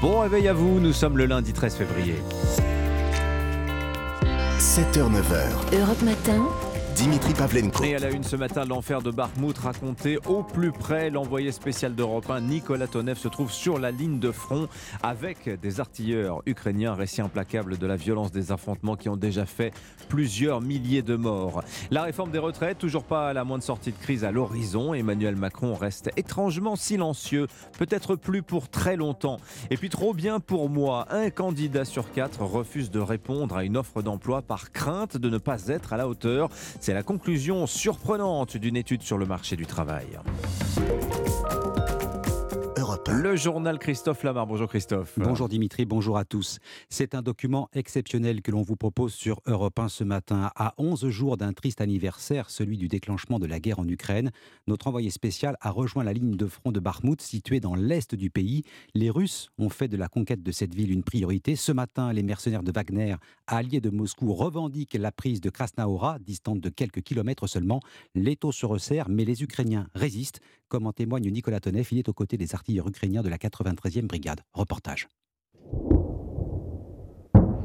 Bon réveil à vous, nous sommes le lundi 13 février. 7h-9h. Europe Matin. Dimitri Pavlenko. Et à la une ce matin, l'enfer de Bakhmout raconté au plus près. L'envoyé spécial d'Europe 1, Nicolas Tonev, se trouve sur la ligne de front avec des artilleurs ukrainiens. Récit implacable de la violence des affrontements qui ont déjà fait plusieurs milliers de morts. La réforme des retraites, toujours pas à la moindre sortie de crise à l'horizon. Emmanuel Macron reste étrangement silencieux, peut-être plus pour très longtemps. Et puis trop bien pour moi, un candidat sur quatre refuse de répondre à une offre d'emploi par crainte de ne pas être à la hauteur. La conclusion surprenante d'une étude sur le marché du travail. Europe 1. Le journal Christophe Lamar. Bonjour Christophe. Bonjour Dimitri, bonjour à tous. C'est un document exceptionnel que l'on vous propose sur Europe 1 ce matin. À 11 jours d'un triste anniversaire, celui du déclenchement de la guerre en Ukraine, notre envoyé spécial a rejoint la ligne de front de Bakhmout, située dans l'est du pays. Les Russes ont fait de la conquête de cette ville une priorité. Ce matin, les mercenaires de Wagner, alliés de Moscou, revendiquent la prise de Krasnaora, distante de quelques kilomètres seulement. L'étau se resserre, mais les Ukrainiens résistent. Comme en témoigne Nicolas Tonev, il est aux côtés des artilleurs ukrainiens de la 93e brigade. Reportage.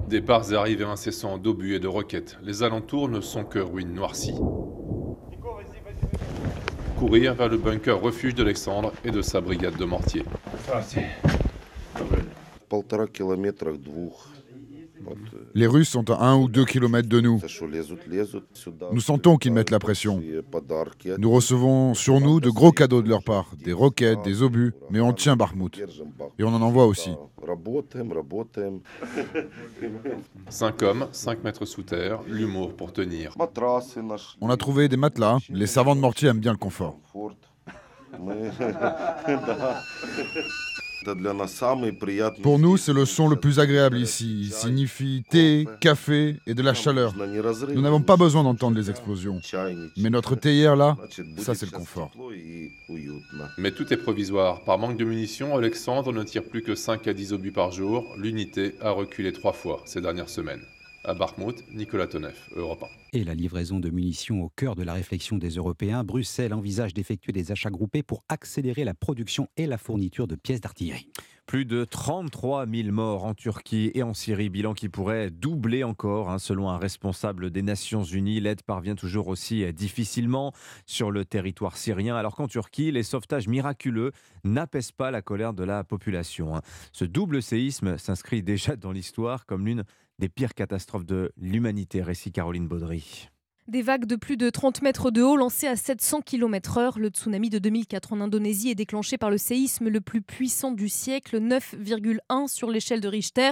Départs et arrivées incessants d'obus et de roquettes. Les alentours ne sont que ruines noircies. Courir vers le bunker refuge d'Alexandre et de sa brigade de mortiers. Les Russes sont à un ou deux kilomètres de nous. Nous sentons qu'ils mettent la pression. Nous recevons sur nous de gros cadeaux de leur part, des roquettes, des obus, mais on tient Bakhmut. Et on en envoie aussi. Cinq hommes, cinq mètres sous terre, l'humour pour tenir. On a trouvé des matelas, les servants de mortier aiment bien le confort. Pour nous, c'est le son le plus agréable ici. Il signifie thé, café et de la chaleur. Nous n'avons pas besoin d'entendre les explosions. Mais notre théière là, ça c'est le confort. Mais tout est provisoire. Par manque de munitions, Alexandre ne tire plus que 5 à 10 obus par jour. L'unité a reculé trois fois ces dernières semaines. À Nicolas Europe 1. Et la livraison de munitions au cœur de la réflexion des Européens, Bruxelles envisage d'effectuer des achats groupés pour accélérer la production et la fourniture de pièces d'artillerie. Plus de 33 000 morts en Turquie et en Syrie, bilan qui pourrait doubler encore. hein, selon un responsable des Nations Unies, l'aide parvient toujours aussi difficilement sur le territoire syrien, alors qu'en Turquie, les sauvetages miraculeux n'apaisent pas la colère de la population. hein. Ce double séisme s'inscrit déjà dans l'histoire comme l'une des pires catastrophes de l'humanité. Récit Caroline Baudry. Des vagues de plus de 30 mètres de haut lancées à 700 km/h. Le tsunami de 2004 en Indonésie est déclenché par le séisme le plus puissant du siècle, 9,1 sur l'échelle de Richter.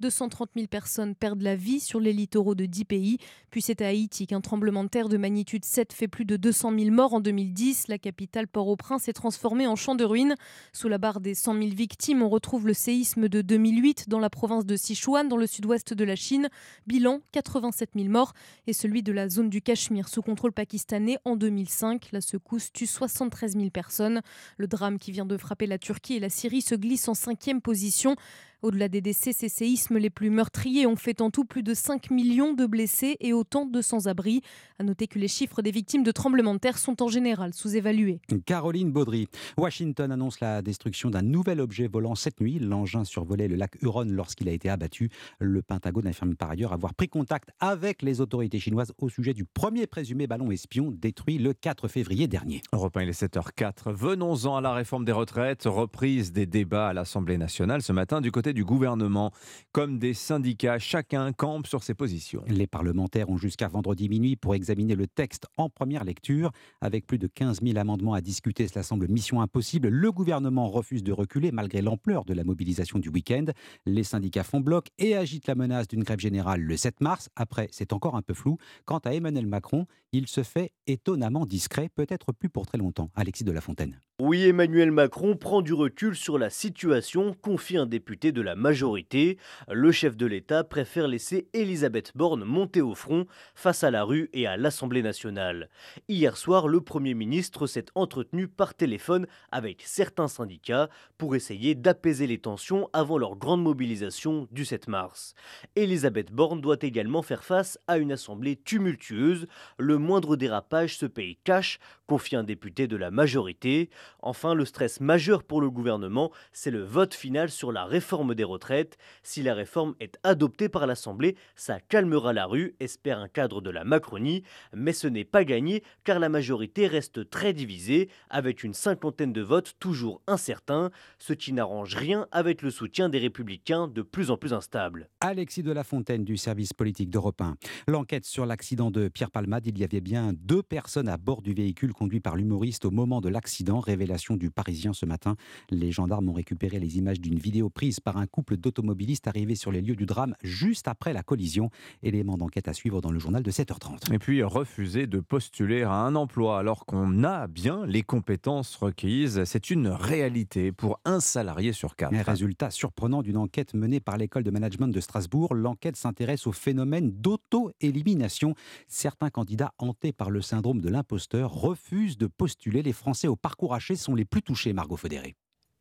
230 000 personnes perdent la vie sur les littoraux de 10 pays. Puis c'est à Haïti qu'un tremblement de terre de magnitude 7 fait plus de 200 000 morts en 2010. La capitale Port-au-Prince est transformée en champ de ruines. Sous la barre des 100 000 victimes, on retrouve le séisme de 2008 dans la province de Sichuan, dans le sud-ouest de la Chine. Bilan 87 000 morts et celui de la zone du Cachemire sous contrôle pakistanais en 2005. La secousse tue 73 000 personnes. Le drame qui vient de frapper la Turquie et la Syrie se glisse en cinquième position. Au-delà des décès, ces séismes les plus meurtriers ont fait en tout plus de 5 millions de blessés et autant de sans-abri. À noter que les chiffres des victimes de tremblements de terre sont en général sous-évalués. Caroline Baudry. Washington annonce la destruction d'un nouvel objet volant cette nuit. L'engin survolait le lac Huron lorsqu'il a été abattu. Le Pentagone affirme par ailleurs avoir pris contact avec les autorités chinoises au sujet du premier présumé ballon espion détruit le 4 février dernier. Europe 1, il est 7h04. Venons-en à la réforme des retraites. Reprise des débats à l'Assemblée nationale ce matin du côté du gouvernement. Comme des syndicats, chacun campe sur ses positions. Les parlementaires ont jusqu'à vendredi minuit pour examiner le texte en première lecture. Avec plus de 15 000 amendements à discuter, cela semble mission impossible. Le gouvernement refuse de reculer malgré l'ampleur de la mobilisation du week-end. Les syndicats font bloc et agitent la menace d'une grève générale le 7 mars. Après, c'est encore un peu flou. Quant à Emmanuel Macron, il se fait étonnamment discret, peut-être plus pour très longtemps. Alexis de la Fontaine. Oui, Emmanuel Macron prend du recul sur la situation, confie un député de de la majorité. Le chef de l'État préfère laisser Elisabeth Borne monter au front face à la rue et à l'Assemblée nationale. Hier soir, le Premier ministre s'est entretenu par téléphone avec certains syndicats pour essayer d'apaiser les tensions avant leur grande mobilisation du 7 mars. Elisabeth Borne doit également faire face à une assemblée tumultueuse. Le moindre dérapage se paye cash, confie un député de la majorité. Enfin, le stress majeur pour le gouvernement, c'est le vote final sur la réforme des retraites. Si la réforme est adoptée par l'Assemblée, ça calmera la rue, espère un cadre de la Macronie. Mais ce n'est pas gagné car la majorité reste très divisée, avec une cinquantaine de votes toujours incertains, ce qui n'arrange rien avec le soutien des républicains de plus en plus instable. Alexis de la Fontaine du service politique d'Europe 1. L'enquête sur l'accident de Pierre Palmade, il y avait bien deux personnes à bord du véhicule conduit par l'humoriste au moment de l'accident. Révélation du Parisien ce matin. Les gendarmes ont récupéré les images d'une vidéo prise par un couple d'automobilistes arrivés sur les lieux du drame juste après la collision. Élément d'enquête à suivre dans le journal de 7h30. Et puis refuser de postuler à un emploi alors qu'on a bien les compétences requises, c'est une réalité pour un salarié sur quatre. Un résultat surprenant d'une enquête menée par l'école de management de Strasbourg. L'enquête s'intéresse au phénomène d'auto-élimination. Certains candidats hantés par le syndrome de l'imposteur refusent de postuler. Les Français au parcours haché sont les plus touchés, Margot Fodéré.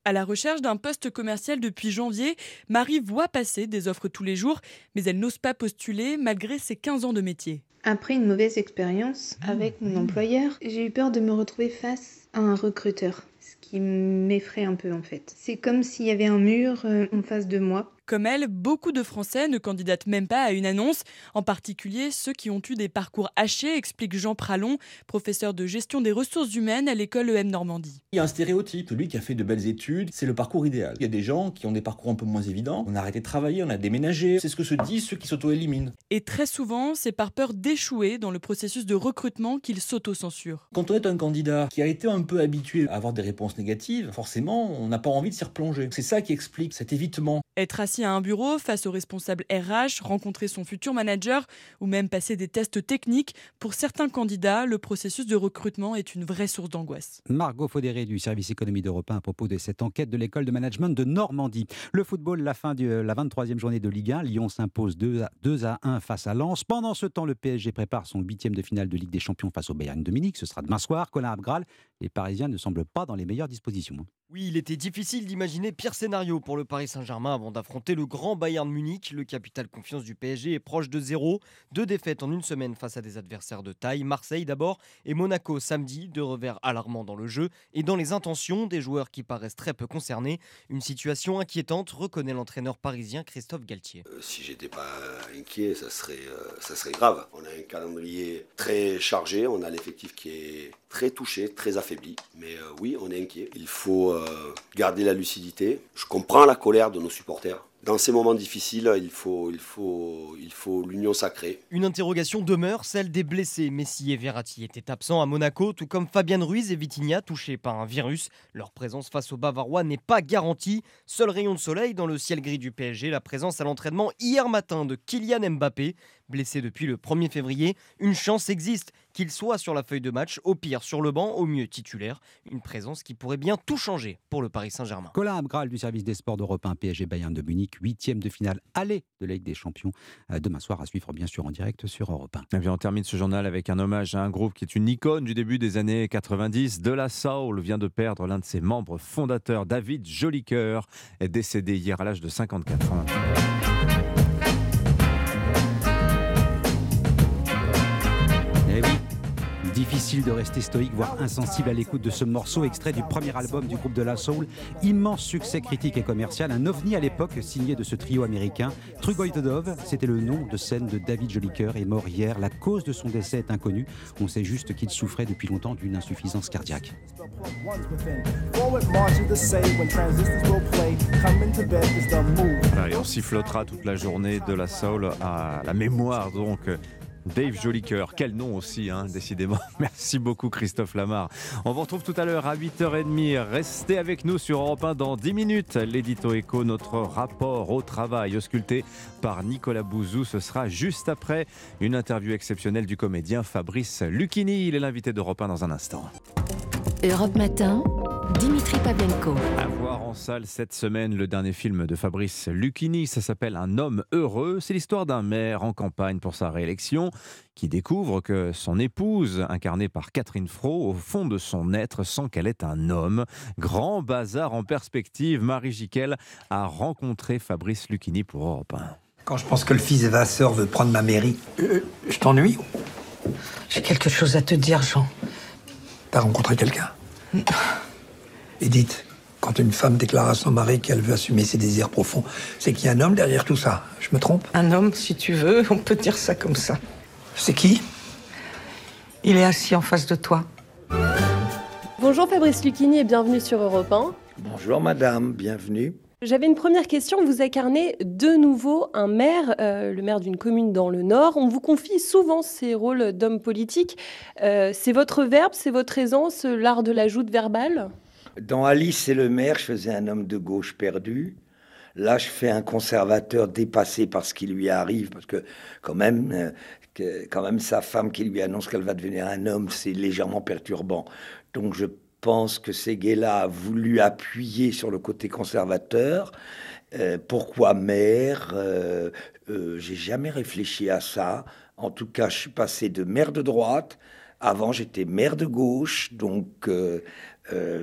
À la recherche d'un poste commercial depuis janvier, Marie voit passer des offres tous les jours, mais elle n'ose pas postuler malgré ses 15 ans de métier. Après une mauvaise expérience avec mon employeur, j'ai eu peur de me retrouver face à un recruteur, ce qui m'effraie un peu en fait. C'est comme s'il y avait un mur euh, en face de moi. Comme elle, beaucoup de Français ne candidatent même pas à une annonce, en particulier ceux qui ont eu des parcours hachés, explique Jean Pralon, professeur de gestion des ressources humaines à l'école EM Normandie. Il y a un stéréotype, celui qui a fait de belles études, c'est le parcours idéal. Il y a des gens qui ont des parcours un peu moins évidents, on a arrêté de travailler, on a déménagé, c'est ce que se disent ceux qui s'auto-éliminent. Et très souvent, c'est par peur d'échouer dans le processus de recrutement qu'ils s'auto-censurent. Quand on est un candidat qui a été un peu habitué à avoir des réponses négatives, forcément, on n'a pas envie de s'y replonger. C'est ça qui explique cet évitement. Être assis à un bureau face au responsable RH, rencontrer son futur manager ou même passer des tests techniques, pour certains candidats, le processus de recrutement est une vraie source d'angoisse. Margot Faudéré du service économie d'Europe 1 à propos de cette enquête de l'école de management de Normandie. Le football, la fin de la 23e journée de Ligue 1, Lyon s'impose 2 à, 2 à 1 face à Lens. Pendant ce temps, le PSG prépare son huitième de finale de Ligue des Champions face au Bayern Dominique. Ce sera demain soir. Colin Abgral, les Parisiens ne semblent pas dans les meilleures dispositions. Oui, il était difficile d'imaginer pire scénario pour le Paris Saint-Germain avant d'affronter le grand Bayern Munich. Le capital confiance du PSG est proche de zéro. Deux défaites en une semaine face à des adversaires de taille. Marseille d'abord et Monaco samedi. Deux revers alarmants dans le jeu et dans les intentions des joueurs qui paraissent très peu concernés. Une situation inquiétante, reconnaît l'entraîneur parisien Christophe Galtier. Euh, si j'étais pas inquiet, ça serait, euh, ça serait grave. On a un calendrier très chargé, on a l'effectif qui est très touché, très affaibli. Mais euh, oui, on est inquiet. Il faut garder la lucidité. Je comprends la colère de nos supporters. Dans ces moments difficiles, il faut, il faut, il faut l'union sacrée. Une interrogation demeure, celle des blessés. Messi et Verratti étaient absents à Monaco, tout comme Fabian Ruiz et Vitinha, touchés par un virus. Leur présence face aux Bavarois n'est pas garantie. Seul rayon de soleil dans le ciel gris du PSG, la présence à l'entraînement hier matin de Kylian Mbappé. Blessé depuis le 1er février, une chance existe qu'il soit sur la feuille de match, au pire sur le banc, au mieux titulaire. Une présence qui pourrait bien tout changer pour le Paris Saint-Germain. Colin Abgral du service des sports d'Europe 1 PSG Bayern de Munich, huitième de finale aller de la Ligue des Champions. Euh, demain soir à suivre bien sûr en direct sur Europe 1. Et on termine ce journal avec un hommage à un groupe qui est une icône du début des années 90. De la Soul vient de perdre l'un de ses membres fondateurs, David Jolicoeur, est décédé hier à l'âge de 54 ans. Difficile de rester stoïque, voire insensible à l'écoute de ce morceau extrait du premier album du groupe de la Soul. Immense succès critique et commercial, un ovni à l'époque signé de ce trio américain. Dove, c'était le nom de scène de David Jolicoeur, est mort hier. La cause de son décès est inconnue. On sait juste qu'il souffrait depuis longtemps d'une insuffisance cardiaque. Allez, on sifflotera toute la journée de la Soul à la mémoire donc Dave Jolicoeur, quel nom aussi, hein, décidément. Merci beaucoup Christophe Lamar. On vous retrouve tout à l'heure à 8h30. Restez avec nous sur Europe 1 dans 10 minutes. L'édito écho, notre rapport au travail ausculté par Nicolas Bouzou. Ce sera juste après une interview exceptionnelle du comédien Fabrice Lucchini. Il est l'invité d'Europe 1 dans un instant. Europe Matin, Dimitri Pavlenko. À voir en salle cette semaine le dernier film de Fabrice Lucchini. Ça s'appelle Un homme heureux. C'est l'histoire d'un maire en campagne pour sa réélection qui découvre que son épouse, incarnée par Catherine Fro, au fond de son être, sent qu'elle est un homme. Grand bazar en perspective. Marie Jiquel a rencontré Fabrice Lucchini pour Europe 1. Quand je pense que le fils de Vasseur veut prendre ma mairie, euh, je t'ennuie J'ai quelque chose à te dire, Jean. T'as rencontré quelqu'un? Edith, quand une femme déclare à son mari qu'elle veut assumer ses désirs profonds, c'est qu'il y a un homme derrière tout ça. Je me trompe? Un homme, si tu veux, on peut dire ça comme ça. C'est qui? Il est assis en face de toi. Bonjour Fabrice Lucchini et bienvenue sur Europe 1. Bonjour madame, bienvenue. J'avais une première question. Vous incarnez de nouveau un maire, euh, le maire d'une commune dans le Nord. On vous confie souvent ces rôles d'homme politique. Euh, c'est votre verbe, c'est votre aisance, l'art de la joute verbale Dans Alice et le maire, je faisais un homme de gauche perdu. Là, je fais un conservateur dépassé par ce qui lui arrive, parce que quand même, euh, quand même sa femme qui lui annonce qu'elle va devenir un homme, c'est légèrement perturbant. Donc je pense que Seguela a voulu appuyer sur le côté conservateur. Euh, pourquoi maire? Euh, J'ai jamais réfléchi à ça. En tout cas, je suis passé de maire de droite. Avant, j'étais maire de gauche. Donc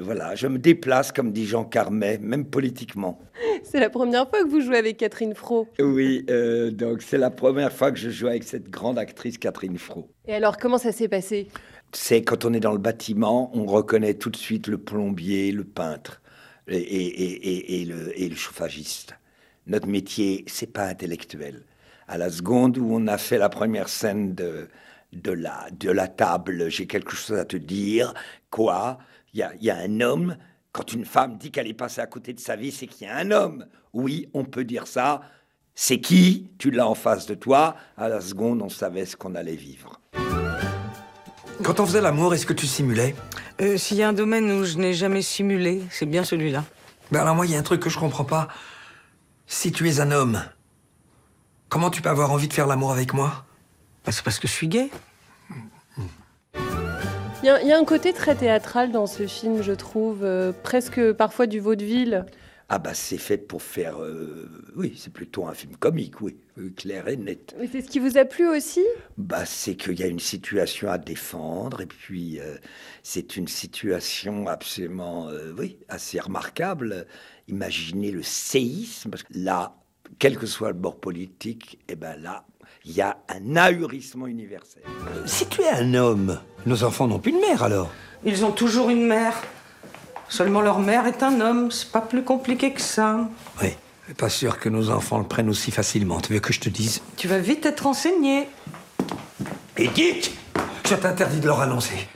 voilà, je me déplace, comme dit Jean Carmet, même politiquement. C'est la première fois que vous jouez avec Catherine Fro. Oui, donc c'est la première fois que je joue avec cette grande actrice Catherine Fro. Et alors, comment ça s'est passé? C'est quand on est dans le bâtiment, on reconnaît tout de suite le plombier, le peintre et, le, chauffagiste. Notre métier, c'est pas intellectuel. À la seconde où on a fait la première scène de, de, la, de la table, j'ai quelque chose à te dire. Quoi? Il y y a un homme. Quand une femme dit qu'elle est passée à côté de sa vie, c'est qu'il y a un homme. Oui, on peut dire ça. C'est qui? Tu l'as en face de toi. À la seconde, on savait ce qu'on allait vivre. Quand on faisait l'amour, est-ce que tu simulais? Euh, S'il y a un domaine où je n'ai jamais simulé, c'est bien celui-là. Ben alors moi, il y a un truc que je comprends pas. Si tu es un homme, comment tu peux avoir envie de faire l'amour avec moi? Ben, C'est parce que je suis gay. Il y, a un côté très théâtral dans ce film, je trouve, euh, presque parfois du vaudeville. Ah bah c'est fait pour faire... Euh, oui, c'est plutôt un film comique, oui, clair et net. Mais c'est ce qui vous a plu aussi? Bah c'est qu'il y a une situation à défendre et puis euh, c'est une situation absolument, oui, assez remarquable. Imaginez le séisme, parce que là, quel que soit le bord politique, et eh ben là, il y a un ahurissement universel. Si tu es un homme, nos enfants n'ont plus de mère alors Ils ont toujours une mère. Seulement leur mère est un homme, c'est pas plus compliqué que ça. Oui, pas sûr que nos enfants le prennent aussi facilement. Tu veux que je te dise? Tu vas vite être enseigné. Edith Je t'interdis de leur annoncer.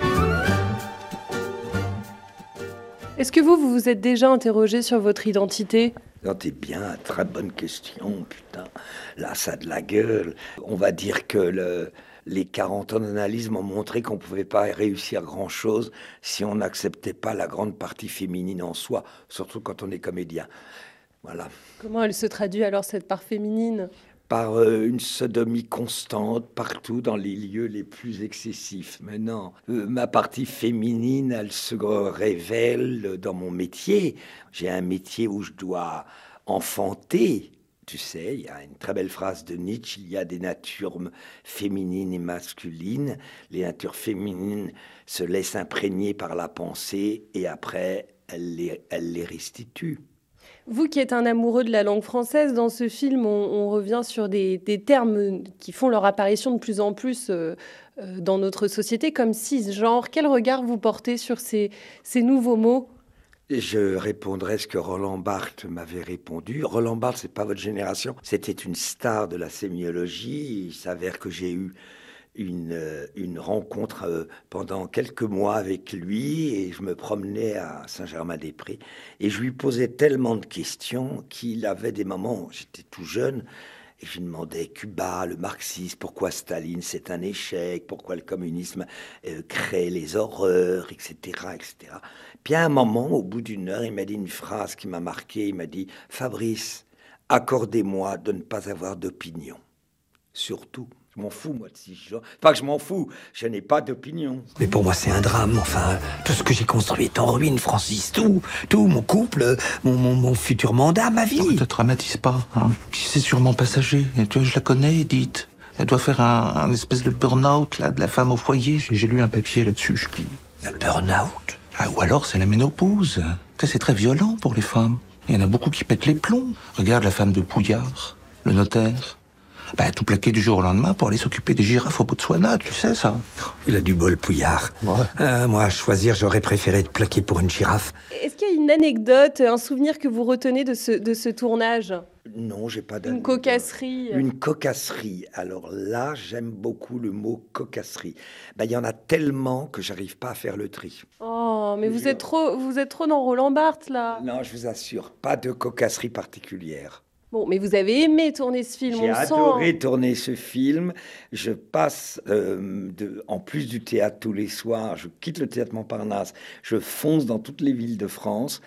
Est-ce que vous, vous vous êtes déjà interrogé sur votre identité? Non, t'es bien, très bonne question, putain. Là, ça a de la gueule. On va dire que le, les 40 ans d'analyse m'ont montré qu'on ne pouvait pas réussir grand-chose si on n'acceptait pas la grande partie féminine en soi, surtout quand on est comédien. Voilà. Comment elle se traduit alors cette part féminine? Par euh, une sodomie constante partout dans les lieux les plus excessifs. Maintenant, euh, ma partie féminine, elle se révèle dans mon métier. J'ai un métier où je dois enfanter tu sais, il y a une très belle phrase de Nietzsche, il y a des natures féminines et masculines. Les natures féminines se laissent imprégner par la pensée et après, elles les, elle les restituent. Vous qui êtes un amoureux de la langue française, dans ce film, on, revient sur des, termes qui font leur apparition de plus en plus euh, euh, dans notre société, comme cisgenre. Quel regard vous portez sur ces nouveaux mots? Je répondrai ce que Roland Barthes m'avait répondu. Roland Barthes, c'est pas votre génération. C'était une star de la sémiologie. Il s'avère que j'ai eu une, euh, une rencontre euh, pendant quelques mois avec lui et je me promenais à Saint-Germain-des-Prés et je lui posais tellement de questions qu'il avait des moments, j'étais tout jeune, et je lui demandais Cuba, le marxisme, pourquoi Staline c'est un échec, pourquoi le communisme euh, crée les horreurs, etc., etc. Puis à un moment, au bout d'une heure, il m'a dit une phrase qui m'a marqué. Il m'a dit Fabrice, accordez-moi de ne pas avoir d'opinion. Surtout, Je m'en fous, moi, de cisgenre. Pas que je m'en fous, je n'ai pas d'opinion. Mais pour moi, c'est un drame. Enfin, tout ce que j'ai construit est en ruine, Francis. Tout, tout, mon couple, mon, mon, mon futur mandat, ma vie. Ne te dramatise pas. Hein. C'est sûrement passager? Et tu vois, je la connais, Edith. Elle doit faire un, un espèce de burn-out, là, de la femme au foyer. J'ai lu un papier là-dessus, je dis. Le burn-out? Ah, Ou alors, c'est la ménopause. C'est très violent pour les femmes. Il y en a beaucoup qui pètent les plombs. Regarde la femme de Pouillard, le notaire bah, tout plaqué du jour au lendemain pour aller s'occuper des girafes au Botswana, tu sais ça. Il a du bol, Pouillard. Euh, moi, à choisir, j'aurais préféré être plaqué pour une girafe. Est-ce qu'il y a une anecdote, un souvenir que vous retenez de ce, de ce tournage? Non, j'ai pas d'anecdote. Une cocasserie Une cocasserie. Alors là, j'aime beaucoup le mot cocasserie. Ben, il y en a tellement que j'arrive pas à faire le tri. Oh, mais vous êtes, trop, vous êtes trop dans Roland Barthes, là. Non, je vous assure, pas de cocasserie particulière. Bon, mais vous avez aimé tourner ce film, J'ai adoré tourner ce film. Je passe, euh, de, en plus du théâtre tous les soirs, je quitte le théâtre Montparnasse, je fonce dans toutes les villes de France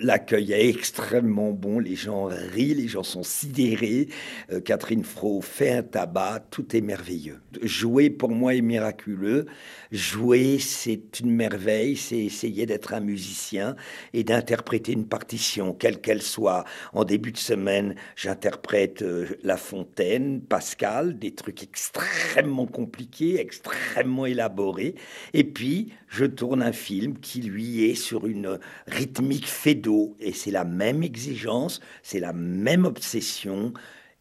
L'accueil est extrêmement bon, les gens rient, les gens sont sidérés. Euh, Catherine Fro fait un tabac, tout est merveilleux. Jouer pour moi est miraculeux. Jouer, c'est une merveille, c'est essayer d'être un musicien et d'interpréter une partition, quelle qu'elle soit. En début de semaine, j'interprète euh, La Fontaine, Pascal, des trucs extrêmement compliqués, extrêmement élaborés. Et puis, je tourne un film qui, lui, sur une rythmique fédo. Et c'est la même exigence, c'est la même obsession.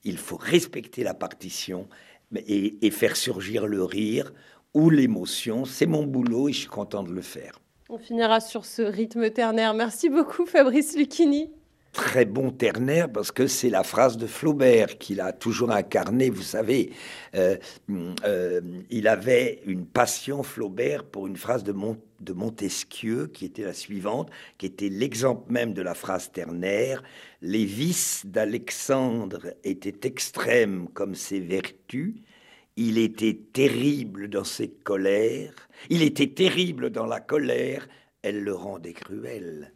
Il faut respecter la partition et, et faire surgir le rire ou l'émotion. C'est mon boulot et je suis content de le faire. On finira sur ce rythme ternaire. Merci beaucoup Fabrice Lucchini très bon ternaire parce que c'est la phrase de Flaubert qu'il a toujours incarné. Vous savez, euh, euh, il avait une passion, Flaubert, pour une phrase de, de Montesquieu qui était la suivante, qui était l'exemple même de la phrase ternaire. Les vices d'Alexandre étaient extrêmes comme ses vertus. Il était terrible dans ses colères. Il était terrible dans la colère. Elle le rendait cruel.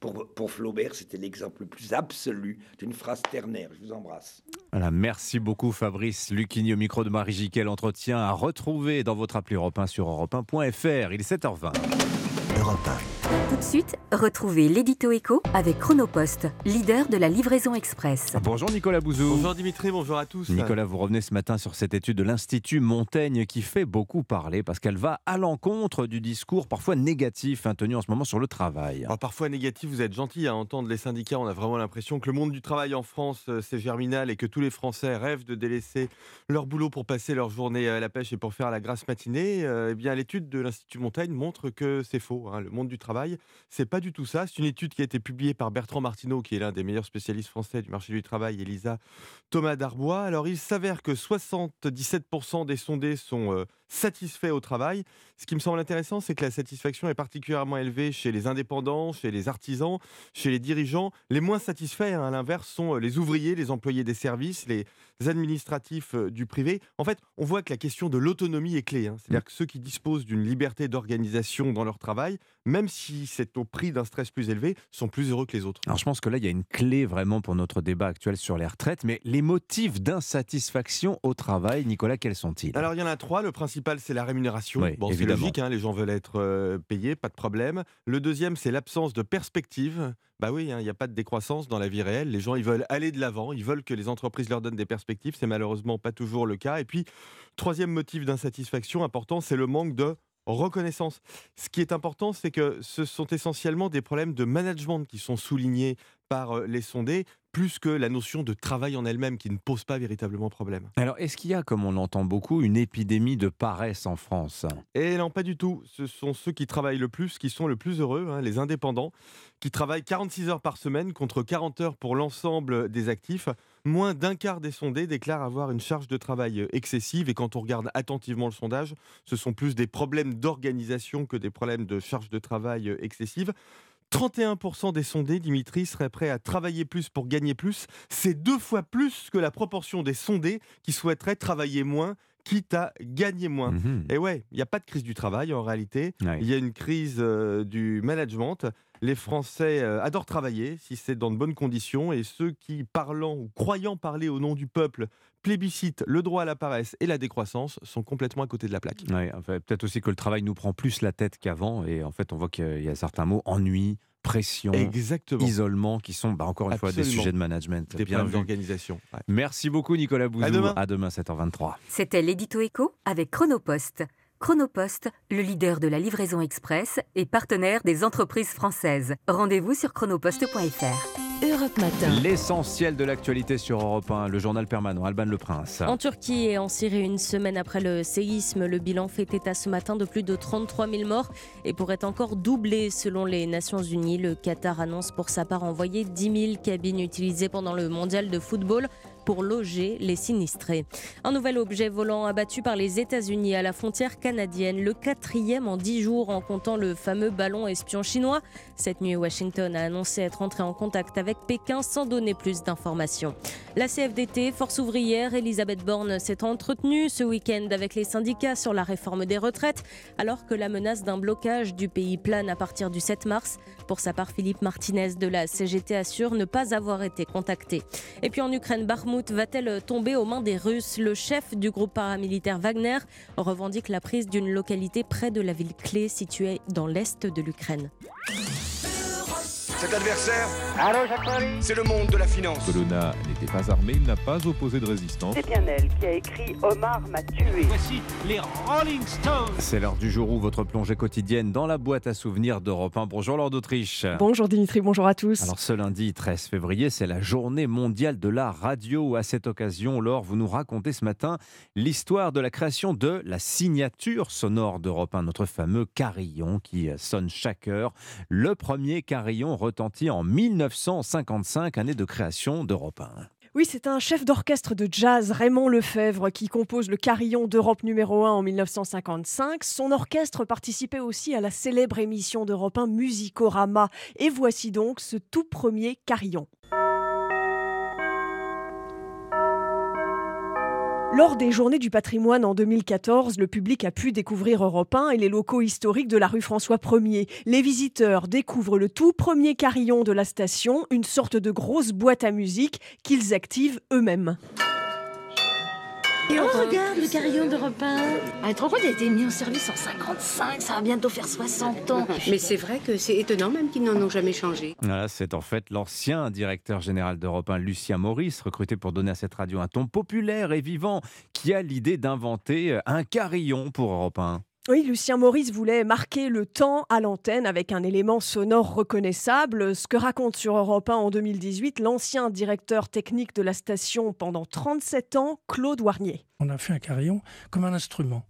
Pour, Flaubert, c'était l'exemple le plus absolu d'une phrase ternaire. Je vous embrasse. Voilà, merci beaucoup Fabrice Lucchini au micro de Marie Jiquel. Entretien à retrouver dans votre appli Europe 1 sur europe1.fr. Il est 7h20. Europe 1. Tout de suite, retrouvez l'édito écho avec Chronopost, leader de la livraison express. Bonjour Nicolas Bouzou. Bonjour Dimitri, bonjour à tous. Nicolas, vous revenez ce matin sur cette étude de l'Institut Montaigne qui fait beaucoup parler parce qu'elle va à l'encontre du discours parfois négatif hein, tenu en ce moment sur le travail. parfois négatif, vous êtes gentil à entendre les syndicats. On a vraiment l'impression que le monde du travail en France, euh, c'est germinal et que tous les Français rêvent de délaisser leur boulot pour passer leur journée à la pêche et pour faire la grasse matinée. Euh, eh bien, l'étude de l'Institut Montaigne montre que c'est faux. Hein. Le monde du travail c'est pas du tout ça. C'est une étude qui a été publiée par Bertrand Martineau, qui est l'un des meilleurs spécialistes français du marché du travail, Elisa Thomas Darbois. Alors, il s'avère que 77% des sondés sont satisfaits au travail. Ce qui me semble intéressant, c'est que la satisfaction est particulièrement élevée chez les indépendants, chez les artisans, chez les dirigeants. Les moins satisfaits, hein, à l'inverse, sont euh, les ouvriers, les employés des services, les administratifs euh, du privé. En fait, on voit que la question de l'autonomie est clé. Hein. C'est-à-dire que ceux qui disposent d'une liberté d'organisation dans leur travail, même si c'est au prix d'un stress plus élevé, sont plus heureux que les autres. Alors je pense que là, il y a une clé vraiment pour notre débat actuel sur les retraites, mais les motifs d'insatisfaction au travail, Nicolas, quels sont-ils? Alors il y en a trois. Le principal, c'est la rémunération. bon, c'est logique, hein, les gens veulent être euh, payés, pas de problème. Le deuxième, c'est l'absence de perspective. Bah oui, hein, il n'y a pas de décroissance dans la vie réelle. Les gens, ils veulent aller de l'avant, ils veulent que les entreprises leur donnent des perspectives. C'est malheureusement pas toujours le cas. Et puis, troisième motif d'insatisfaction important, c'est le manque de reconnaissance. Ce qui est important, c'est que ce sont essentiellement des problèmes de management qui sont soulignés par euh, les sondés, plus que la notion de travail en elle-même qui ne pose pas véritablement problème. Alors, est-ce qu'il y a, comme on l'entend beaucoup, une épidémie de paresse en France? Eh non, pas du tout. Ce sont ceux qui travaillent le plus qui sont le plus heureux, hein, les indépendants, qui travaillent 46 heures par semaine contre 40 heures pour l'ensemble des actifs. Moins d'un quart des sondés déclarent avoir une charge de travail excessive et quand on regarde attentivement le sondage, ce sont plus des problèmes d'organisation que des problèmes de charge de travail excessive. 31% des sondés, Dimitri, seraient prêts à travailler plus pour gagner plus. C'est deux fois plus que la proportion des sondés qui souhaiteraient travailler moins quitte à gagner moins. Mhm. Et ouais, il n'y a pas de crise du travail en réalité. Il y a une crise euh, du management. Les Français euh, adorent travailler si c'est dans de bonnes conditions et ceux qui, parlant ou croyant parler au nom du peuple, plébiscitent le droit à la paresse et la décroissance sont complètement à côté de la plaque. Ouais, enfin, Peut-être aussi que le travail nous prend plus la tête qu'avant et en fait on voit qu'il y a certains mots, ennui, pression, Exactement. isolement, qui sont bah, encore une fois des sujets de management. Des Bien d'organisation. Ouais. Merci beaucoup Nicolas Bouzou. À demain. À demain 7h23. C'était l'édito écho avec Chronopost. Chronopost, le leader de la livraison express et partenaire des entreprises françaises. Rendez-vous sur chronopost.fr. Europe Matin. L'essentiel de l'actualité sur Europe 1, le journal permanent, Alban Le Prince. En Turquie et en Syrie, une semaine après le séisme, le bilan fait état ce matin de plus de 33 000 morts et pourrait encore doubler selon les Nations Unies. Le Qatar annonce pour sa part envoyer 10 000 cabines utilisées pendant le mondial de football pour loger les sinistrés. Un nouvel objet volant abattu par les États-Unis à la frontière canadienne, le quatrième en dix jours en comptant le fameux ballon espion chinois. Cette nuit, Washington a annoncé être entré en contact avec Pékin sans donner plus d'informations. La CFDT, Force ouvrière, Elisabeth Borne s'est entretenue ce week-end avec les syndicats sur la réforme des retraites, alors que la menace d'un blocage du pays plane à partir du 7 mars. Pour sa part, Philippe Martinez de la CGT assure ne pas avoir été contacté. Et puis en Ukraine, Va-t-elle tomber aux mains des Russes? Le chef du groupe paramilitaire Wagner revendique la prise d'une localité près de la ville clé située dans l'est de l'Ukraine. Cet adversaire, c'est le monde de la finance. Colonna n'était pas armé, il n'a pas opposé de résistance. C'est bien elle qui a écrit Omar m'a tué. Voici les Rolling Stones. C'est l'heure du jour où votre plongée quotidienne dans la boîte à souvenirs d'Europe 1. Bonjour Laure d'Autriche. Bonjour Dimitri, bonjour à tous. Alors ce lundi 13 février, c'est la journée mondiale de la radio. À cette occasion, Laure, vous nous racontez ce matin l'histoire de la création de la signature sonore d'Europe 1, notre fameux carillon qui sonne chaque heure. Le premier carillon retentit en 1955, année de création d'Europe 1. Oui, c'est un chef d'orchestre de jazz, Raymond Lefebvre, qui compose le carillon d'Europe numéro 1 en 1955. Son orchestre participait aussi à la célèbre émission d'Europe 1 Musicorama. Et voici donc ce tout premier carillon. Lors des Journées du patrimoine en 2014, le public a pu découvrir Europe 1 et les locaux historiques de la rue François 1er. Les visiteurs découvrent le tout premier carillon de la station, une sorte de grosse boîte à musique qu'ils activent eux-mêmes. Et on regarde le carillon d'Europe 1. Ah, trop il a été mis en service en 55, ça va bientôt faire 60 ans. Mais c'est vrai que c'est étonnant même qu'ils n'en ont jamais changé. Voilà, c'est en fait l'ancien directeur général d'Europe 1, Lucien Maurice, recruté pour donner à cette radio un ton populaire et vivant, qui a l'idée d'inventer un carillon pour Europe 1. Oui, Lucien Maurice voulait marquer le temps à l'antenne avec un élément sonore reconnaissable, ce que raconte sur Europe 1 en 2018 l'ancien directeur technique de la station pendant 37 ans, Claude Warnier. On a fait un carillon comme un instrument.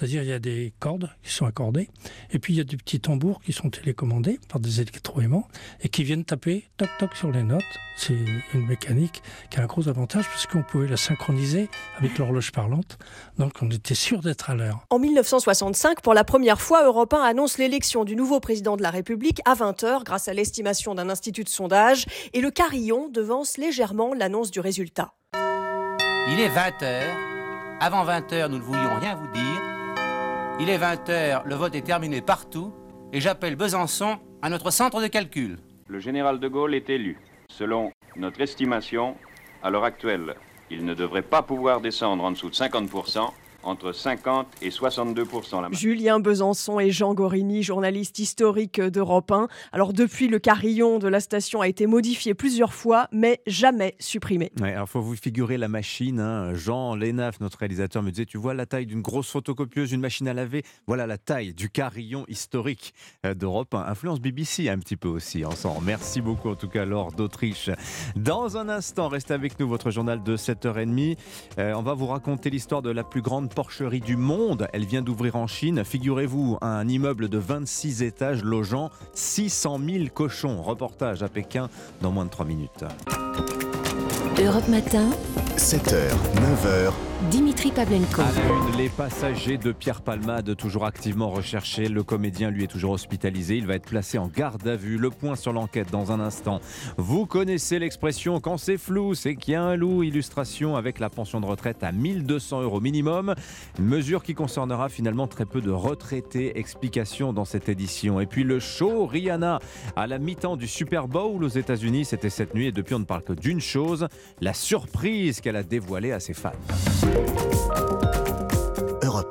C'est-à-dire, il y a des cordes qui sont accordées, et puis il y a des petits tambours qui sont télécommandés par des électroaimants et qui viennent taper toc toc sur les notes. C'est une mécanique qui a un gros avantage parce qu'on pouvait la synchroniser avec l'horloge parlante, donc on était sûr d'être à l'heure. En 1965, pour la première fois, Europe 1 annonce l'élection du nouveau président de la République à 20h grâce à l'estimation d'un institut de sondage, et le carillon devance légèrement l'annonce du résultat. Il est 20h. Avant 20h, nous ne voulions rien vous dire. Il est 20h, le vote est terminé partout et j'appelle Besançon à notre centre de calcul. Le général de Gaulle est élu. Selon notre estimation, à l'heure actuelle, il ne devrait pas pouvoir descendre en dessous de 50%, entre 50 et 62% la Julien Besançon et Jean Gorini, journalistes historiques d'Europe 1. Alors depuis, le carillon de la station a été modifié plusieurs fois, mais jamais supprimé. Ouais, alors faut vous figurer la machine. hein. Jean Lénaf, notre réalisateur, me disait Tu vois la taille d'une grosse photocopieuse, une machine à laver? Voilà la taille du carillon historique euh, d'Europe 1. Influence BBC un petit peu aussi ensemble. Merci beaucoup en tout cas, Laure d'Autriche. Dans un instant, restez avec nous, votre journal de 7h30. Euh, on va vous raconter l'histoire de la plus grande porcherie du monde. Elle vient d'ouvrir en Chine. Figurez-vous, un immeuble de 26 étages logeant 600 000 cochons. Reportage à Pékin dans moins de 3 minutes. Europe Matin. 7h, 9h, Dimitri Pavlenko. À la une, les passagers de Pierre Palmade, toujours activement recherchés. Le comédien, lui, est toujours hospitalisé. Il va être placé en garde à vue. Le point sur l'enquête dans un instant. Vous connaissez l'expression quand c'est flou, c'est qu'il y a un loup. Illustration avec la pension de retraite à 1200 euros minimum. Une mesure qui concernera finalement très peu de retraités. Explication dans cette édition. Et puis le show Rihanna à la mi-temps du Super Bowl aux États-Unis. C'était cette nuit et depuis on ne parle que d'une chose la surprise qu'elle a dévoilée à ses fans.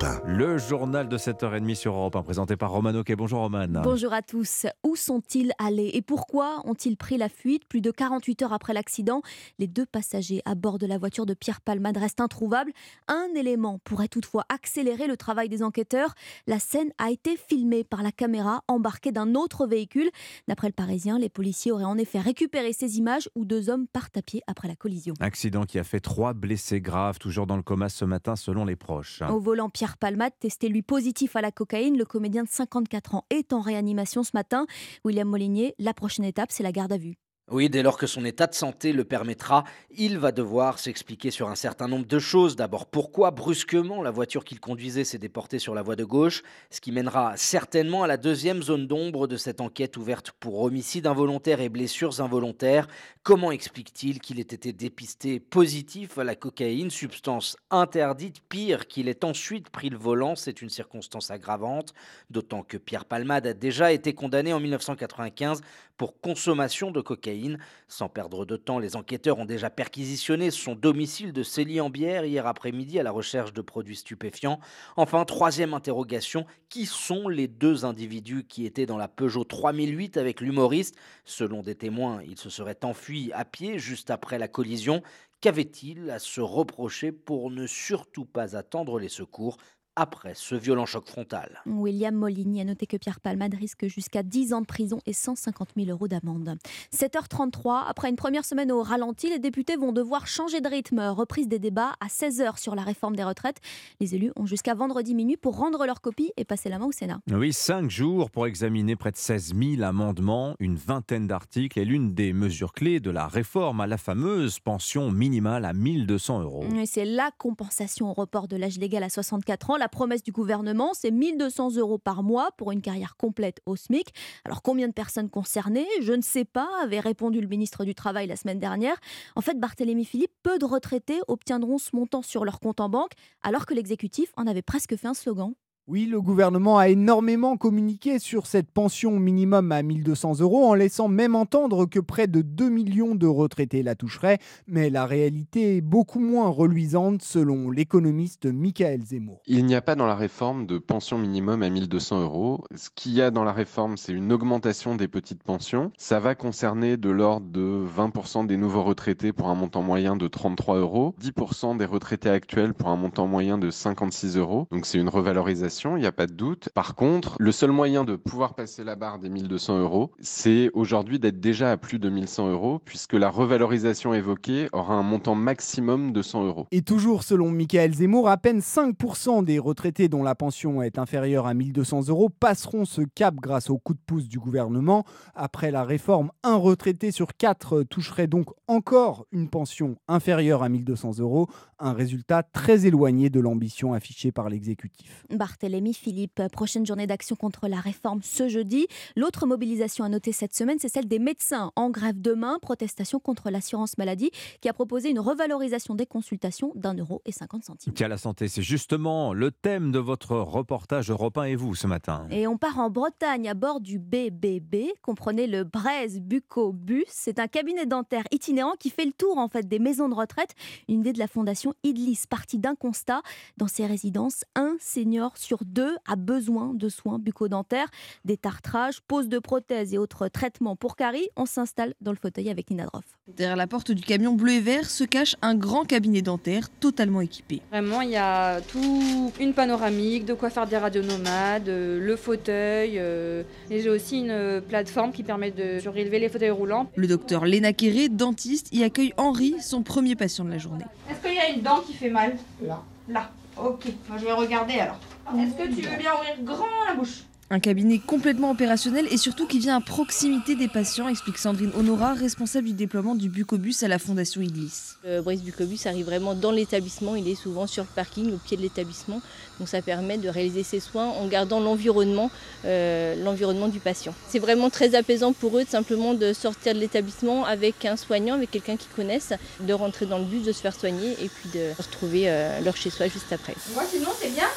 Europe 1. Le journal de 7h30 sur Europe 1, présenté par Romano K. Bonjour Roman. Bonjour à tous. Où sont-ils allés et pourquoi ont-ils pris la fuite Plus de 48 heures après l'accident, les deux passagers à bord de la voiture de Pierre Palmade restent introuvables. Un élément pourrait toutefois accélérer le travail des enquêteurs. La scène a été filmée par la caméra embarquée d'un autre véhicule. D'après le Parisien, les policiers auraient en effet récupéré ces images où deux hommes partent à pied après la collision. Accident qui a fait trois blessés graves, toujours dans le coma ce matin selon les proches. Au volant, Pierre Palmade, testé lui positif à la cocaïne. Le comédien de 54 ans est en réanimation ce matin. William Molinier, la prochaine étape, c'est la garde à vue. Oui, dès lors que son état de santé le permettra, il va devoir s'expliquer sur un certain nombre de choses. D'abord, pourquoi brusquement la voiture qu'il conduisait s'est déportée sur la voie de gauche, ce qui mènera certainement à la deuxième zone d'ombre de cette enquête ouverte pour homicide involontaire et blessures involontaires. Comment explique-t-il qu'il ait été dépisté positif à la cocaïne, substance interdite, pire qu'il ait ensuite pris le volant C'est une circonstance aggravante, d'autant que Pierre Palmade a déjà été condamné en 1995 pour consommation de cocaïne. Sans perdre de temps, les enquêteurs ont déjà perquisitionné son domicile de Célie-en-Bière hier après-midi à la recherche de produits stupéfiants. Enfin, troisième interrogation, qui sont les deux individus qui étaient dans la Peugeot 3008 avec l'humoriste? Selon des témoins, ils se seraient enfuis à pied juste après la collision. Qu'avait-il à se reprocher pour ne surtout pas attendre les secours? Après ce violent choc frontal. William Moligny a noté que Pierre Palmade risque jusqu'à 10 ans de prison et 150 000 euros d'amende. 7h33, après une première semaine au ralenti, les députés vont devoir changer de rythme. Reprise des débats à 16h sur la réforme des retraites. Les élus ont jusqu'à vendredi minuit pour rendre leur copie et passer la main au Sénat. Oui, 5 jours pour examiner près de 16 000 amendements, une vingtaine d'articles et l'une des mesures clés de la réforme à la fameuse pension minimale à 1200 euros. C'est la compensation au report de l'âge légal à 64 ans. La promesse du gouvernement, c'est 1200 euros par mois pour une carrière complète au SMIC. Alors combien de personnes concernées? Je ne sais pas, avait répondu le ministre du Travail la semaine dernière. En fait, Barthélémy Philippe, peu de retraités obtiendront ce montant sur leur compte en banque, alors que l'exécutif en avait presque fait un slogan. Oui, le gouvernement a énormément communiqué sur cette pension minimum à 1200 euros en laissant même entendre que près de 2 millions de retraités la toucheraient, mais la réalité est beaucoup moins reluisante selon l'économiste Michael Zemmour. Il n'y a pas dans la réforme de pension minimum à 1200 euros. Ce qu'il y a dans la réforme, c'est une augmentation des petites pensions. Ça va concerner de l'ordre de 20% des nouveaux retraités pour un montant moyen de 33 euros, 10% des retraités actuels pour un montant moyen de 56 euros. Donc c'est une revalorisation il n'y a pas de doute. Par contre, le seul moyen de pouvoir passer la barre des 1200 euros, c'est aujourd'hui d'être déjà à plus de 1100 euros, puisque la revalorisation évoquée aura un montant maximum de 100 euros. Et toujours selon Michael Zemmour, à peine 5% des retraités dont la pension est inférieure à 1200 euros passeront ce cap grâce au coup de pouce du gouvernement. Après la réforme, un retraité sur quatre toucherait donc encore une pension inférieure à 1200 euros, un résultat très éloigné de l'ambition affichée par l'exécutif. Barthélémy Philippe, prochaine journée d'action contre la réforme ce jeudi. L'autre mobilisation à noter cette semaine, c'est celle des médecins en grève demain, protestation contre l'assurance maladie, qui a proposé une revalorisation des consultations d'un euro et 50 centimes. Tiens, la santé, c'est justement le thème de votre reportage Europe 1 et vous ce matin. Et on part en Bretagne à bord du BBB, comprenez le Braise Bucco Bus. C'est un cabinet dentaire itinérant qui fait le tour en fait des maisons de retraite. Une idée de la fondation Idlis, partie d'un constat. Dans ces résidences, un senior sur deux a besoin de soins bucco-dentaires, des tartrages, pose de prothèses et autres traitements pour caries. On s'installe dans le fauteuil avec Nina Droff. Derrière la porte du camion bleu et vert se cache un grand cabinet dentaire totalement équipé. Vraiment, il y a tout, une panoramique, de quoi faire des radionomades, euh, le fauteuil. euh, et j'ai aussi une plateforme qui permet de surélever les fauteuils roulants. Le docteur Léna Quéré, dentiste, y accueille Henri, son premier patient de la journée. Est-ce qu'il y a une dent qui fait mal? Là. Là. Ok, moi je vais regarder alors. Est-ce que tu veux bien ouvrir grand la bouche? Un cabinet complètement opérationnel et surtout qui vient à proximité des patients, explique Sandrine Honora, responsable du déploiement du Bucobus à la Fondation Idlis. Le Brice Bucobus arrive vraiment dans l'établissement, il est souvent sur le parking, au pied de l'établissement. Donc ça permet de réaliser ses soins en gardant l'environnement, euh, l'environnement du patient. C'est vraiment très apaisant pour eux de simplement de sortir de l'établissement avec un soignant, avec quelqu'un qu'ils connaissent, de rentrer dans le bus, de se faire soigner et puis de retrouver euh, leur chez soi juste après. Moi sinon c'est bien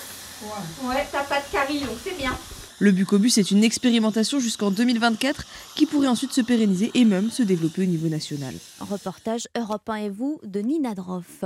Ouais, ouais t'as pas de carie donc c'est bien. Le Bucobus est une expérimentation jusqu'en 2024 qui pourrait ensuite se pérenniser et même se développer au niveau national. Reportage Europe 1 et vous de Nina Droff.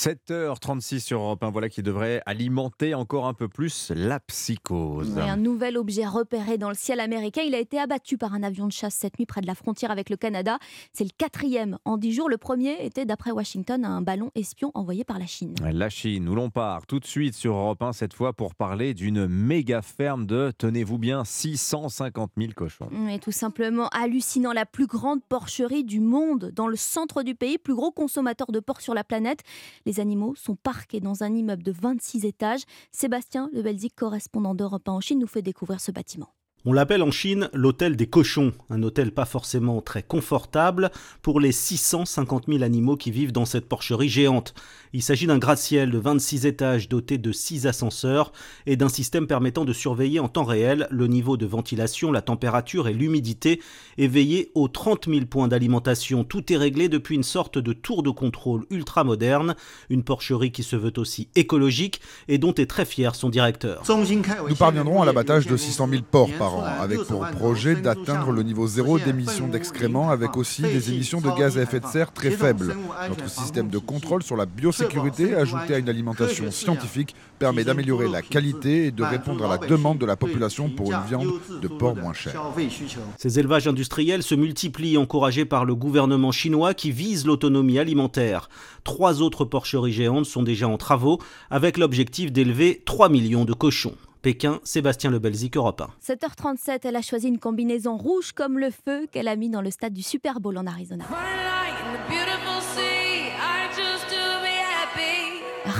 7h36 sur Europe 1, voilà qui devrait alimenter encore un peu plus la psychose. un nouvel objet repéré dans le ciel américain, il a été abattu par un avion de chasse cette nuit près de la frontière avec le Canada. C'est le quatrième en dix jours. Le premier était, d'après Washington, un ballon espion envoyé par la Chine. La Chine, où l'on part tout de suite sur Europe 1 cette fois pour parler d'une méga ferme de, tenez-vous bien, 650 000 cochons. Et tout simplement hallucinant, la plus grande porcherie du monde dans le centre du pays, plus gros consommateur de porc sur la planète. Les animaux sont parqués dans un immeuble de 26 étages. Sébastien Le Belzic, correspondant d'Europe 1 en Chine, nous fait découvrir ce bâtiment. On l'appelle en Chine l'hôtel des cochons, un hôtel pas forcément très confortable pour les 650 000 animaux qui vivent dans cette porcherie géante. Il s'agit d'un gratte-ciel de 26 étages doté de 6 ascenseurs et d'un système permettant de surveiller en temps réel le niveau de ventilation, la température et l'humidité et veiller aux 30 000 points d'alimentation. Tout est réglé depuis une sorte de tour de contrôle ultra moderne, une porcherie qui se veut aussi écologique et dont est très fier son directeur. Nous parviendrons à l'abattage de 600 000 porcs par an, avec pour projet d'atteindre le niveau zéro d'émissions d'excréments, avec aussi des émissions de gaz à effet de serre très faibles. Notre système de contrôle sur la biosécurité sécurité ajoutée à une alimentation scientifique permet d'améliorer la qualité et de répondre à la demande de la population pour une viande de porc moins chère. Ces élevages industriels se multiplient, encouragés par le gouvernement chinois qui vise l'autonomie alimentaire. Trois autres porcheries géantes sont déjà en travaux, avec l'objectif d'élever 3 millions de cochons. Pékin, Sébastien Lebelzik, Europe 1. 7h37, elle a choisi une combinaison rouge comme le feu qu'elle a mis dans le stade du Super Bowl en Arizona.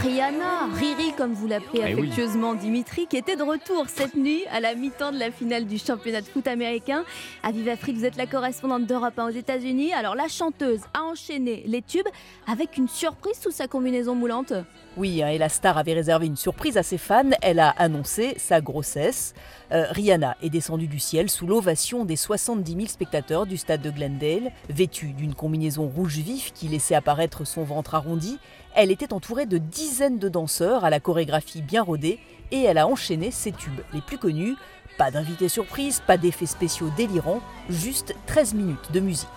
Rihanna, Riri comme vous l'appelez Eh affectueusement Dimitri, qui était de retour cette nuit à la mi-temps de la finale du championnat de foot américain. Aviva Fried, vous êtes la correspondante d'Europe 1 aux États-Unis. Alors la chanteuse a enchaîné les tubes avec une surprise sous sa combinaison moulante. Oui, hein, et la star avait réservé une surprise à ses fans. Elle a annoncé sa grossesse. Euh, Rihanna est descendue du ciel sous l'ovation des 70 000 spectateurs du stade de Glendale, vêtue d'une combinaison rouge vif qui laissait apparaître son ventre arrondi. Elle était entourée de dizaines de danseurs à la chorégraphie bien rodée et elle a enchaîné ses tubes les plus connus. Pas d'invités surprise, pas d'effets spéciaux délirants, juste 13 minutes de musique.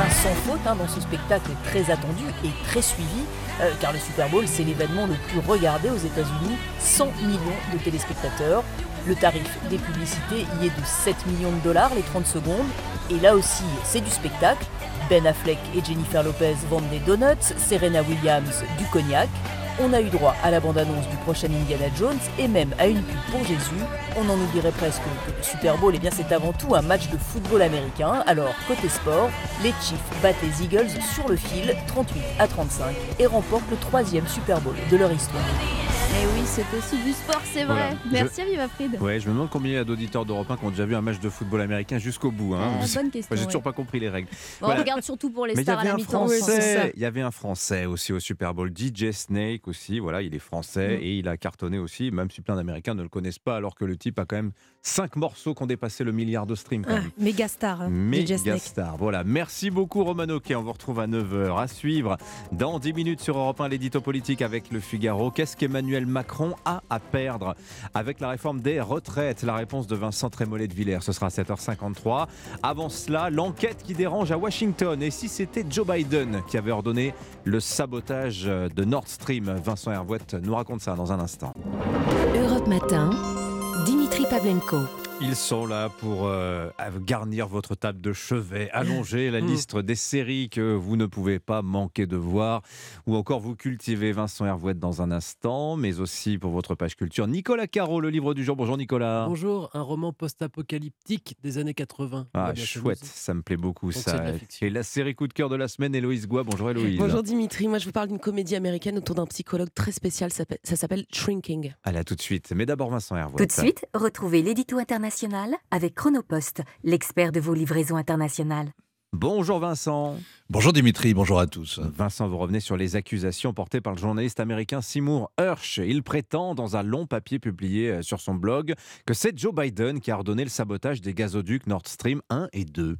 Un sans faute hein, dans ce spectacle très attendu et très suivi, euh, car le Super Bowl, c'est l'événement le plus regardé aux États-Unis, 100 millions de téléspectateurs. Le tarif des publicités y est de 7 millions de dollars les 30 secondes. Et là aussi, c'est du spectacle. Ben Affleck et Jennifer Lopez vendent des donuts, Serena Williams du cognac. On a eu droit à la bande-annonce du prochain Indiana Jones et même à une pub pour Jésus. On en oublierait presque que le Super Bowl, eh bien, c'est avant tout un match de football américain. Alors, côté sport, les Chiefs battent les Eagles sur le fil 38 à 35 et remportent le troisième Super Bowl de leur histoire. Et oui, c'est aussi du sport, c'est vrai. Voilà. Merci Viva Fried. Ouais, je me demande combien il y a d'auditeurs d'Europe 1 qui ont déjà vu un match de football américain jusqu'au bout. Hein. Ah, bonne question, J'ai ouais. toujours pas compris les règles. Bon, On regarde surtout pour les Mais stars à la mi-temps. il y avait un français aussi au Super Bowl, DJ Snake aussi. Voilà, il est français Mm. et il a cartonné aussi, même si plein d'Américains ne le connaissent pas, alors que le type a quand même cinq morceaux qui ont dépassé le milliard de streams. Quand Ah, même. méga star. hein, Méga star. Voilà, merci beaucoup Romano. On vous retrouve à 9h à suivre dans 10 minutes sur Europe 1 l'édito politique avec le Figaro. Qu'est-ce qu'Emmanuel Macron a à perdre avec la réforme des retraites? La réponse de Vincent Trémollet de Villers, ce sera à 7h53. Avant cela, l'enquête qui dérange à Washington. Et si c'était Joe Biden qui avait ordonné le sabotage de Nord Stream? Vincent Hervouette nous raconte ça dans un instant. Europe Matin, Pavlenko. Ils sont là pour euh, garnir votre table de chevet, allonger la Mm. liste des séries que vous ne pouvez pas manquer de voir, ou encore vous cultiver Vincent Hervouette dans un instant, mais aussi pour votre page culture. Nicolas Caro, le livre du jour. Bonjour Nicolas. Bonjour, un roman post-apocalyptique des années 80. Ah, chouette, ça me plaît beaucoup Donc ça. la. Et la série coup de cœur de la semaine, Héloïse Goua. Bonjour Héloïse. Bonjour Dimitri, moi je vous parle d'une comédie américaine autour d'un psychologue très spécial, ça s'appelle- Shrinking. Allez, à tout de suite. Mais d'abord Vincent Tout Hervouette. de suite, retrouvez l'édito international avec Chronopost, l'expert de vos livraisons internationales. Bonjour Vincent. Bonjour Dimitri, bonjour à tous. Vincent, vous revenez sur les accusations portées par le journaliste américain Seymour Hersh. Il prétend, dans un long papier publié euh, sur son blog, que c'est Joe Biden qui a ordonné le sabotage des gazoducs Nord Stream 1 et 2.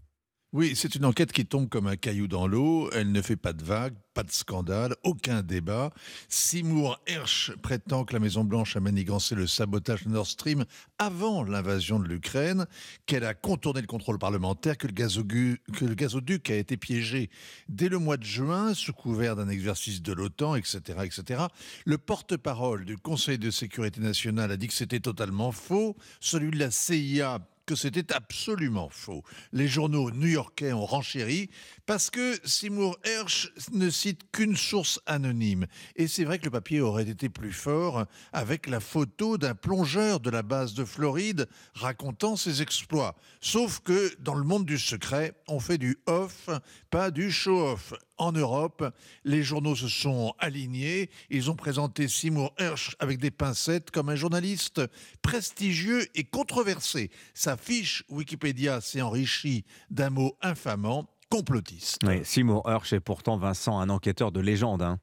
Oui, c'est une enquête qui tombe comme un caillou dans l'eau. Elle ne fait pas de vagues, pas de scandale, aucun débat. Seymour Hersh prétend que la Maison-Blanche a manigancé le sabotage de Nord Stream avant l'invasion de l'Ukraine, qu'elle a contourné le contrôle parlementaire, que le, gazogu- que le gazoduc a été piégé dès le mois de juin sous couvert d'un exercice de l'OTAN, etc., etc. Le porte-parole du Conseil de sécurité nationale a dit que c'était totalement faux. Celui de la CIA que c'était absolument faux. Les journaux new-yorkais ont renchéri parce que Seymour Hersh ne cite qu'une source anonyme. Et c'est vrai que le papier aurait été plus fort avec la photo d'un plongeur de la base de Floride racontant ses exploits. Sauf que dans le monde du secret, on fait du off, pas du show-off. En Europe, les journaux se sont alignés. Ils ont présenté Seymour Hersh avec des pincettes comme un journaliste prestigieux et controversé. Sa fiche Wikipédia s'est enrichie d'un mot infamant, complotiste. Oui, Seymour Hersh est pourtant Vincent, un enquêteur de légende. hein.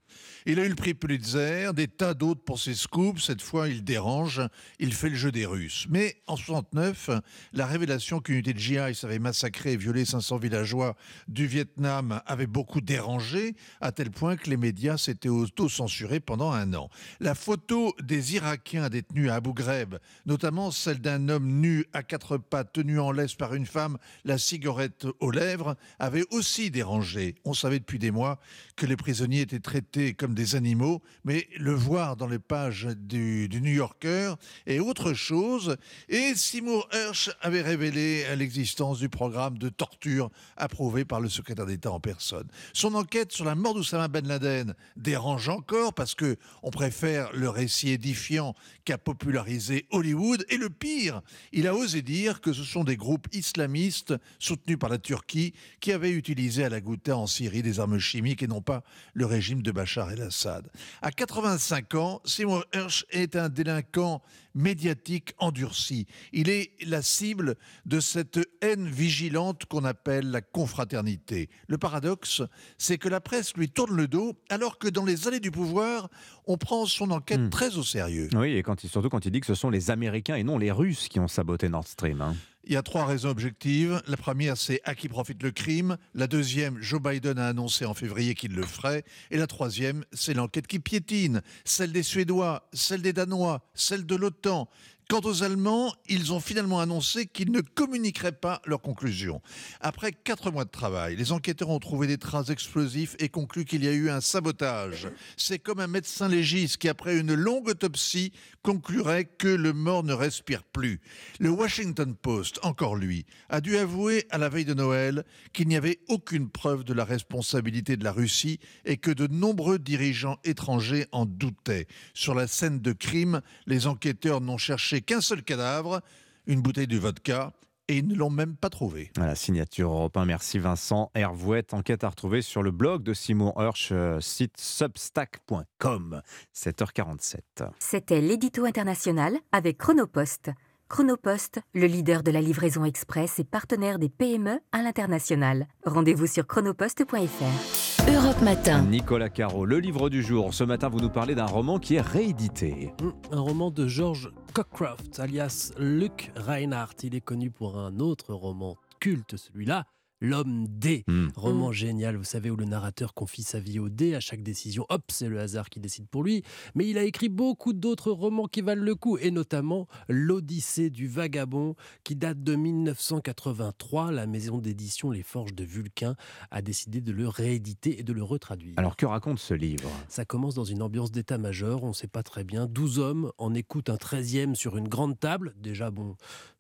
Il a eu le prix Pulitzer, des tas d'autres pour ses scoops. Cette fois, il dérange, il fait le jeu des Russes. Mais en 69, la révélation qu'une unité de GI avait massacré et violé 500 villageois du Vietnam avait beaucoup dérangé, à tel point que les médias s'étaient auto-censurés pendant un an. La photo des Irakiens détenus à Abu Ghraib, notamment celle d'un homme nu à quatre pattes tenu en laisse par une femme, la cigarette aux lèvres, avait aussi dérangé. On savait depuis des mois que les prisonniers étaient traités comme des animaux, mais le voir dans les pages du, New Yorker est autre chose. Et Seymour Hersh avait révélé l'existence du programme de torture approuvé par le secrétaire d'État en personne. Son enquête sur la mort d'Oussama Ben Laden dérange encore parce que on préfère le récit édifiant qu'a popularisé Hollywood. Et le pire, il a osé dire que ce sont des groupes islamistes soutenus par la Turquie qui avaient utilisé à la Ghouta en Syrie des armes chimiques et non pas le régime de Bachar el-Assad. À 85 ans, Seymour Hersh est un délinquant médiatique endurci. Il est la cible de cette haine vigilante qu'on appelle la confraternité. Le paradoxe, c'est que la presse lui tourne le dos alors que dans les allées du pouvoir, on prend son enquête très au sérieux. Oui, et quand il- surtout quand il dit que ce sont les Américains et non les Russes qui ont saboté Nord Stream. hein. Il y a trois raisons objectives. La première, c'est à qui profite le crime. La deuxième, Joe Biden a annoncé en février qu'il le ferait. Et la troisième, c'est l'enquête qui piétine. Celle des Suédois, celle des Danois, celle de l'OTAN temps. Quant aux Allemands, ils ont finalement annoncé qu'ils ne communiqueraient pas leurs conclusions. Après quatre mois de travail, les enquêteurs ont trouvé des traces explosifs et conclu qu'il y a eu un sabotage. C'est comme un médecin légiste qui, après une longue autopsie, conclurait que le mort ne respire plus. Le Washington Post, encore lui, a dû avouer à la veille de Noël qu'il n'y avait aucune preuve de la responsabilité de la Russie et que de nombreux dirigeants étrangers en doutaient. Sur la scène de crime, les enquêteurs n'ont cherché qu'un seul cadavre, une bouteille de vodka, et ils ne l'ont même pas trouvé. Voilà, signature Europe 1. Merci Vincent Hervouette. Enquête à retrouver sur le blog de Simon Hirsch, euh, site substack.com. 7h47. C'était l'édito international avec Chronopost. Chronopost, le leader de la livraison express et partenaire des PME à l'international. Rendez-vous sur chronopost.fr. Europe Matin. Nicolas Caro, le livre du jour. Ce matin, vous nous parlez d'un roman qui est réédité. Un roman de George Cockcroft, alias Luc Reinhardt. Il est connu pour un autre roman culte, celui-là, L'homme D. Hmm. Roman génial, vous savez, où le narrateur confie sa vie au dé. À chaque décision, hop, c'est le hasard qui décide pour lui. Mais il a écrit beaucoup d'autres romans qui valent le coup, et notamment L'Odyssée du Vagabond, qui date de 1983. La maison d'édition Les Forges de Vulcain a décidé de le rééditer et de le retraduire. Alors, que raconte ce livre? Ça commence dans une ambiance d'état-major, on ne sait pas très bien. 12 hommes en écoutent un 13e sur une grande table. Déjà, bon,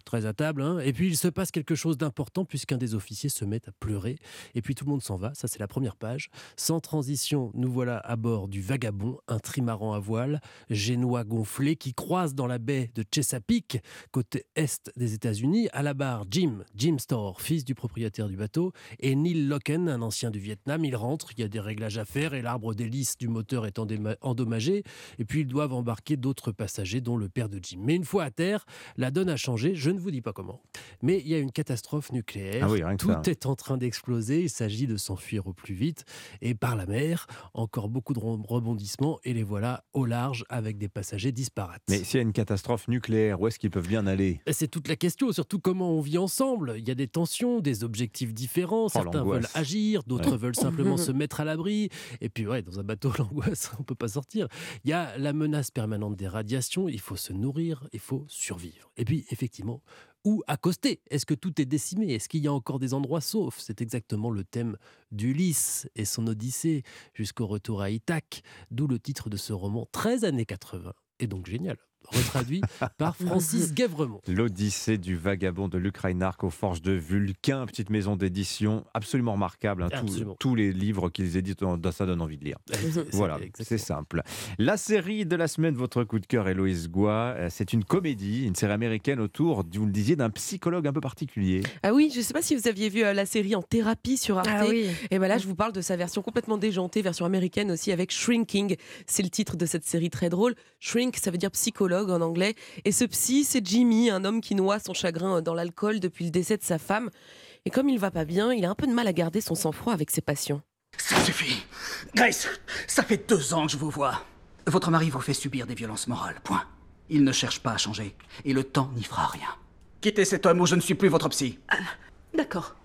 très à table. Hein. Et puis il se passe quelque chose d'important puisqu'un des officiers se met à pleurer. Et puis tout le monde s'en va. Ça, c'est la première page. Sans transition, nous voilà à bord du Vagabond, un trimaran à voile, génois gonflé, qui croise dans la baie de Chesapeake, côté est des États-Unis. À la barre, Jim, Jim Store, fils du propriétaire du bateau, et Neil Locken, un ancien du Vietnam. Ils rentrent, il y a des réglages à faire et l'arbre d'hélice du moteur est endommagé. Et puis ils doivent embarquer d'autres passagers, dont le père de Jim. Mais une fois à terre, la donne a changé. Je ne vous dis pas comment. Mais il y a une catastrophe nucléaire. Ah Tout est en train d'exploser. Il s'agit de s'enfuir au plus vite. Et par la mer, encore beaucoup de rebondissements. Et les voilà au large avec des passagers disparates. Mais s'il y a une catastrophe nucléaire, où est-ce qu'ils peuvent bien aller? C'est toute la question. Surtout comment on vit ensemble. Il y a des tensions, des objectifs différents. Oh, Certains veulent agir, d'autres veulent simplement se mettre à l'abri. Et puis, ouais, dans un bateau, l'angoisse, on peut pas sortir. Il y a la menace permanente des radiations. Il faut se nourrir, il faut survivre. Et puis, effectivement, où accoster Est-ce que tout est décimé? Est-ce qu'il y a encore des endroits saufs? C'est exactement le thème d'Ulysse et son Odyssée jusqu'au retour à Ithaque, d'où le titre de ce roman 13 années 80 et donc génial retraduit par Francis Guèvremont. L'Odyssée du vagabond de Luc Reinhardt aux forges de Vulcain, petite maison d'édition absolument remarquable. Hein, tous les livres qu'ils éditent, ça donne envie de lire. voilà, c'est simple. La série de la semaine, votre coup de cœur, Héloïse Goua, euh, c'est une comédie, une série américaine autour, vous le disiez, d'un psychologue un peu particulier. Ah oui, je ne sais pas si vous aviez vu euh, la série en thérapie sur Arte. Ah Et ben là, je vous parle de sa version complètement déjantée, version américaine aussi, avec Shrinking. C'est le titre de cette série très drôle. Shrink, ça veut dire psychologue en anglais. Et ce psy, c'est Jimmy, un homme qui noie son chagrin dans l'alcool depuis le décès de sa femme. Et comme il va pas bien, il a un peu de mal à garder son sang-froid avec ses passions. Ça suffit. Grace, ça fait deux ans que je vous vois. Votre mari vous fait subir des violences morales, point. Il ne cherche pas à changer, et le temps n'y fera rien. Quittez cet homme ou je ne suis plus votre psy. Ah, d'accord.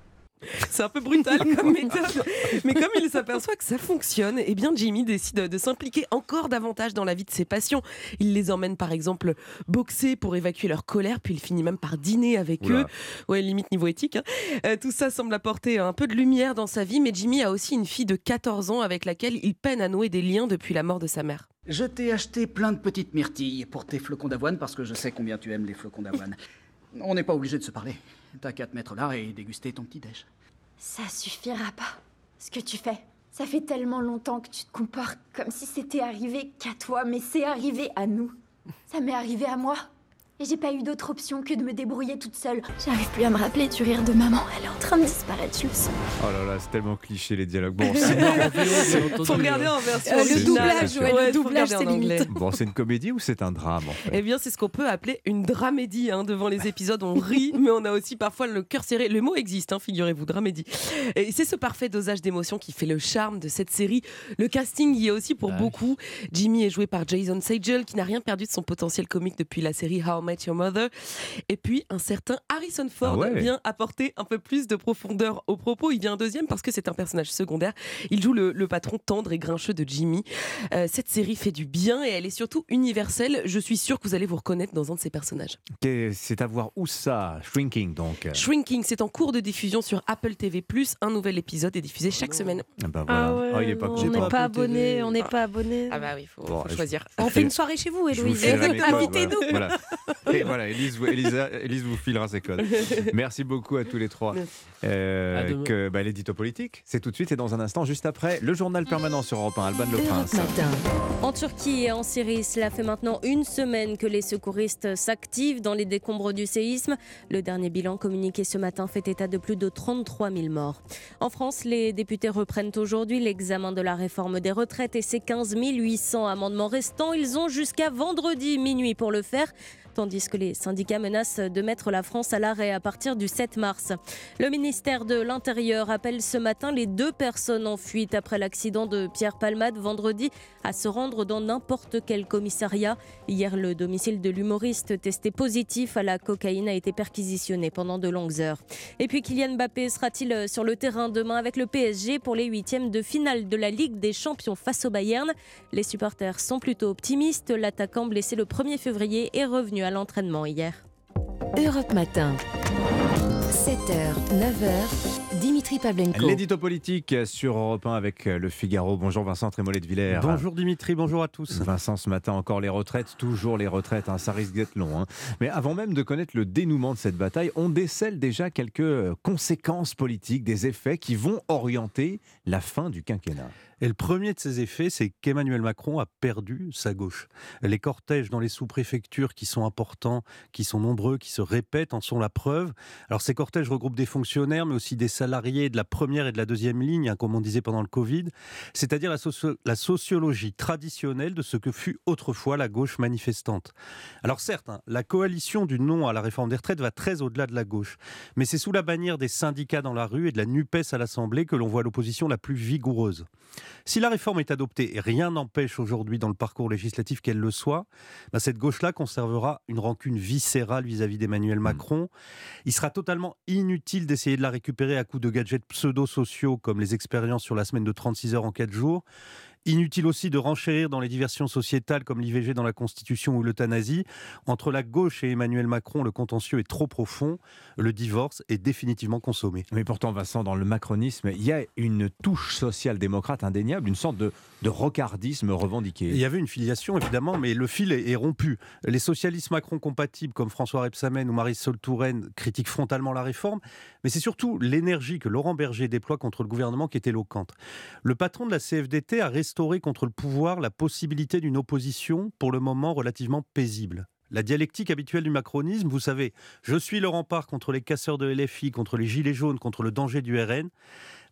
C'est un peu brutal comme méthode. Mais comme il s'aperçoit que ça fonctionne, eh bien Jimmy décide de s'impliquer encore davantage dans la vie de ses passions. Il les emmène par exemple boxer pour évacuer leur colère, puis il finit même par dîner avec eux. Ouais, limite niveau éthique. Hein. Euh, tout ça semble apporter un peu de lumière dans sa vie, mais Jimmy a aussi une fille de 14 ans avec laquelle il peine à nouer des liens depuis la mort de sa mère. Je t'ai acheté plein de petites myrtilles pour tes flocons d'avoine parce que je sais combien tu aimes les flocons d'avoine. On n'est pas obligé de se parler. T'as qu'à te mettre là et déguster ton petit déj. Ça suffira pas. Ce que tu fais. Ça fait tellement longtemps que tu te compares comme si c'était arrivé qu'à toi, mais c'est arrivé à nous. Ça m'est arrivé à moi. Et j'ai pas eu d'autre option que de me débrouiller toute seule. J'arrive plus à me rappeler du rire de maman. Elle est en train de disparaître, je le sens. Oh là là, c'est tellement cliché les dialogues. Bon, faut regarder en version euh, Le doublage, ouais, le doublage, c'est limite. Bon, c'est une comédie ou c'est un drame en fait Eh bien, c'est ce qu'on peut appeler une dramédie. Hein. Devant les épisodes, on rit, mais on a aussi parfois le cœur serré. Le mot existe, hein, figurez-vous, dramédie. Et c'est ce parfait dosage d'émotion qui fait le charme de cette série. Le casting y est aussi pour beaucoup. Jimmy est joué par Jason Segel, qui n'a rien perdu de son potentiel comique depuis la série How Your Mother. Et puis, un certain Harrison Ford ah vient apporter un peu plus de profondeur au propos. Il vient deuxième parce que c'est un personnage secondaire. Il joue le, patron tendre et grincheux de Jimmy. Euh, cette série fait du bien et elle est surtout universelle. Je suis sûre que vous allez vous reconnaître dans un de ces personnages. C'est à voir où ça Shrinking, donc. Shrinking, c'est en cours de diffusion sur Apple TV+. Un nouvel épisode est diffusé chaque semaine. Ah bah voilà. Ah oh, il est pas on n'est pas abonné. On n'est pas abonné. Ah bah oui, il faut, choisir. On fait une soirée chez vous, Héloïse. Invitez-nous. Voilà. Et voilà, Elise, vous filera ses codes. Merci beaucoup à tous les trois. Euh, que bah, l'édito politique, c'est tout de suite et dans un instant, juste après, le journal permanent sur Europe 1, Alban Le Prince. En Turquie et en Syrie, cela fait maintenant une semaine que les secouristes s'activent dans les décombres du séisme. Le dernier bilan communiqué ce matin fait état de plus de 33 000 morts. En France, les députés reprennent aujourd'hui l'examen de la réforme des retraites et ses 15 800 amendements restants. Ils ont jusqu'à vendredi minuit pour le faire tandis que les syndicats menacent de mettre la France à l'arrêt à partir du 7 mars. Le ministère de l'Intérieur appelle ce matin les deux personnes en fuite après l'accident de Pierre Palmade vendredi à se rendre dans n'importe quel commissariat. Hier, le domicile de l'humoriste testé positif à la cocaïne a été perquisitionné pendant de longues heures. Et puis Kylian Mbappé sera-t-il sur le terrain demain avec le PSG pour les huitièmes de finale de la Ligue des Champions face au Bayern? Les supporters sont plutôt optimistes. L'attaquant blessé le 1er février est revenu à l'entraînement hier. Europe Matin. 7h, 9h, Dimitri Pavlenko. L'édito politique sur Europe 1 avec le Figaro. Bonjour Vincent Trémollet de Villers. Bonjour Dimitri, bonjour à tous. Vincent, ce matin encore les retraites, toujours les retraites, hein, ça risque d'être long. Hein. Mais avant même de connaître le dénouement de cette bataille, on décèle déjà quelques conséquences politiques, des effets qui vont orienter la fin du quinquennat. Et le premier de ces effets, c'est qu'Emmanuel Macron a perdu sa gauche. Les cortèges dans les sous-préfectures qui sont importants, qui sont nombreux, qui se répètent, en sont la preuve. Alors ces cortèges regroupent des fonctionnaires, mais aussi des salariés de la première et de la deuxième ligne, hein, comme on disait pendant le Covid, c'est-à-dire la, sociologie traditionnelle de ce que fut autrefois la gauche manifestante. Alors certes, hein, la coalition du non à la réforme des retraites va très au-delà de la gauche, mais c'est sous la bannière des syndicats dans la rue et de la NUPES à l'Assemblée que l'on voit l'opposition la plus vigoureuse. Si la réforme est adoptée, et rien n'empêche aujourd'hui dans le parcours législatif qu'elle le soit, bah, cette gauche-là conservera une rancune viscérale vis-à-vis d'Emmanuel mmh. Macron. Il sera totalement inutile d'essayer de la récupérer à coups de gadgets pseudo-sociaux comme les expériences sur la semaine de 36 heures en 4 jours. Inutile aussi de renchérir dans les diversions sociétales comme l'IVG dans la Constitution ou l'euthanasie. Entre la gauche et Emmanuel Macron, le contentieux est trop profond. Le divorce est définitivement consommé. Mais pourtant, Vincent, dans le macronisme, il y a une touche social-démocrate indéniable, une sorte de, de rocardisme revendiqué. Il y avait une filiation, évidemment, mais le fil est, rompu. Les socialistes Macron compatibles comme François Rebsamen ou Marisol Touraine critiquent frontalement la réforme, mais c'est surtout l'énergie que Laurent Berger déploie contre le gouvernement qui est éloquente. Le patron de la CFDT a resté restaurer contre le pouvoir la possibilité d'une opposition, pour le moment relativement paisible. La dialectique habituelle du macronisme, vous savez, je suis le rempart contre les casseurs de LFI, contre les gilets jaunes, contre le danger du RN.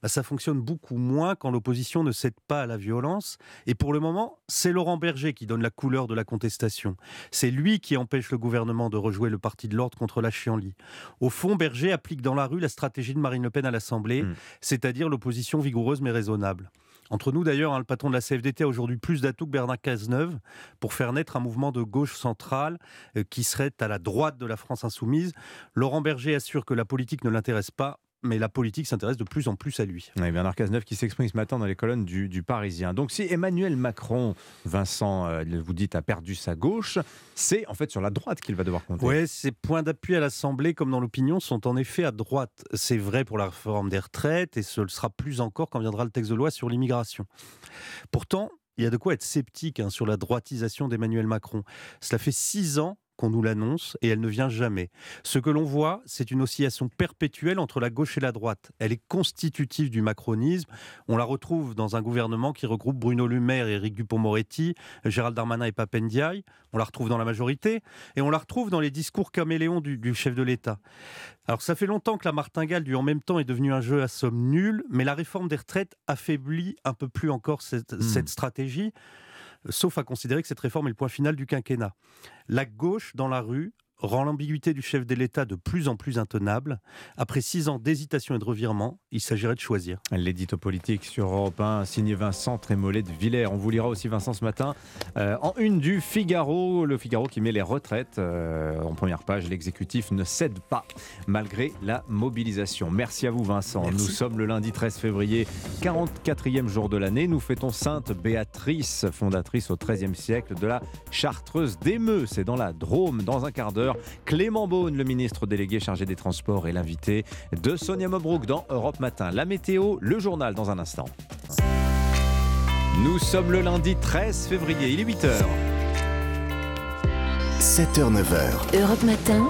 Bah, ça fonctionne beaucoup moins quand l'opposition ne cède pas à la violence. Et pour le moment, c'est Laurent Berger qui donne la couleur de la contestation. C'est lui qui empêche le gouvernement de rejouer le parti de l'ordre contre la chienlit. Au fond, Berger applique dans la rue la stratégie de Marine Le Pen à l'Assemblée, hmm. c'est-à-dire l'opposition vigoureuse mais raisonnable. Entre nous, d'ailleurs, hein, le patron de la CFDT a aujourd'hui plus d'atouts que Bernard Cazeneuve pour faire naître un mouvement de gauche centrale euh, qui serait à la droite de la France insoumise. Laurent Berger assure que la politique ne l'intéresse pas mais la politique s'intéresse de plus en plus à lui. Oui, Bernard Cazeneuve qui s'exprime ce matin dans les colonnes du, Parisien. Donc si Emmanuel Macron, Vincent, euh, vous dites, a perdu sa gauche, c'est en fait sur la droite qu'il va devoir compter. Oui, ses points d'appui à l'Assemblée comme dans l'opinion sont en effet à droite. C'est vrai pour la réforme des retraites et ce le sera plus encore quand viendra le texte de loi sur l'immigration. Pourtant, il y a de quoi être sceptique hein, sur la droitisation d'Emmanuel Macron. Cela fait six ans qu'on nous l'annonce et elle ne vient jamais. Ce que l'on voit, c'est une oscillation perpétuelle entre la gauche et la droite. Elle est constitutive du macronisme. On la retrouve dans un gouvernement qui regroupe Bruno Le Maire, Éric Dupont-Moretti, Gérald Darmanin et Papendiaï. On la retrouve dans la majorité et on la retrouve dans les discours caméléons du, du chef de l'État. Alors ça fait longtemps que la martingale du en même temps est devenue un jeu à somme nulle, mais la réforme des retraites affaiblit un peu plus encore cette, hmm. cette stratégie sauf à considérer que cette réforme est le point final du quinquennat. La gauche dans la rue rend l'ambiguïté du chef de l'État de plus en plus intenable. Après six ans d'hésitation et de revirement, il s'agirait de choisir. L'édito politique sur Europe 1, signé Vincent Trémollet de Villers. On vous lira aussi, Vincent, ce matin, euh, en une du Figaro. Le Figaro qui met les retraites euh, en première page. L'exécutif ne cède pas, malgré la mobilisation. Merci à vous, Vincent. Nous sommes le lundi 13 février, 44e jour de l'année. Nous fêtons Sainte Béatrice, fondatrice au XIIIe siècle de la Chartreuse d'Emeux. C'est dans la Drôme, dans un quart d'heure. Clément Beaune, le ministre délégué chargé des Transports, est l'invité de Sonia Mobrook dans Europe Matin. La météo, le journal dans un instant. Nous sommes le lundi 13 février, il est 8h. 7h, 9h. Europe Matin.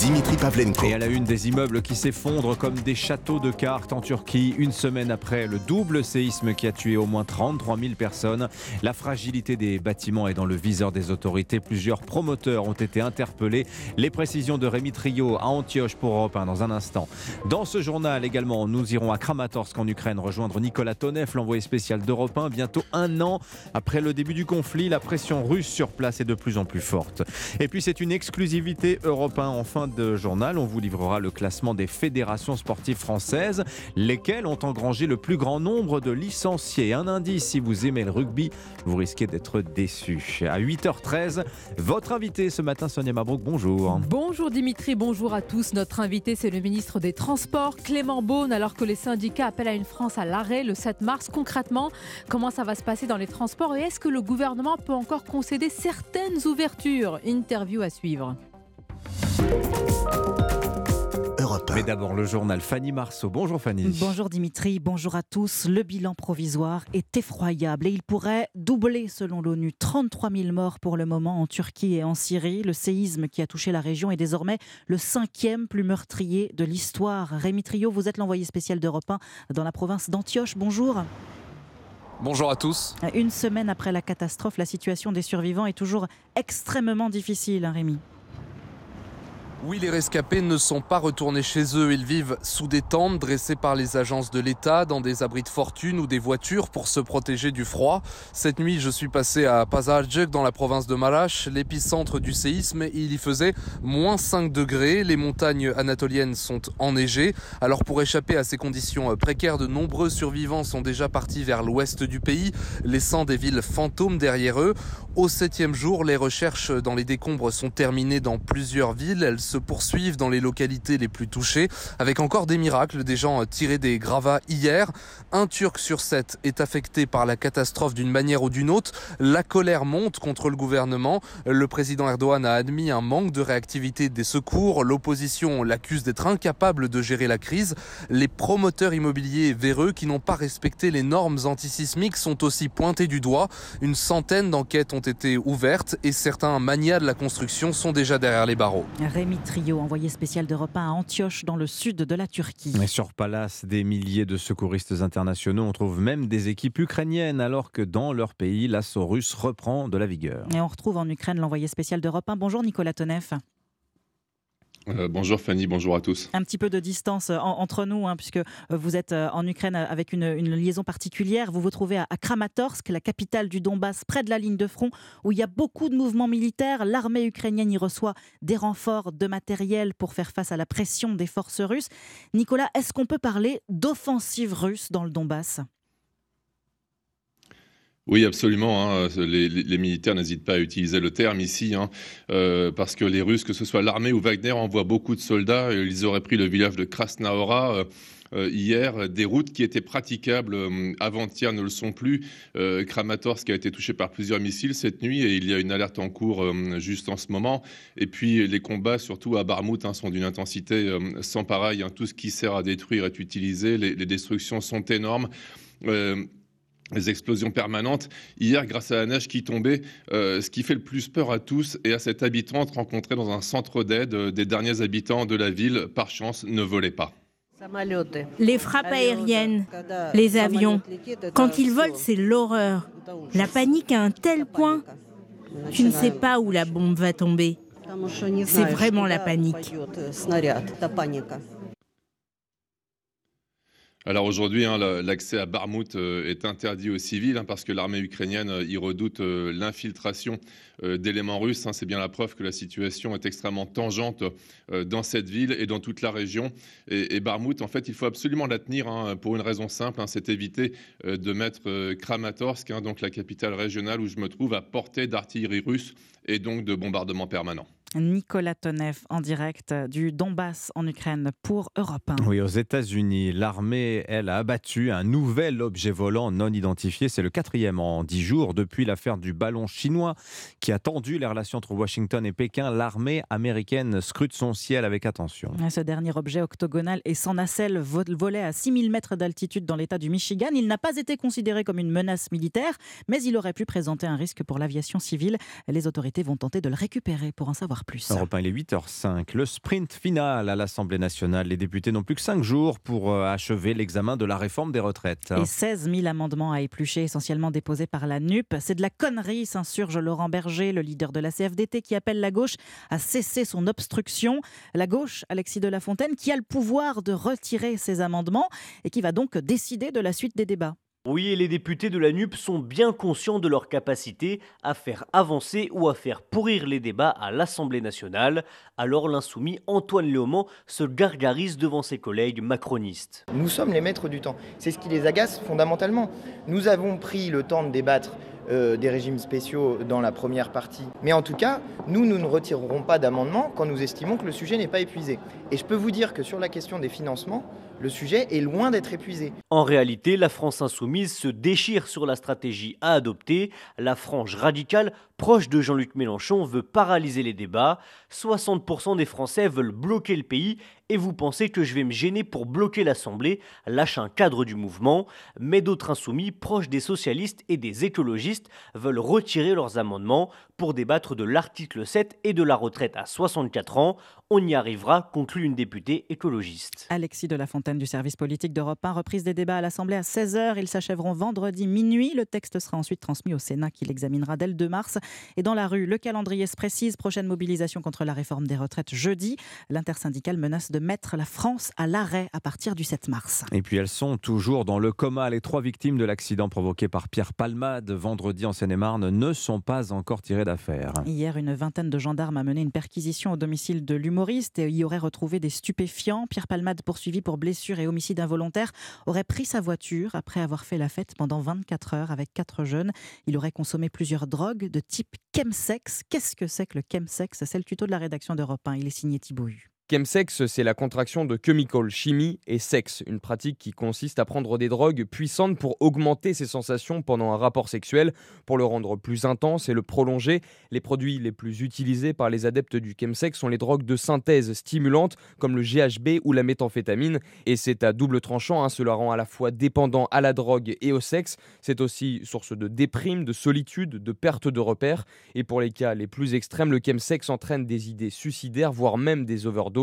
Dimitri Pavlenko. Et à la une des immeubles qui s'effondrent comme des châteaux de cartes en Turquie, une semaine après le double séisme qui a tué au moins 33 000 personnes. La fragilité des bâtiments est dans le viseur des autorités. Plusieurs promoteurs ont été interpellés. Les précisions de Rémi Trio à Antioche pour Europe 1 dans un instant. Dans ce journal également, nous irons à Kramatorsk en Ukraine rejoindre Nicolas Tonev, l'envoyé spécial d'Europe 1. Bientôt un an après le début du conflit, la pression russe sur place est de plus en plus forte. Et puis c'est une exclusivité Europe 1 en fin de journal, on vous livrera le classement des fédérations sportives françaises, lesquelles ont engrangé le plus grand nombre de licenciés. Un indice, si vous aimez le rugby, vous risquez d'être déçu. À 8h13, votre invité ce matin, Sonia Mabrouk, bonjour. Bonjour Dimitri, bonjour à tous. Notre invité, c'est le ministre des Transports, Clément Beaune, alors que les syndicats appellent à une France à l'arrêt le 7 mars. Concrètement, comment ça va se passer dans les transports et est-ce que le gouvernement peut encore concéder certaines ouvertures? Interview à suivre. Europe Europe 1. Mais d'abord le journal Fanny Marceau. Bonjour Fanny. Bonjour Dimitri, bonjour à tous. Le bilan provisoire est effroyable et il pourrait doubler selon l'ONU. 33 000 morts pour le moment en Turquie et en Syrie. Le séisme qui a touché la région est désormais le cinquième plus meurtrier de l'histoire. Rémi Trio, vous êtes l'envoyé spécial d'Europe 1 dans la province d'Antioche. Bonjour. Bonjour à tous. Une semaine après la catastrophe, la situation des survivants est toujours extrêmement difficile, hein, Rémi. Oui, les rescapés ne sont pas retournés chez eux. Ils vivent sous des tentes dressées par les agences de l'État, dans des abris de fortune ou des voitures pour se protéger du froid. Cette nuit, je suis passé à Pazardzhik dans la province de Marash, l'épicentre du séisme. Il y faisait moins 5 degrés. Les montagnes anatoliennes sont enneigées. Alors pour échapper à ces conditions précaires, de nombreux survivants sont déjà partis vers l'ouest du pays, laissant des villes fantômes derrière eux. Au septième jour, les recherches dans les décombres sont terminées dans plusieurs villes. Se poursuivent dans les localités les plus touchées, avec encore des miracles, des gens tirés des gravats hier. Un Turc sur sept est affecté par la catastrophe d'une manière ou d'une autre. La colère monte contre le gouvernement. Le président Erdogan a admis un manque de réactivité des secours. L'opposition l'accuse d'être incapable de gérer la crise. Les promoteurs immobiliers véreux qui n'ont pas respecté les normes antisismiques sont aussi pointés du doigt. Une centaine d'enquêtes ont été ouvertes et certains manias de la construction sont déjà derrière les barreaux. Trio, envoyé spécial d'Europe 1 à Antioche, dans le sud de la Turquie. Et sur Palace, des milliers de secouristes internationaux. On trouve même des équipes ukrainiennes, alors que dans leur pays, l'assaut russe reprend de la vigueur. Et on retrouve en Ukraine l'envoyé spécial d'Europe 1. Bonjour Nicolas Tonev. Euh, bonjour Fanny, bonjour à tous. Un petit peu de distance en, entre nous, hein, puisque vous êtes en Ukraine avec une, liaison particulière. Vous vous trouvez à, Kramatorsk, la capitale du Donbass, près de la ligne de front, où il y a beaucoup de mouvements militaires. L'armée ukrainienne y reçoit des renforts de matériel pour faire face à la pression des forces russes. Nicolas, est-ce qu'on peut parler d'offensive russe dans le Donbass? Oui, absolument. Hein. Les, les, militaires n'hésitent pas à utiliser le terme ici, hein, euh, parce que les Russes, que ce soit l'armée ou Wagner, envoient beaucoup de soldats. Ils auraient pris le village de Krasnaora. Euh, hier, des routes qui étaient praticables euh, avant-hier ne le sont plus. Euh, Kramatorsk a été touché par plusieurs missiles cette nuit et il y a une alerte en cours juste en ce moment. Et puis les combats, surtout à Barmout, hein, sont d'une intensité sans pareil. Tout ce qui sert à détruire est utilisé. Les destructions sont énormes les explosions permanentes. Hier, grâce à la neige qui tombait, euh, ce qui fait le plus peur à tous et à cette habitante rencontrée dans un centre d'aide euh, des derniers habitants de la ville, par chance, ne volaient pas. Les frappes aériennes, les avions, quand ils volent, c'est l'horreur. La panique à un tel point, tu ne sais pas où la bombe va tomber. C'est vraiment la panique. Alors aujourd'hui, hein, l'accès à Barmout euh, est interdit aux civils hein, parce que l'armée ukrainienne euh, y redoute euh, l'infiltration d'éléments russes. Hein. C'est bien la preuve que la situation est extrêmement tangente dans cette ville et dans toute la région. Et, et Barmout, en fait, il faut absolument la tenir pour une raison simple, c'est éviter de mettre Kramatorsk, donc la capitale régionale où je me trouve, à portée d'artillerie russe et donc de bombardements permanents. Nicolas Tonev en direct du Donbass en Ukraine pour Europe 1. Oui, aux États-Unis, l'armée, elle, a abattu un nouvel objet volant non identifié. C'est le quatrième en dix jours depuis l'affaire du ballon chinois qui a tendu les relations entre Washington et Pékin. L'armée américaine scrute son ciel avec attention. Ce dernier objet octogonal et sans nacelle volait à 6000 mètres d'altitude dans l'État du Michigan. Il n'a pas été considéré comme une menace militaire, mais il aurait pu présenter un risque pour l'aviation civile. Les autorités vont tenter de le récupérer pour en savoir plus. Europe 1, il est 8h05. Le sprint final à l'Assemblée nationale. Les députés n'ont plus que 5 jours pour euh, achever l'examen de la réforme des retraites. Et 16 000 amendements à éplucher, essentiellement déposés par la NUP. C'est de la connerie, s'insurge Laurent Berger, le leader de la CFDT, qui appelle la gauche à cesser son obstruction. La gauche, Alexis de la Fontaine, qui a le pouvoir de retirer ces amendements et qui va donc décider de la suite des débats. Oui, et les députés de la NUP sont bien conscients de leur capacité à faire avancer ou à faire pourrir les débats à l'Assemblée nationale. Alors l'insoumis Antoine Léaumont se gargarise devant ses collègues macronistes. Nous sommes les maîtres du temps. C'est ce qui les agace fondamentalement. Nous avons pris le temps de débattre euh, des régimes spéciaux dans la première partie. Mais en tout cas, nous, nous ne retirerons pas d'amendement quand nous estimons que le sujet n'est pas épuisé. Et je peux vous dire que sur la question des financements, le sujet est loin d'être épuisé. En réalité, la France insoumise se déchire sur la stratégie à adopter. La frange radicale, proche de Jean-Luc Mélenchon, veut paralyser les débats. 60% des Français veulent bloquer le pays et vous pensez que je vais me gêner pour bloquer l'Assemblée, lâche un cadre du mouvement. Mais d'autres insoumis, proches des socialistes et des écologistes, veulent retirer leurs amendements pour débattre de l'article 7 et de la retraite à 64 ans. On y arrivera, conclut une députée écologiste. Alexis de la Fontaine du service politique d'Europe 1, reprise des débats à l'Assemblée à 16h. Ils s'achèveront vendredi minuit. Le texte sera ensuite transmis au Sénat qui l'examinera dès le 2 mars. Et dans la rue, le calendrier se précise. Prochaine mobilisation contre la réforme des retraites jeudi. L'intersyndicale menace de mettre la France à l'arrêt à partir du 7 mars. Et puis elles sont toujours dans le coma. Les trois victimes de l'accident provoqué par Pierre Palmade vendredi en Seine-et-Marne ne sont pas encore tirées d'affaire. Hier, une vingtaine de gendarmes a mené une perquisition au domicile de l'humoriste et y aurait retrouvé des stupéfiants. Pierre Palmade, poursuivi pour blessure et homicide involontaire, aurait pris sa voiture après avoir fait la fête pendant 24 heures avec quatre jeunes. Il aurait consommé plusieurs drogues de type chemsex. Qu'est-ce que c'est que le chemsex? C'est le tuto de la rédaction d'Europe 1. Il est signé Thibaut Chemsex, c'est la contraction de chemical, chimie et sexe, une pratique qui consiste à prendre des drogues puissantes pour augmenter ses sensations pendant un rapport sexuel, pour le rendre plus intense et le prolonger. Les produits les plus utilisés par les adeptes du chemsex sont les drogues de synthèse stimulantes comme le GHB ou la méthamphétamine. Et c'est à double tranchant, hein, cela rend à la fois dépendant à la drogue et au sexe. C'est aussi source de déprime, de solitude, de perte de repères. Et pour les cas les plus extrêmes, le chemsex entraîne des idées suicidaires, voire même des overdoses.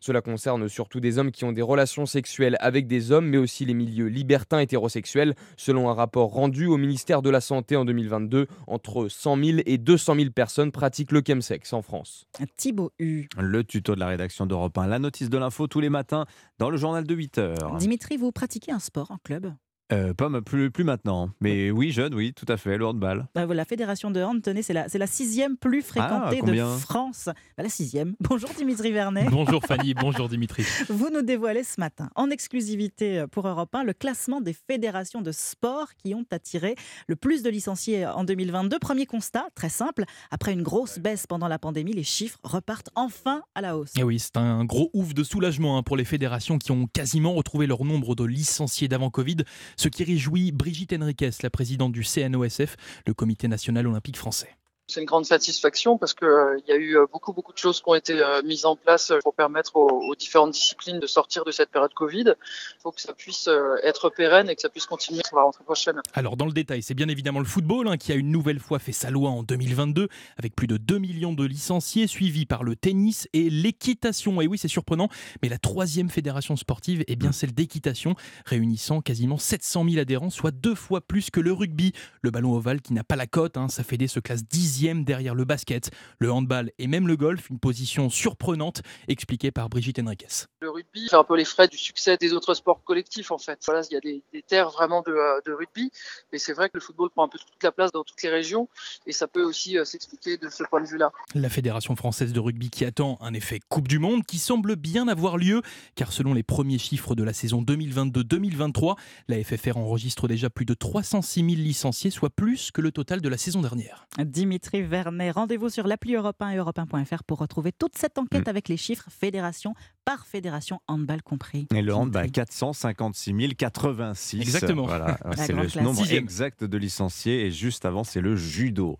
Cela concerne surtout des hommes qui ont des relations sexuelles avec des hommes, mais aussi les milieux libertins hétérosexuels. Selon un rapport rendu au ministère de la Santé en 2022, entre 100 000 et 200 000 personnes pratiquent le chemsex en France. Thibaut U. Le tuto de la rédaction d'Europe 1, la notice de l'info tous les matins dans le journal de 8 heures. Dimitri, vous pratiquez un sport en club? Euh, pas plus, plus maintenant, mais oui, jeune, oui, tout à fait, le handball. Bah, la fédération de hand, tenez, c'est la, la sixième plus fréquentée Ah, de combien? France. Bah, la sixième. Bonjour Dimitri Vernet. Bonjour Fanny, bonjour Dimitri. Vous nous dévoilez ce matin, en exclusivité pour Europe 1, le classement des fédérations de sport qui ont attiré le plus de licenciés en 2022. Premier constat, très simple, après une grosse baisse pendant la pandémie, les chiffres repartent enfin à la hausse. Et oui, c'est un gros ouf de soulagement hein, pour les fédérations qui ont quasiment retrouvé leur nombre de licenciés d'avant Covid, ce qui réjouit Brigitte Henriquez, la présidente du CNOSF, le Comité national olympique français. C'est une grande satisfaction parce qu'il y a eu euh, beaucoup beaucoup de choses qui ont été euh, mises en place pour permettre aux, aux différentes disciplines de sortir de cette période Covid. Il faut que ça puisse euh, être pérenne et que ça puisse continuer sur la rentrée prochaine. Alors dans le détail, c'est bien évidemment le football hein, qui a une nouvelle fois fait sa loi en 2022 avec plus de 2 millions de licenciés, suivi par le tennis et l'équitation. Et oui, c'est surprenant, mais la troisième fédération sportive est bien celle d'équitation, réunissant quasiment 700 000 adhérents, soit deux fois plus que le rugby. Le ballon ovale qui n'a pas la cote, hein, sa fédé se classe dixième derrière le basket, le handball et même le golf, une position surprenante expliquée par Brigitte Henriquez. Le rugby fait un peu les frais du succès des autres sports collectifs en fait. Voilà, il y a des, des terres vraiment de, euh, de rugby, mais c'est vrai que le football prend un peu toute la place dans toutes les régions et ça peut aussi euh, s'expliquer de ce point de vue-là. La Fédération française de rugby qui attend un effet Coupe du Monde qui semble bien avoir lieu, car selon les premiers chiffres de la saison 2022-2023, la FFR enregistre déjà plus de 306 000 licenciés, soit plus que le total de la saison dernière. Dimitri Vernet, rendez-vous sur l'appli Europe 1 et Europe 1.fr pour retrouver toute cette enquête Mm. avec les chiffres fédération par fédération, handball compris. Et le handball, 456 086. Exactement. Voilà, c'est le classe. nombre Sixième. exact de licenciés. Et juste avant, c'est le judo.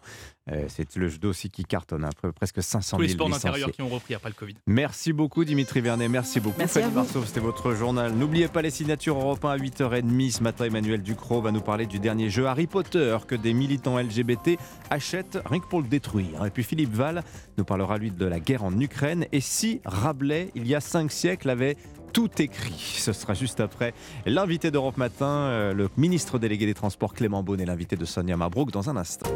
Euh, c'est le judo aussi qui cartonne, hein, pre- presque 500 Tous 000 les sports licenciés. d'intérieur qui ont repris après le Covid. Merci beaucoup Dimitri Vernet, merci beaucoup Merci Fanny vous. Marceau, c'était votre journal. N'oubliez pas les signatures Europe 1 à 8h30. Ce matin, Emmanuel Ducrot va nous parler du dernier jeu Harry Potter que des militants LGBT achètent rien que pour le détruire. Et puis Philippe Val nous parlera lui de la guerre en Ukraine et si Rabelais, il y a cinq siècles, avait tout écrit. Ce sera juste après l'invité d'Europe Matin, euh, le ministre délégué des Transports Clément Beaune et l'invité de Sonia Mabrouk dans un instant.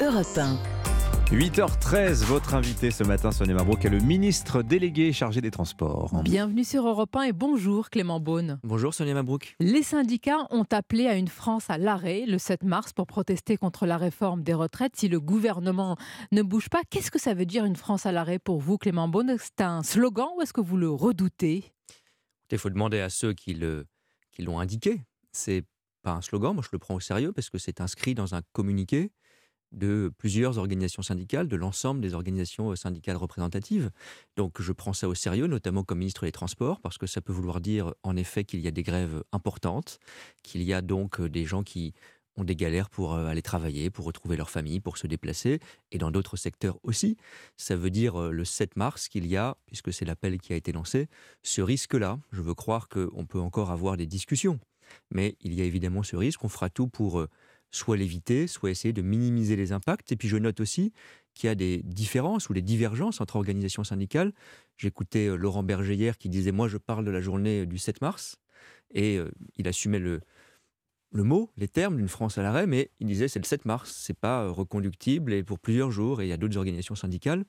Europe 1. 8h13, votre invité ce matin, Sonia Mabrouk, est le ministre délégué chargé des Transports. Bienvenue sur Europe 1 et bonjour Clément Beaune. Bonjour Sonia Mabrouk. Les syndicats ont appelé à une France à l'arrêt le 7 mars pour protester contre la réforme des retraites. Si le gouvernement ne bouge pas, qu'est-ce que ça veut dire une France à l'arrêt pour vous, Clément Beaune? C'est un slogan ou est-ce que vous le redoutez? Il faut demander à ceux qui le- qui l'ont indiqué. C'est pas un slogan, moi je le prends au sérieux parce que c'est inscrit dans un communiqué de plusieurs organisations syndicales, de l'ensemble des organisations euh, syndicales représentatives. Donc je prends ça au sérieux, notamment comme ministre des Transports, parce que ça peut vouloir dire en effet qu'il y a des grèves importantes, qu'il y a donc euh, des gens qui ont des galères pour euh, aller travailler, pour retrouver leur famille, pour se déplacer, et dans d'autres secteurs aussi. Ça veut dire le 7 mars qu'il y a, puisque c'est l'appel qui a été lancé, ce risque-là. Je veux croire qu'on peut encore avoir des discussions, mais il y a évidemment ce risque. On fera tout pour soit l'éviter, soit essayer de minimiser les impacts. Et puis je note aussi qu'il y a des différences ou des divergences entre organisations syndicales. J'écoutais euh, Laurent Berger hier qui disait Moi, je parle de la journée euh, du 7 mars. Et euh, il assumait le, le mot, les termes d'une France à l'arrêt, mais il disait c'est le 7 mars, c'est pas reconductible et pour plusieurs jours. Et il y a d'autres organisations syndicales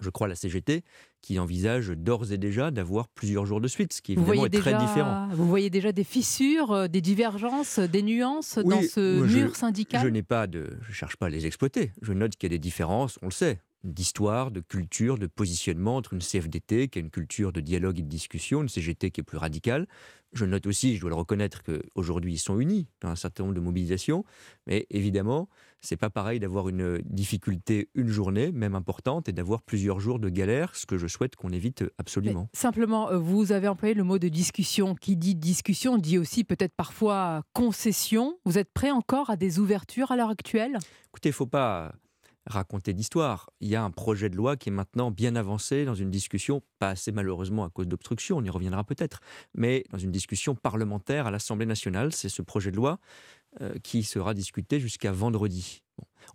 je crois, la CGT, qui envisage d'ores et déjà d'avoir plusieurs jours de suite, ce qui évidemment est très différent. Vous voyez déjà des fissures, euh, des divergences, des nuances dans ce mur syndical Je n'ai pas de, je cherche pas à les exploiter. Je note qu'il y a des différences, on le sait, d'histoire, de culture, de positionnement entre une CFDT qui a une culture de dialogue et de discussion, une CGT qui est plus radicale. Je note aussi, je dois le reconnaître, qu'aujourd'hui ils sont unis dans un certain nombre de mobilisations, mais évidemment, c'est pas pareil d'avoir une difficulté une journée, même importante, et d'avoir plusieurs jours de galère, ce que je souhaite qu'on évite absolument. simplement, euh, vous avez employé le mot de discussion. Qui dit discussion dit aussi peut-être parfois concession. Vous êtes prêt encore à des ouvertures à l'heure actuelle? Écoutez, il faut pas raconter d'histoire. Il y a un projet de loi qui est maintenant bien avancé dans une discussion, pas assez malheureusement à cause d'obstruction, on y reviendra peut-être, mais dans une discussion parlementaire à l'Assemblée nationale. C'est ce projet de loi euh, qui sera discuté jusqu'à vendredi.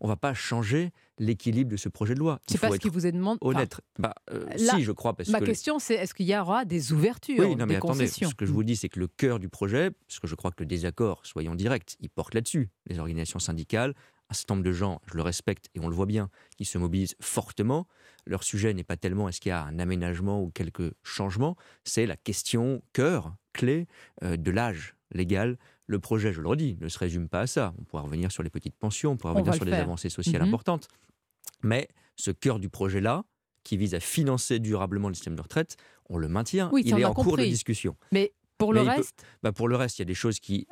On ne va pas changer l'équilibre de ce projet de loi. C'est pas ce qui vous est demandé. Honnête. bah, euh, si, je crois. Parce ma question, c'est est-ce qu'il y aura des ouvertures, oui, non, mais des attendez, Ce que je vous dis, c'est que le cœur du projet, parce que je crois que le désaccord, soyons directs, il porte là-dessus. Les organisations syndicales, un certain nombre de gens, je le respecte et on le voit bien, qui se mobilisent fortement. Leur sujet n'est pas tellement est-ce qu'il y a un aménagement ou quelques changements, c'est la question cœur, clé euh, de l'âge légal. Le projet, je le redis, ne se résume pas à ça. On pourra revenir sur les petites pensions, on pourra revenir sur les avancées sociales mhm. importantes. Mais ce cœur du projet-là, qui vise à financer durablement le système de retraite, on le maintient. il est en cours de discussion. Mais pour le reste bah Pour le reste, il y a des choses qui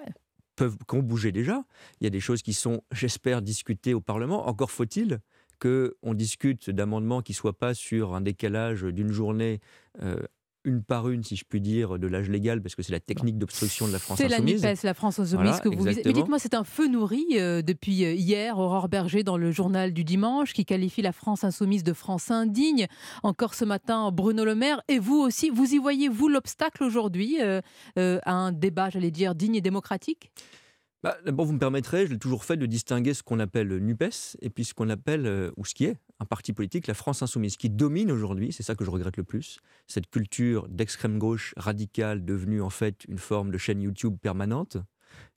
peuvent, ont bougé déjà. Il y a des choses qui sont, j'espère, discutées au Parlement. Encore faut-il qu'on discute d'amendements qui ne soient pas sur un décalage d'une journée euh, une par une, si je puis dire, de l'âge légal, parce que c'est la technique d'obstruction de la France insoumise. C'est la NUPES, la France insoumise que vous Mais dites-moi, c'est un feu nourri euh, depuis euh, hier, Aurore Berger dans le journal du dimanche, qui qualifie la France insoumise de France indigne. Encore ce matin, Bruno Le Maire, et vous aussi, vous y voyez, vous, l'obstacle aujourd'hui à un débat, j'allais dire, digne et démocratique? Bah, D'abord, vous me permettrez, je l'ai toujours fait, de distinguer ce qu'on appelle NUPES et puis ce qu'on appelle, euh, ou ce qui est, un parti politique, la France Insoumise, qui domine aujourd'hui, c'est ça que je regrette le plus, cette culture d'extrême gauche radicale devenue en fait une forme de chaîne YouTube permanente,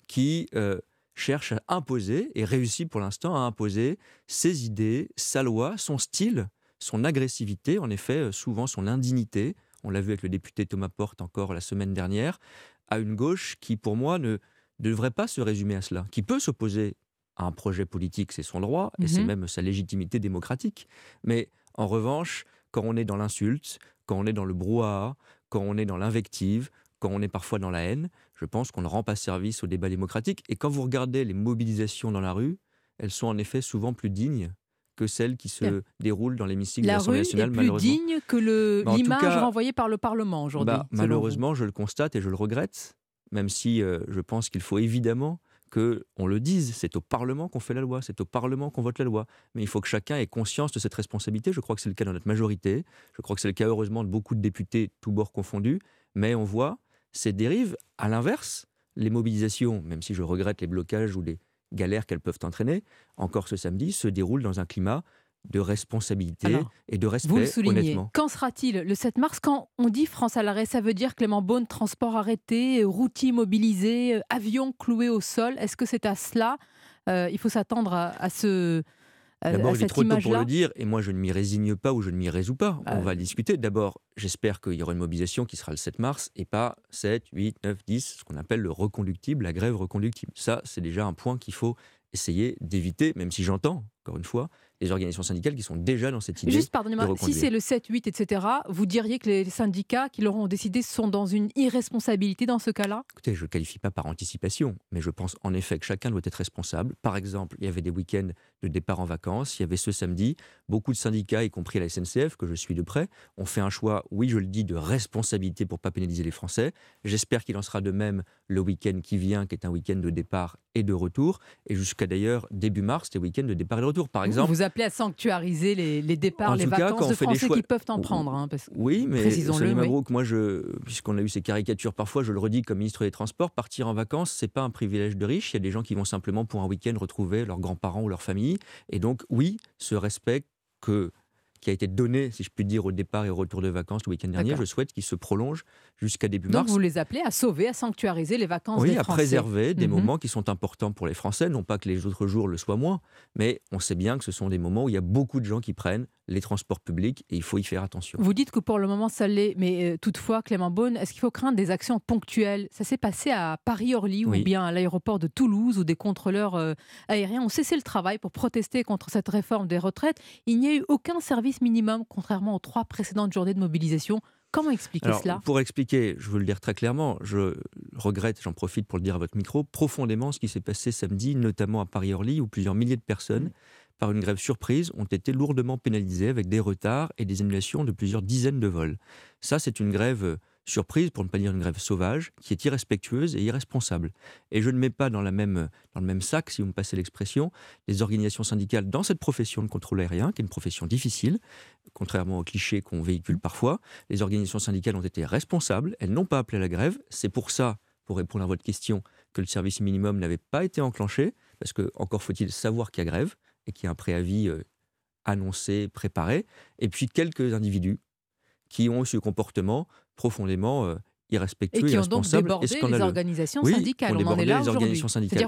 qui euh, cherche à imposer, et réussit pour l'instant à imposer ses idées, sa loi, son style, son agressivité, en effet, euh, souvent son indignité. On l'a vu avec le député Thomas Porte encore la semaine dernière, à une gauche qui, pour moi, ne ne devrait pas se résumer à cela, qui peut s'opposer à un projet politique, c'est son droit, et c'est mhm. même sa légitimité démocratique. Mais en revanche, quand on est dans l'insulte, quand on est dans le brouhaha, quand on est dans l'invective, quand on est parfois dans la haine, je pense qu'on ne rend pas service au débat démocratique. Et quand vous regardez les mobilisations dans la rue, elles sont en effet souvent plus dignes que celles qui se déroulent dans l'hémicycle de l'Assemblée nationale. La rue est plus digne que bah, l'image renvoyée par le Parlement aujourd'hui. Bah, malheureusement, je le constate et je le regrette même si euh, je pense qu'il faut évidemment que on le dise, c'est au Parlement qu'on fait la loi, c'est au Parlement qu'on vote la loi. Mais il faut que chacun ait conscience de cette responsabilité. Je crois que c'est le cas dans notre majorité. Je crois que c'est le cas heureusement de beaucoup de députés, tous bords confondus. Mais on voit ces dérives à l'inverse. Les mobilisations, même si je regrette les blocages ou les galères qu'elles peuvent entraîner, encore ce samedi, se déroulent dans un climat de responsabilité et de respect, vous le soulignez. honnêtement. Quand sera-t-il le 7 mars Quand on dit France à l'arrêt, ça veut dire Clément Beaune, transport arrêté, routier mobilisé, avion cloué au sol. Est-ce que c'est à cela euh, Il faut s'attendre à, ce... D'abord, il est trop tôt pour le dire, et moi je ne m'y résigne pas ou je ne m'y résous pas. On va discuter. D'abord, j'espère qu'il y aura une mobilisation qui sera le 7 mars et pas 7, 8, 9, 10, ce qu'on appelle le reconductible, la grève reconductible. Ça, c'est déjà un point qu'il faut essayer d'éviter, même si j'entends, encore une fois, des organisations syndicales qui sont déjà dans cette idée. Juste, pardonnez-moi, si c'est le 7, 8, etc., vous diriez que les syndicats qui l'auront décidé sont dans une irresponsabilité dans ce cas-là? Écoutez, je ne qualifie pas par anticipation, mais je pense en effet que chacun doit être responsable. Par exemple, il y avait des week-ends de départ en vacances, il y avait ce samedi, beaucoup de syndicats, y compris la SNCF, que je suis de près, ont fait un choix, oui, je le dis, de responsabilité pour pas pénaliser les Français. J'espère qu'il en sera de même le week-end qui vient, qui est un week-end de départ et de retour, et jusqu'à d'ailleurs début mars, c'était week-end de départ et de retour. Par exemple, Vous appelez à sanctuariser les, les départs, En les cas, vacances de des Français choix- qui peuvent en prendre. hein, parce Oui, mais oui. Mabrouk, moi, je, puisqu'on a eu ces caricatures parfois, je le redis comme ministre des Transports, partir en vacances, c'est pas un privilège de riche. Il y a des gens qui vont simplement pour un week-end retrouver leurs grands-parents ou leur famille. Et donc, oui, ce respect que qui a été donné, si je puis dire, au départ et au retour de vacances le week-end dernier, je souhaite qu'il se prolonge jusqu'à début Donc mars. vous les appelez à sauver, à sanctuariser les vacances Oui, des à Français. préserver des Mhm. moments qui sont importants pour les Français, non pas que les autres jours le soient moins, mais on sait bien que ce sont des moments où il y a beaucoup de gens qui prennent les transports publics et il faut y faire attention. Vous dites que pour le moment ça l'est, mais euh, toutefois, Clément Beaune, est-ce qu'il faut craindre des actions ponctuelles? Ça s'est passé à Paris-Orly Oui. ou bien à l'aéroport de Toulouse où des contrôleurs euh, aériens ont cessé le travail pour protester contre cette réforme des retraites. Il n'y a eu aucun service minimum, contrairement aux trois précédentes journées de mobilisation. Comment expliquer Alors, cela? Pour expliquer, je veux le dire très clairement, je regrette, j'en profite pour le dire à votre micro, profondément ce qui s'est passé samedi, notamment à Paris-Orly, où plusieurs milliers de personnes, par une grève surprise, ont été lourdement pénalisées avec des retards et des annulations de plusieurs dizaines de vols. Ça, c'est une grève euh, surprise, pour ne pas dire une grève sauvage, qui est irrespectueuse et irresponsable. Et je ne mets pas dans le même sac, si vous me passez l'expression, les organisations syndicales dans cette profession de contrôle aérien, qui est une profession difficile, contrairement aux clichés qu'on véhicule parfois. Les organisations syndicales ont été responsables, elles n'ont pas appelé à la grève. C'est pour ça, pour répondre à votre question, que le service minimum n'avait pas été enclenché, parce que encore faut-il savoir qu'il y a grève et qu'il y a un préavis euh, annoncé, préparé. Et puis quelques individus qui ont ce comportement profondément euh, irrespectueux, et qui ont donc débordé et les organisations Oui, syndicales. ont On en est débordé là les aujourd'hui. organisations syndicales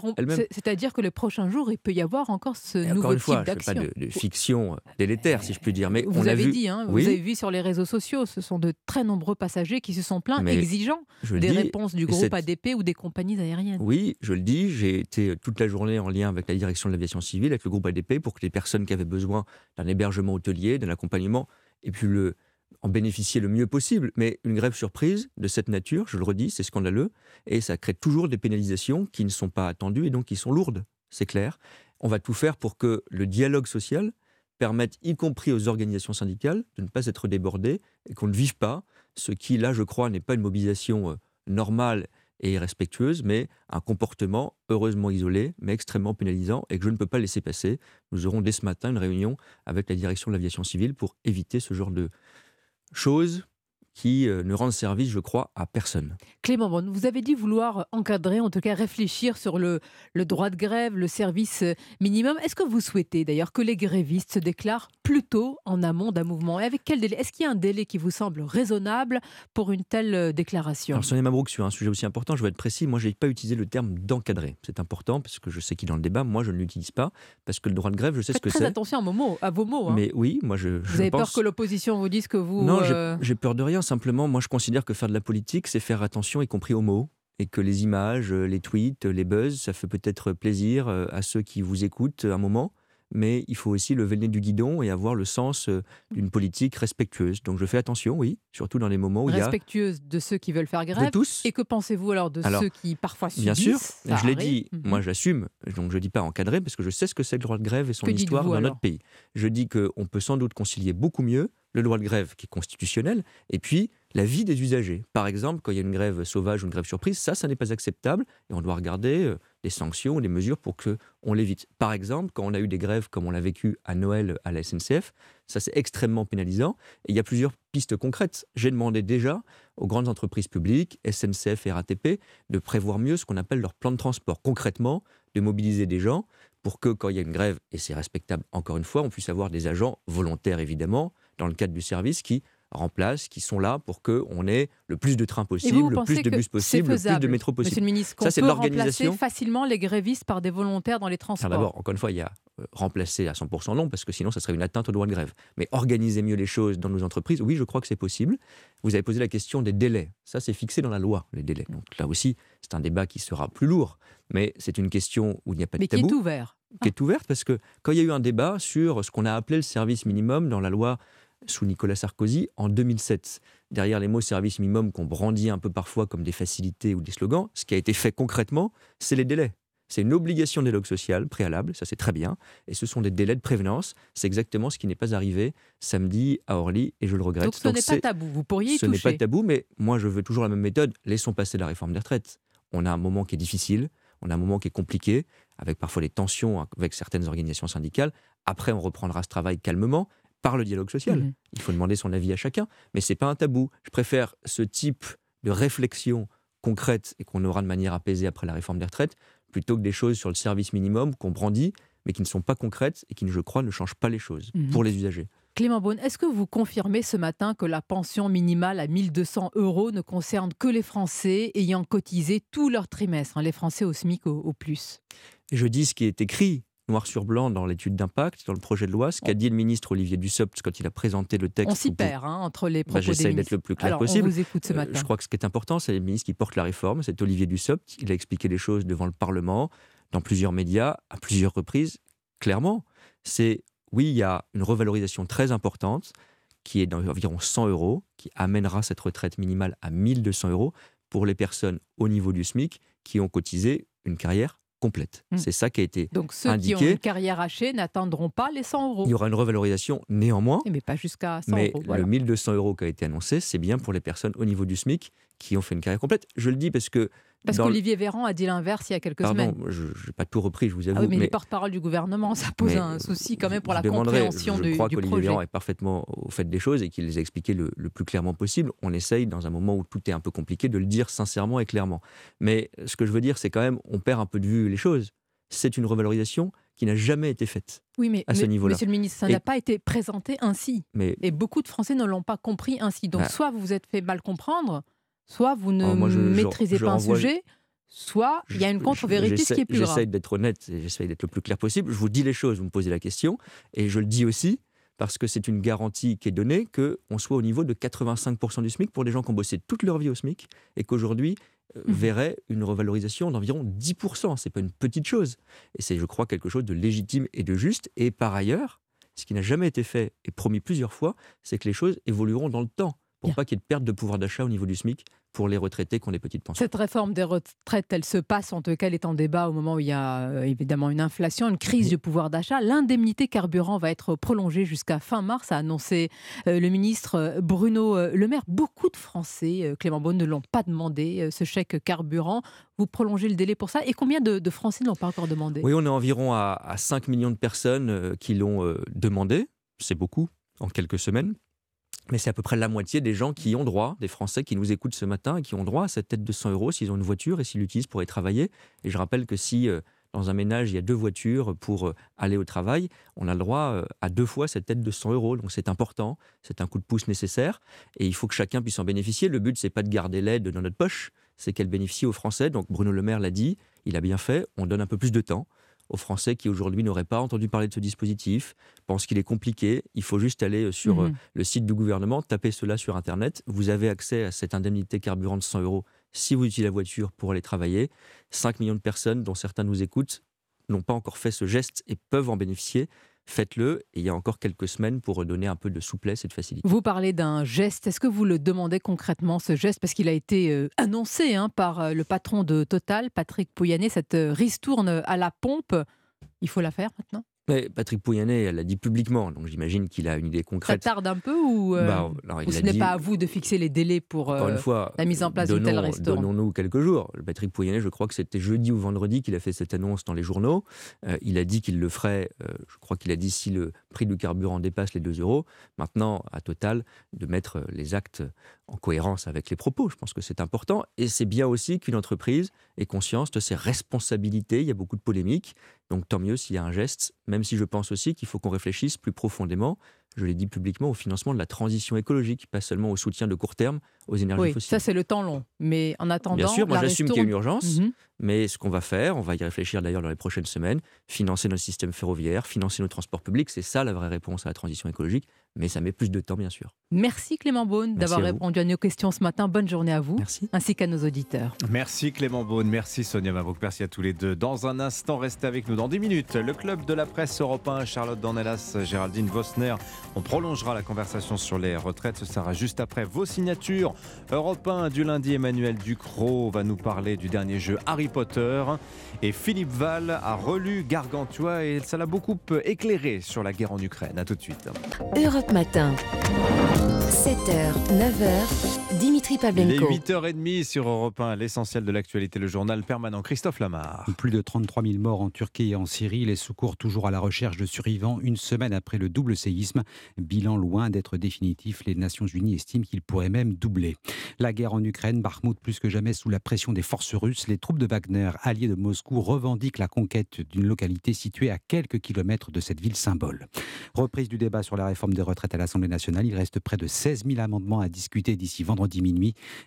C'est-à-dire on- que les prochains jours, il peut y avoir encore ce Et nouveau encore une type d'action. pas de, de fiction délétère, si je puis dire, mais Vous on a avez vu. dit, hein, Oui, vous avez vu sur les réseaux sociaux, ce sont de très nombreux passagers qui se sont plaints, Mais exigeants des dis, réponses du et groupe cette- ADP ou des compagnies aériennes. Oui, je le dis, j'ai été toute la journée en lien avec la direction de l'aviation civile, avec le groupe ADP, pour que les personnes qui avaient besoin d'un hébergement hôtelier, d'un accompagnement, aient pu le, en bénéficier le mieux possible. Mais une grève surprise de cette nature, je le redis, c'est scandaleux, et ça crée toujours des pénalisations qui ne sont pas attendues et donc qui sont lourdes, c'est clair. On va tout faire pour que le dialogue social permette, y compris aux organisations syndicales, de ne pas être débordées et qu'on ne vive pas ce qui, là, je crois, n'est pas une mobilisation euh, normale et irrespectueuse, mais un comportement heureusement isolé, mais extrêmement pénalisant et que je ne peux pas laisser passer. Nous aurons dès ce matin une réunion avec la direction de l'aviation civile pour éviter ce genre de choses qui euh, ne rendent service, je crois, à personne. Clément Bonne, vous avez dit vouloir encadrer, en tout cas réfléchir sur le, le droit de grève, le service euh, minimum. Est-ce que vous souhaitez d'ailleurs que les grévistes se déclarent plus tôt en amont d'un mouvement? Et avec quel délai? Est-ce qu'il y a un délai qui vous semble raisonnable pour une telle euh, déclaration? Alors, Sonia Mabrouk, sur un sujet aussi important, je vais être précis. Moi, je n'ai pas utilisé le terme d'encadrer. C'est important parce que je sais qu'il est dans le débat. Moi, je ne l'utilise pas parce que le droit de grève, je sais Faites ce que très c'est. attention à vos mots. À vos mots hein. Mais oui, moi, je. Vous je avez pense... peur que l'opposition vous dise que vous. Non, euh, j'ai peur de rien. Simplement, moi, je considère que faire de la politique, c'est faire attention, y compris aux mots. Et que les images, euh, les tweets, les buzz, ça fait peut-être plaisir euh, à ceux qui vous écoutent un moment. Mais il faut aussi lever le nez du guidon et avoir le sens euh, d'une politique respectueuse. Donc je fais attention, oui, surtout dans les moments où il y a. respectueuse de ceux qui veulent faire grève. tous. Et que pensez-vous alors de Alors, ceux qui parfois subissent Bien sûr, ça je l'ai dit, Mhm. moi j'assume, donc je ne dis pas encadrer parce que je sais ce que c'est le droit de grève et son Que histoire dans notre pays. Je dis qu'on peut sans doute concilier beaucoup mieux le droit de grève qui est constitutionnel et puis la vie des usagers. Par exemple, quand il y a une grève sauvage ou une grève surprise, ça, ça n'est pas acceptable et on doit regarder euh, les sanctions, les mesures pour que on l'évite. Par exemple, quand on a eu des grèves comme on l'a vécu à Noël à la SNCF, ça c'est extrêmement pénalisant et il y a plusieurs pistes concrètes. J'ai demandé déjà aux grandes entreprises publiques, SNCF et RATP, de prévoir mieux ce qu'on appelle leur plan de transport. Concrètement, de mobiliser des gens pour que quand il y a une grève, et c'est respectable encore une fois, on puisse avoir des agents volontaires évidemment, dans le cadre du service, qui remplacent, qui sont là pour qu'on ait le plus de trains vous, possible, vous le plus de bus possible, le plus de métro possible? Monsieur le ministre, qu'on Ça, c'est peut l'organisation. remplacer facilement les grévistes par des volontaires dans les transports? Alors d'abord, encore une fois, il y a euh, remplacer à 100% non, parce que sinon, ça serait une atteinte au droit de grève. Mais organiser mieux les choses dans nos entreprises, oui, je crois que c'est possible. Vous avez posé la question des délais. Ça, c'est fixé dans la loi, les délais. Donc là aussi, c'est un débat qui sera plus lourd, mais c'est une question où il n'y a pas mais de qui tabou. est ouvert. qui est ouverte parce que quand il y a eu un débat sur ce qu'on a appelé le service minimum dans la loi sous Nicolas Sarkozy en 2007, derrière les mots service minimum qu'on brandit un peu parfois comme des facilités ou des slogans, ce qui a été fait concrètement, c'est les délais. C'est une obligation de dialogue social préalable, ça c'est très bien, et ce sont des délais de prévenance. C'est exactement ce qui n'est pas arrivé samedi à Orly, et je le regrette. Donc ce n'est pas tabou, vous pourriez y Ce n'est pas tabou, mais moi je veux toujours la même méthode. Laissons passer la réforme des retraites. On a un moment qui est difficile, on a un moment qui est compliqué, avec parfois des tensions avec certaines organisations syndicales. Après, on reprendra ce travail calmement par le dialogue social. Mhm. Il faut demander son avis à chacun, mais c'est pas un tabou. Je préfère ce type de réflexion concrète et qu'on aura de manière apaisée après la réforme des retraites, plutôt que des choses sur le service minimum qu'on brandit, mais qui ne sont pas concrètes et qui, je crois, ne changent pas les choses Mhm. pour les usagers. Clément Beaune, est-ce que vous confirmez ce matin que la pension minimale à 1200 euros ne concerne que les Français ayant cotisé tout leur trimestre, hein, les Français au SMIC au, au plus? Je dis ce qui est écrit noir sur blanc dans l'étude d'impact, dans le projet de loi, ce qu'a dit le ministre Olivier Dussopt quand il a présenté le texte. On s'y perd hein, entre les Bah, propos des J'essaie d'être le plus clair Alors, possible. On vous écoute ce Euh, je crois que ce qui est important, c'est le ministre qui porte la réforme, c'est Olivier Dussopt. Il a expliqué les choses devant le Parlement, dans plusieurs médias, à plusieurs reprises. Clairement, c'est oui, il y a une revalorisation très importante qui est d'environ 100 euros, qui amènera cette retraite minimale à 1200 euros pour les personnes au niveau du SMIC qui ont cotisé une carrière complète. Mm. C'est ça qui a été Donc ceux qui ont une carrière hachée n'atteindront pas les 100 euros. Il y aura une revalorisation néanmoins. Mais pas jusqu'à 100 Mais euros. voilà. le 1200 euros qui a été annoncé, c'est bien pour les personnes au niveau du SMIC qui ont fait une carrière complète. Je le dis parce que. Parce qu'Olivier Véran a dit l'inverse il y a quelques Pardon, semaines. je n'ai pas tout repris, je vous avoue. Ah oui, mais, mais les porte-parole du gouvernement, ça pose mais un souci quand même pour la compréhension je du, crois du projet. Véran est parfaitement au fait des choses et qu'il les a expliquées le, le plus clairement possible. On essaye, dans un moment où tout est un peu compliqué, de le dire sincèrement et clairement. Mais ce que je veux dire, c'est quand même, on perd un peu de vue les choses. C'est une revalorisation qui n'a jamais été faite Oui, mais à ce niveau-là. Monsieur le ministre, ça n'a pas été présenté ainsi. Mais Et beaucoup de Français ne l'ont pas compris ainsi. Donc, Bah. soit vous vous êtes fait mal comprendre, soit vous ne moi, je- je- maîtrisez je pas un sujet, soit il y a une contre-vérité, ce qui est plus grave. J'essaye d'être honnête et j'essaye d'être le plus clair possible. Je vous dis les choses, vous me posez la question, et je le dis aussi parce que c'est une garantie qui est donnée qu'on soit au niveau de 85% du SMIC pour des gens qui ont bossé toute leur vie au SMIC et qu'aujourd'hui euh, Mhm. verraient une revalorisation d'environ 10%. C'est pas une petite chose. Et c'est, je crois, quelque chose de légitime et de juste. Et par ailleurs, ce qui n'a jamais été fait et promis plusieurs fois, c'est que les choses évolueront dans le temps pour pas qu'il y ait de perte de pouvoir d'achat au niveau du SMIC pour les retraités qui ont des petites pensions. Cette réforme des retraites, elle se passe, en tout cas, elle est en débat au moment où il y a euh, évidemment une inflation, une crise du pouvoir d'achat. L'indemnité carburant va être prolongée jusqu'à fin mars, a annoncé euh, le ministre euh, Bruno Le Maire. Beaucoup de Français, Clément Beaune, ne l'ont pas demandé, ce chèque carburant. Vous prolongez le délai pour ça. Et combien de, de Français ne l'ont pas encore demandé? Oui, on est environ à, à 5 millions de personnes qui l'ont demandé. C'est beaucoup en quelques semaines. Mais c'est à peu près la moitié des gens qui ont droit, des Français qui nous écoutent ce matin qui ont droit à cette aide de 100 euros s'ils ont une voiture et s'ils l'utilisent pour y travailler. Et je rappelle que si euh, dans un ménage il y a deux voitures pour euh, aller au travail, on a le droit euh, à deux fois cette aide de 100 euros. Donc c'est important, c'est un coup de pouce nécessaire et il faut que chacun puisse en bénéficier. Le but, c'est pas de garder l'aide dans notre poche, c'est qu'elle bénéficie aux Français. Donc Bruno Le Maire l'a dit, il a bien fait, on donne un peu plus de temps aux Français qui aujourd'hui n'auraient pas entendu parler de ce dispositif, pensent qu'il est compliqué. Il faut juste aller euh, sur euh, Mhm. le site du gouvernement, taper cela sur Internet. Vous avez accès à cette indemnité carburant de 100 euros si vous utilisez la voiture pour aller travailler. 5 millions de personnes, dont certains nous écoutent, n'ont pas encore fait ce geste et peuvent en bénéficier. Faites-le et il y a encore quelques semaines pour donner un peu de souplesse et de facilité. Vous parlez d'un geste. Est-ce que vous le demandez concrètement, ce geste? Parce qu'il a été euh, annoncé hein, par euh, le patron de Total, Patrick Pouyanné, cette euh, ristourne à la pompe. Il faut la faire maintenant? Mais Patrick Pouyanné, elle l'a dit publiquement, donc j'imagine qu'il a une idée Ça concrète. tarde un peu ou, euh, Bah, alors, il ou ce n'est pas à vous de fixer les délais pour euh, une fois, la mise en place telle donnons- restaurant? Donnons-nous quelques jours. Patrick Pouyanné, je crois que c'était jeudi ou vendredi qu'il a fait cette annonce dans les journaux. Euh, il a dit qu'il le ferait, je crois qu'il a dit si le prix du carburant dépasse les 2 euros. Maintenant, à Total, de mettre les actes en cohérence avec les propos. Je pense que c'est important. Et c'est bien aussi qu'une entreprise ait conscience de ses responsabilités. Il y a beaucoup de polémiques. Donc tant mieux s'il y a un geste, même si je pense aussi qu'il faut qu'on réfléchisse plus profondément. Je l'ai dit publiquement, au financement de la transition écologique, pas seulement au soutien de court terme aux énergies Oui, fossiles. ça c'est le temps long. Mais en attendant, Bien sûr, moi j'assume qu'il y a une urgence, Mhm. mais ce qu'on va faire, on va y réfléchir d'ailleurs dans les prochaines semaines, financer notre système ferroviaire, financer nos transports publics, c'est ça la vraie réponse à la transition écologique, mais ça met plus de temps bien sûr. Merci Clément Beaune d'avoir répondu à nos questions ce matin. Bonne journée à vous, ainsi qu'à nos auditeurs. Merci Clément Beaune, merci Sonia Mabrouk, merci à tous les deux. Dans un instant, restez avec nous dans 10 minutes. Le club de la presse européen, Charlotte Dornelas, Géraldine Vosner. On prolongera la conversation sur les retraites. Ce sera juste après vos signatures. Europe 1 du lundi, Emmanuel Ducrot va nous parler du dernier jeu Harry Potter. Et Philippe Val a relu Gargantua et ça l'a beaucoup éclairé sur la guerre en Ukraine. A tout de suite. Europe Matin. 7h, 9h, Dimitri Il est Pavlenko. 8h30 sur Europe 1, l'essentiel de l'actualité, le journal permanent. Christophe Lamar. Plus de 33 000 morts en Turquie et en Syrie, les secours toujours à la recherche de survivants une semaine après le double séisme. Bilan loin d'être définitif, les Nations Unies estiment qu'il pourrait même doubler. La guerre en Ukraine, Bakhmut plus que jamais sous la pression des forces russes, les troupes de Wagner, alliées de Moscou, revendiquent la conquête d'une localité située à quelques kilomètres de cette ville symbole. Reprise du débat sur la réforme des retraites à l'Assemblée nationale, il reste près de 16 000 amendements à discuter d'ici vendredi minuit.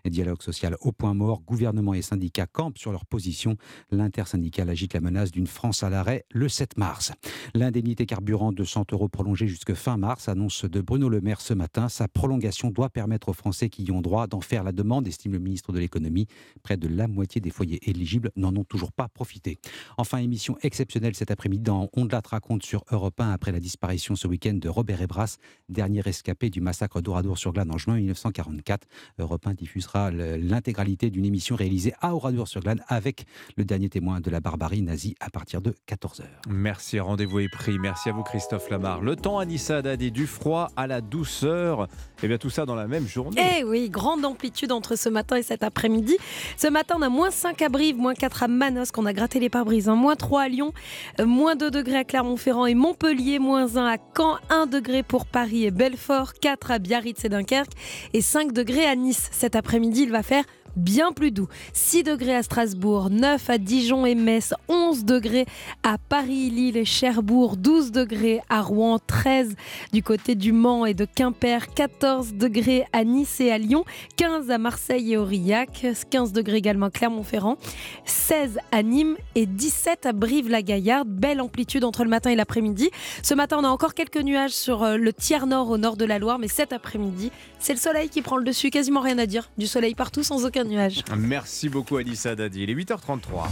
Dialogue social au point mort, gouvernement et syndicats campent sur leur position. L'intersyndicale agite la menace d'une France à l'arrêt le 7 mars. L'indemnité carburant de 100 euros prolongée jusque fin mars, annonce de Bruno Le Maire ce matin. Sa prolongation doit permettre aux Français qui y ont droit d'en faire la demande, estime le ministre de l'économie. Près de la moitié des foyers éligibles n'en ont toujours pas profité. Enfin, émission exceptionnelle cet après-midi dans On te raconte sur Europe 1 après la disparition ce week-end de Robert Ebras, dernier rescapé du massacre d'Oradour-sur-Glane en juin 1944. Europe 1 diffusera le- l'intégralité d'une émission réalisée à Oradour-sur-Glane avec le dernier témoin de la barbarie nazie à partir de 14h. Merci, rendez-vous est pris. Merci à vous Christophe Lamar. Le temps, Anissa Dadi, du froid à la douceur. Et bien tout ça dans la même journée. Eh oui, grande amplitude entre ce matin et cet après-midi. Ce matin, on a moins 5 à Brive, moins 4 à Manosque, on a gratté les pare-brises, hein. moins 3 à Lyon, euh, moins 2 degrés à Clermont-Ferrand et Montpellier, moins 1 à Caen, 1 degré pour Paris et Belfort, 4 à Biarritz et Dunkerque et 5 degrés à Nice. Cet après-midi, il va faire bien plus doux. 6 degrés à Strasbourg, 9 à Dijon et Metz, 11 degrés à Paris, Lille et Cherbourg, 12 degrés à Rouen, 13 du côté du Mans et de Quimper, 14 degrés à Nice et à Lyon, 15 à Marseille et Aurillac, 15 degrés également à Clermont-Ferrand, 16 à Nîmes et 17 à Brive-la-Gaillarde. Belle amplitude entre le matin et l'après-midi. Ce matin, on a encore quelques nuages sur euh, le tiers nord au nord de la Loire, mais cet après-midi, c'est le soleil qui prend le dessus, quasiment rien à dire. Du soleil partout sans aucun nuage. Merci beaucoup Anissa Dadi. Il est 8h33.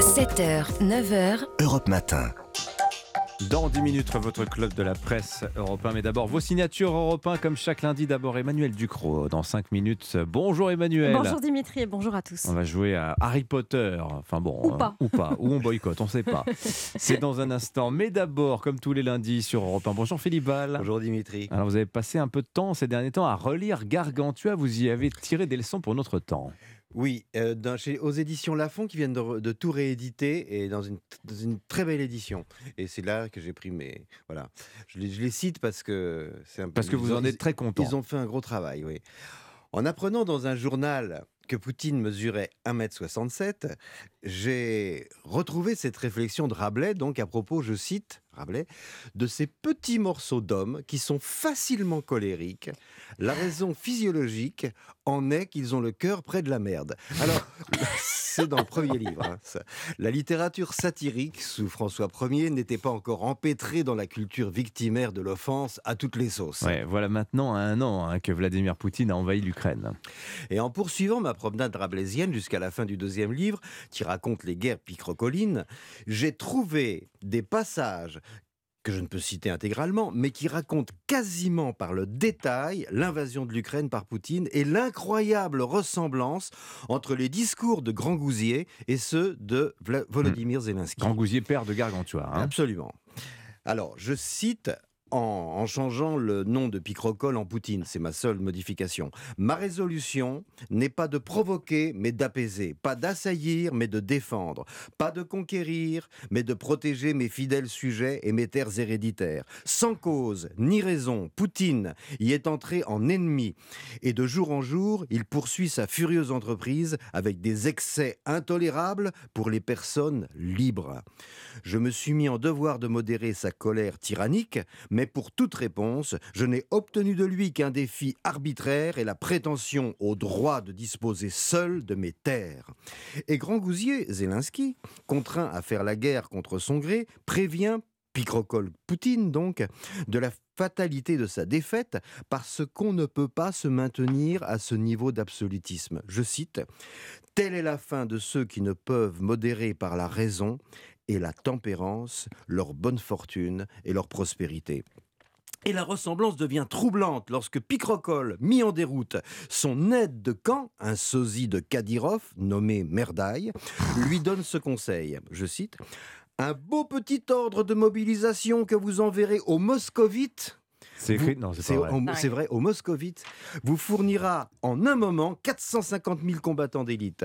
7h, 9h, Europe Matin. Dans 10 minutes, votre club de la presse européen. Mais d'abord, vos signatures européens, comme chaque lundi. D'abord, Emmanuel Ducrot. Dans 5 minutes, bonjour Emmanuel. Bonjour Dimitri et bonjour à tous. On va jouer à Harry Potter. Enfin bon. Ou euh, pas. ou pas. Ou on boycotte, on ne sait pas. C'est dans un instant. Mais d'abord, comme tous les lundis sur Europe 1. Bonjour Philippe Val. Bonjour Dimitri. Alors, vous avez passé un peu de temps ces derniers temps à relire Gargantua. Vous y avez tiré des leçons pour notre temps. Oui, euh, dans- chez- aux éditions Lafon qui viennent de, tout rééditer et dans une, dans une très belle édition. Et c'est là que j'ai pris mes. Voilà. Je les, je les cite parce que c'est un peu. Parce que vous en êtes très content. Ils ont fait un gros travail, oui. En apprenant dans un journal que Poutine mesurait 1m67, j'ai retrouvé cette réflexion de Rabelais, donc à propos, je cite Rabelais, de ces petits morceaux d'hommes qui sont facilement colériques. La raison physiologique en est qu'ils ont le cœur près de la merde. Alors, c'est dans le premier livre. hein. La littérature satirique sous François Ier n'était pas encore empêtrée dans la culture victimaire de l'offense à toutes les sauces. Ouais, voilà maintenant un an hein, que Vladimir Poutine a envahi l'Ukraine. Et en poursuivant ma promenade rabelaisienne jusqu'à la fin du deuxième livre, qui raconte les guerres picrocolines, j'ai trouvé des passages que je ne peux citer intégralement, mais qui racontent quasiment par le détail l'invasion de l'Ukraine par Poutine et l'incroyable ressemblance entre les discours de Grand Gousier et ceux de Vla- Volodymyr Zelensky. Grand Gousier, père de Gargantua. hein. Absolument. Alors, je cite en, changeant le nom de Picrocole en Poutine, c'est ma seule modification. Ma résolution n'est pas de provoquer, mais d'apaiser, pas d'assaillir, mais de défendre, pas de conquérir, mais de protéger mes fidèles sujets et mes terres héréditaires. Sans cause ni raison, Poutine y est entré en ennemi, et de jour en jour, il poursuit sa furieuse entreprise avec des excès intolérables pour les personnes libres. Je me suis mis en devoir de modérer sa colère tyrannique, mais Mais pour toute réponse, je n'ai obtenu de lui qu'un défi arbitraire et la prétention au droit de disposer seul de mes terres. Et Grand Gousier, Zelensky, contraint à faire la guerre contre son gré, prévient Picrocole Poutine donc, de la fatalité de sa défaite parce qu'on ne peut pas se maintenir à ce niveau d'absolutisme. Je cite, Telle est la fin de ceux qui ne peuvent modérer par la raison et la tempérance leur bonne fortune et leur prospérité. Et la ressemblance devient troublante lorsque Picrocole, mis en déroute, son aide de camp, un sosie de Kadyrov, nommé Merdaille, lui donne ce conseil. Je cite Un beau petit ordre de mobilisation que vous enverrez aux moscovites c'est écrit Non, c'est vrai. C'est vrai, aux moscovites, vous fournira en un moment 450 000 combattants d'élite.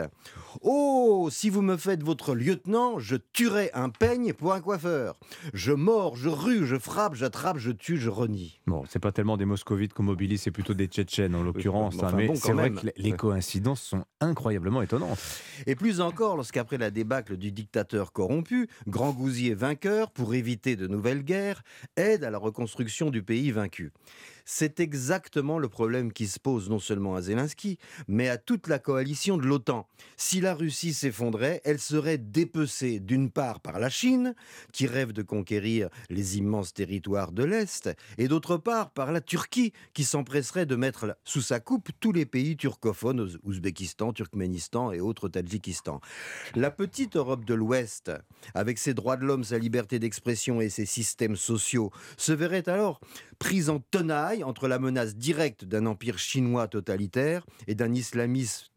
Oh, si vous me faites votre lieutenant, je tuerai un peigne pour un coiffeur. Je mords, je rue, je frappe, j'attrape, je tue, je renie. Bon, c'est pas tellement des moscovites qu'on mobilise, c'est plutôt des tchétchènes en l'occurrence. enfin, hein, mais bon, c'est vrai que les coïncidences sont incroyablement étonnantes. Et plus encore, lorsqu'après la débâcle du dictateur corrompu, Grand Gousier vainqueur, pour éviter de nouvelles guerres, aide à la reconstruction du pays vaincu. C'est exactement le problème qui se pose non seulement à Zelensky, mais à toute la coalition de l'OTAN. Si la Russie s'effondrait, elle serait dépecée d'une part par la Chine, qui rêve de conquérir les immenses territoires de l'Est, et d'autre part par la Turquie, qui s'empresserait de mettre sous sa coupe tous les pays turcophones, Ouz- Ouzbékistan, Turkménistan et autres Tadjikistan. La petite Europe de l'Ouest, avec ses droits de l'homme, sa liberté d'expression et ses systèmes sociaux, se verrait alors prise en tenaille entre la menace directe d'un empire chinois totalitaire et d'un islamiste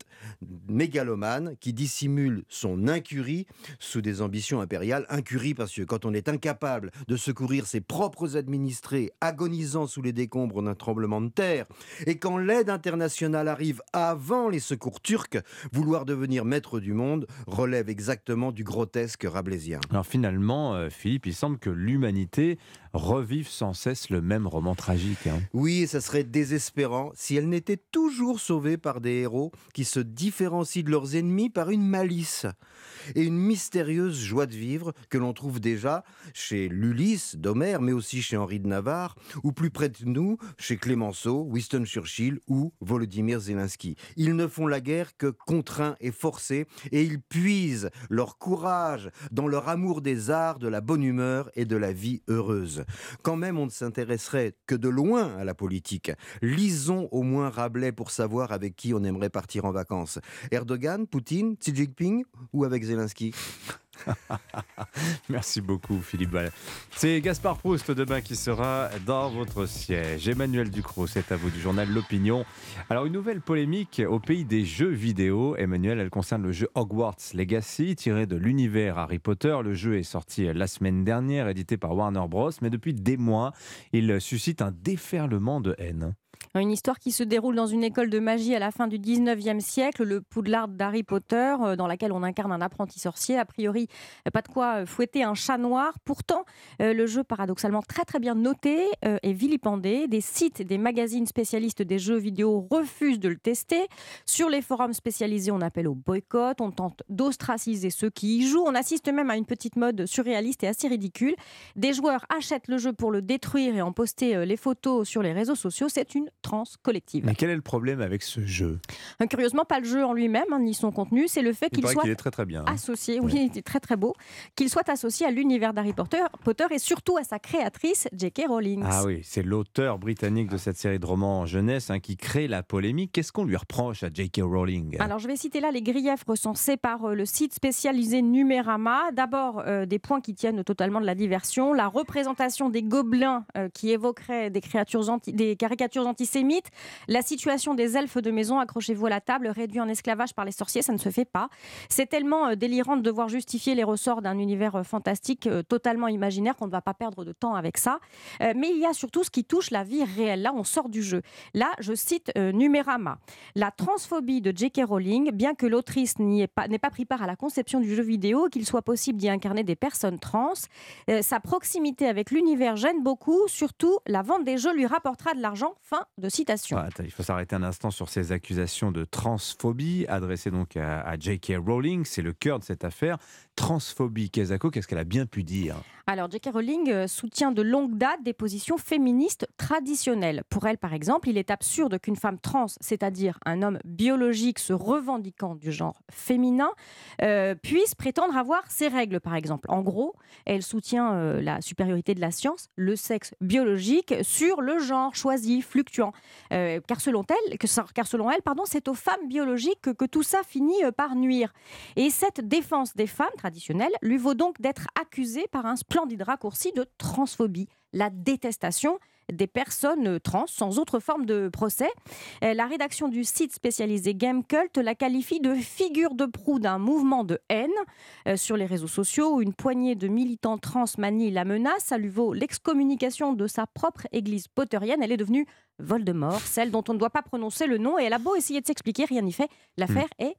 mégalomane qui dissimule son incurie sous des ambitions impériales. Incurie parce que quand on est incapable de secourir ses propres administrés agonisant sous les décombres d'un tremblement de terre, et quand l'aide internationale arrive avant les secours turcs, vouloir devenir maître du monde relève exactement du grotesque rabelaisien. Alors finalement, euh, Philippe, il semble que l'humanité revive sans cesse le même roman tragique. hein. Oui, et ça serait désespérant si elle n'était toujours sauvée par des héros qui se différencient de leurs ennemis par une malice et une mystérieuse joie de vivre que l'on trouve déjà chez l'Ulysse d'Homère, mais aussi chez Henri de Navarre, ou plus près de nous, chez Clémenceau, Winston Churchill ou Volodymyr Zelensky. Ils ne font la guerre que contraints et forcés, et ils puisent leur courage dans leur amour des arts, de la bonne humeur et de la vie heureuse. Quand même on ne s'intéresserait que de loin à la politique, lisons au moins Rabelais pour savoir avec qui on aimerait partir en vacances. Erdogan, Poutine, Xi Jinping ou avec Zelensky? Merci beaucoup, Philippe Ball. C'est Gaspard Proust demain qui sera dans votre siège. Emmanuel Ducrot, c'est à vous du journal L'Opinion. Alors, une nouvelle polémique au pays des jeux vidéo. Emmanuel, elle concerne le jeu Hogwarts Legacy, tiré de l'univers Harry Potter. Le jeu est sorti la semaine dernière, édité par Warner Bros. Mais depuis des mois, il suscite un déferlement de haine. Une histoire qui se déroule dans une école de magie à la fin du 19e siècle, le Poudlard d'Harry Potter, euh, dans laquelle on incarne un apprenti sorcier. A priori, euh, pas de quoi euh, fouetter un chat noir. Pourtant, le jeu, paradoxalement très très bien noté, est vilipendé. Des sites, des magazines spécialistes des jeux vidéo refusent de le tester. Sur les forums spécialisés, on appelle au boycott, on tente d'ostraciser ceux qui y jouent. On assiste même à une petite mode surréaliste et assez ridicule. Des joueurs achètent le jeu pour le détruire et en poster les photos sur les réseaux sociaux. C'est une transe collective. Mais quel est le problème avec ce jeu? Euh, Curieusement, pas le jeu en lui-même, hein, ni son contenu, c'est le fait Il qu'il soit qu'il est très très bien. hein. associé, oui, il était très très beau, qu'il soit associé à l'univers d'Harry Potter, Potter et surtout à sa créatrice, J.K. Rowling. Ah oui, c'est l'auteur britannique de cette série de romans jeunesse hein, qui crée la polémique. Qu'est-ce qu'on lui reproche à J.K. Rowling? Alors, je vais citer là les griefs recensés par euh, le site spécialisé Numérama. D'abord, euh, des points qui tiennent totalement de la diversion. La représentation des gobelins euh, qui évoqueraient des, créatures anti- des caricatures La situation des elfes de maison, accrochez-vous à la table, réduits en esclavage par les sorciers, ça ne se fait pas. C'est tellement euh, délirant de devoir justifier les ressorts d'un univers euh, fantastique euh, totalement imaginaire qu'on ne va pas perdre de temps avec ça. Mais il y a surtout ce qui touche la vie réelle. Là, on sort du jeu. Là, je cite Numérama. La transphobie de J.K. Rowling, bien que l'autrice n'y ait pas, n'ait pas pris part à la conception du jeu vidéo, qu'il soit possible d'y incarner des personnes trans, sa proximité avec l'univers gêne beaucoup. Surtout, la vente des jeux lui rapportera de l'argent. Fin de citation. Ah, il faut s'arrêter un instant sur ces accusations de transphobie adressées donc à, à J.K. Rowling. C'est le cœur de cette affaire. Transphobie, Kezako, qu'est-ce qu'elle a bien pu dire? Alors, J.K. Rowling euh, soutient de longue date des positions féministes traditionnelles. Pour elle, par exemple, il est absurde qu'une femme trans, c'est-à-dire un homme biologique se revendiquant du genre féminin, euh, puisse prétendre avoir ses règles, par exemple. En gros, elle soutient euh, la supériorité de la science, le sexe biologique, sur le genre choisi, fluctuant. Euh, car, selon elle, car selon elle, pardon, c'est aux femmes biologiques que, que tout ça finit euh, par nuire. Et cette défense des femmes traditionnelles lui vaut donc d'être accusée par un splendide raccourci de transphobie, la détestation des personnes trans sans autre forme de procès. Euh, La rédaction du site spécialisé Gamecult la qualifie de figure de proue d'un mouvement de haine. Euh, sur les réseaux sociaux, où une poignée de militants trans manie la menace. Ça lui vaut l'excommunication de sa propre église potterienne. Elle est devenue Voldemort, celle dont on ne doit pas prononcer le nom. Et elle a beau essayer de s'expliquer, rien n'y fait. L'affaire est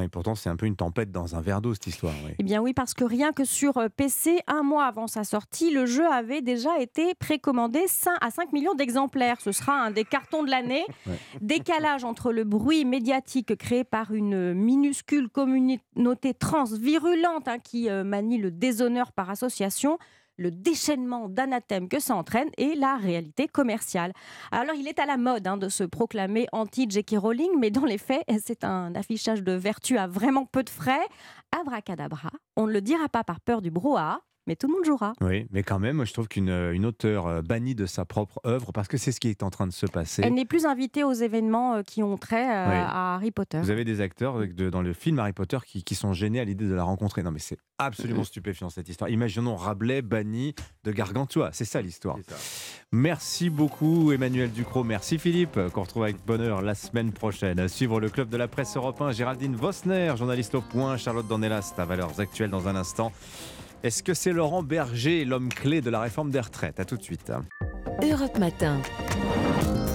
Et pourtant, c'est un peu une tempête dans un verre d'eau, cette histoire. oui. Eh bien oui, parce que rien que sur euh, PC, un mois avant sa sortie, le jeu avait déjà été précommandé 5 à 5 millions d'exemplaires. Ce sera un des cartons de l'année. Décalage entre le bruit médiatique créé par une minuscule communauté trans virulente hein, qui euh, manie le déshonneur par association le déchaînement d'anathèmes que ça entraîne et la réalité commerciale. Alors, il est à la mode hein, de se proclamer anti-J.K. Rowling, mais dans les faits, c'est un affichage de vertu à vraiment peu de frais. Abracadabra, on ne le dira pas par peur du brouhaha, mais tout le monde jouera. Oui, mais quand même, moi, je trouve qu'une une auteure euh, bannie de sa propre œuvre, parce que c'est ce qui est en train de se passer. Elle n'est plus invitée aux événements euh, qui ont trait euh, Oui. à Harry Potter. Vous avez des acteurs euh, de- dans le film Harry Potter qui, qui sont gênés à l'idée de la rencontrer. Non, mais c'est absolument stupéfiant cette histoire. Imaginons Rabelais banni de Gargantua. C'est ça l'histoire. Merci beaucoup Emmanuel Ducrot. Merci Philippe, qu'on retrouve avec bonheur la semaine prochaine. À suivre le club de la presse européen, Géraldine Vosner, journaliste au point, Charlotte Dornelas, à Valeurs Actuelles dans un instant. Est-ce que c'est Laurent Berger, l'homme clé de la réforme des retraites? À tout de suite. Europe Matin.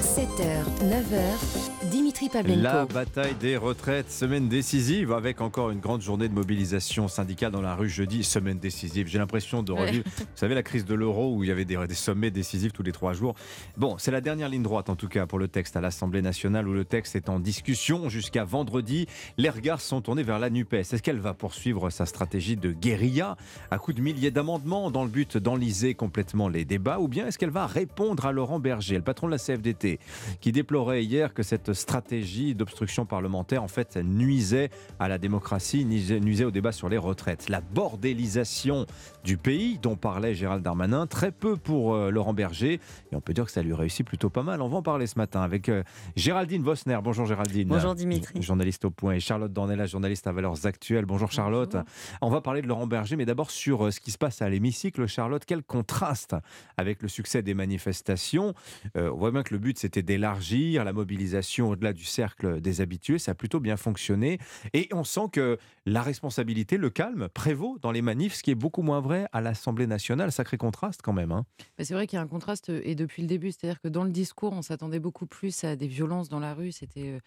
7h, 9h, Dimitri Pavlenko. La bataille des retraites, semaine décisive, avec encore une grande journée de mobilisation syndicale dans la rue jeudi, semaine décisive. J'ai l'impression de Ouais. revivre, vous savez, la crise de l'euro où il y avait des, des sommets décisifs tous les trois jours. Bon, c'est la dernière ligne droite en tout cas pour le texte à l'Assemblée nationale où le texte est en discussion jusqu'à vendredi. Les regards sont tournés vers la NUPES. Est-ce qu'elle va poursuivre sa stratégie de guérilla à coups de milliers d'amendements dans le but d'enliser complètement les débats ou bien est-ce qu'elle va répondre à Laurent Berger, le patron de la CFDT, qui déplorait hier que cette stratégie d'obstruction parlementaire en fait nuisait à la démocratie, nuisait, au débat sur les retraites. La bordélisation du pays dont parlait Gérald Darmanin, très peu pour euh, Laurent Berger et on peut dire que ça lui réussit plutôt pas mal. On va en parler ce matin avec euh, Géraldine Vosner. Bonjour Géraldine. Bonjour, Dimitri. Journaliste au point et Charlotte Dornelas, journaliste à Valeurs Actuelles. Bonjour Charlotte. On va parler de Laurent Berger, mais d'abord sur euh, ce qui se passe à l'hémicycle. Charlotte, quel contraste avec le succès des manifestations? Euh, on voit bien que le but c'était d'élargir la mobilisation au-delà du cercle des habitués. Ça a plutôt bien fonctionné. Et on sent que la responsabilité, le calme prévaut dans les manifs, ce qui est beaucoup moins vrai à l'Assemblée nationale. Sacré contraste quand même. hein. C'est vrai qu'il y a un contraste, euh, et depuis le début, c'est-à-dire que dans le discours, on s'attendait beaucoup plus à des violences dans la rue. C'était euh,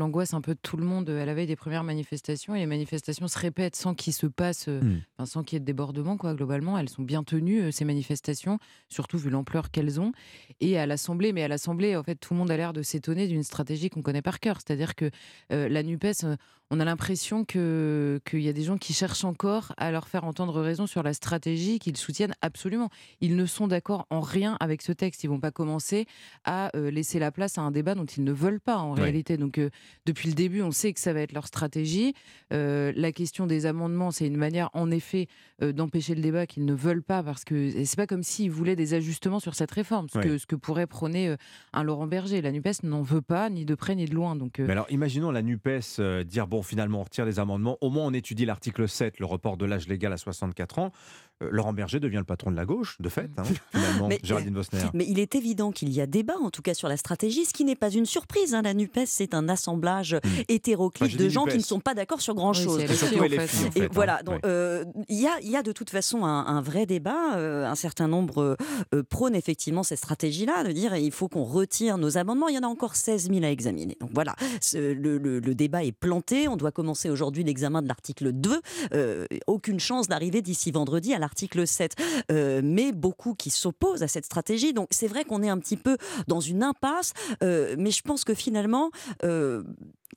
l'angoisse un peu de tout le monde euh, à la veille des premières manifestations. Et les manifestations se répètent sans qu'il se passe, euh, enfin, sans qu'il y ait de débordement, quoi, globalement. Elles sont bien tenues, euh, ces manifestations, surtout vu l'ampleur qu'elles ont. Et à l'Assemblée, mais à l'Assemblée, en fait, tout le monde a l'air de s'étonner d'une stratégie qu'on connaît par cœur. C'est-à-dire que euh, la NUPES, on a l'impression que- qu'il y a des gens qui cherchent encore à leur faire entendre raison sur la stratégie qu'ils soutiennent absolument. Ils ne sont d'accord en rien avec ce texte. Ils vont pas commencer à euh, laisser la place à un débat dont ils ne veulent pas en réalité. Donc euh, depuis le début, on sait que ça va être leur stratégie. Euh, la question des amendements, c'est une manière en effet euh, d'empêcher le débat qu'ils ne veulent pas parce que c'est pas comme s'ils voulaient des ajustements sur cette réforme, ce, que, ce que pourrait prôner un Laurent Berger. La Nupes n'en veut pas ni de près ni de loin. Donc Mais alors, imaginons la NUPES dire bon, finalement, on retire les amendements. Au moins, on étudie l'article 7, le report de l'âge légal à 64 ans. Euh, Laurent Berger devient le patron de la gauche, de fait, hein, finalement, Mais- Géraldine Vosner. Mais il est évident qu'il y a débat, en tout cas sur la stratégie, ce qui n'est pas une surprise. hein. La NUPES, c'est un assemblage hétéroclite Enfin, j'ai de gens NUPES. qui ne sont pas d'accord sur grand-chose. Oui, en fait. en Et fait, voilà, donc Ouais. euh, il y, a, il y a de toute façon un, un vrai débat. euh, un certain nombre euh, prônent effectivement cette stratégie-là, de dire il faut qu'on retire nos amendements. Il y en a encore 16 000 à examiner. Donc voilà, le, le- le débat est planté. On doit commencer aujourd'hui l'examen de l'article 2. Euh, aucune chance d'arriver d'ici vendredi à l'article 7, euh, mais beaucoup qui s'opposent à cette stratégie. Donc c'est vrai qu'on est un petit peu dans une impasse, euh, mais je pense que finalement, euh,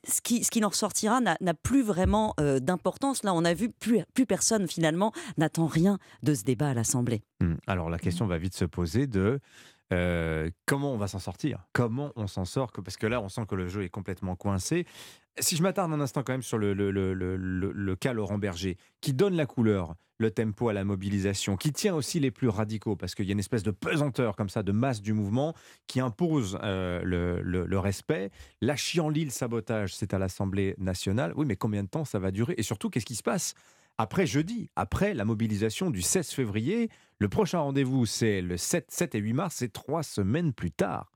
ce qui, ce qui en ressortira n'a plus vraiment euh, d'importance. Là, on a vu, plus, plus personne finalement n'attend rien de ce débat à l'Assemblée. Hmm. Alors la question va vite se poser de comment on va s'en sortir? Comment on s'en sort? Parce que là, on sent que le jeu est complètement coincé. Si je m'attarde un instant quand même sur le, le- le- le- le- le cas Laurent Berger, qui donne la couleur, le tempo à la mobilisation, qui tient aussi les plus radicaux, parce qu'il y a une espèce de pesanteur comme ça, de masse du mouvement, qui impose euh, le, respect. La chienlit, le sabotage, c'est à l'Assemblée nationale. Oui, mais combien de temps ça va durer? Et surtout, qu'est-ce qui se passe? Après jeudi, après la mobilisation du 16 février, le prochain rendez-vous, c'est le 7, 7 et 8 mars, c'est trois semaines plus tard.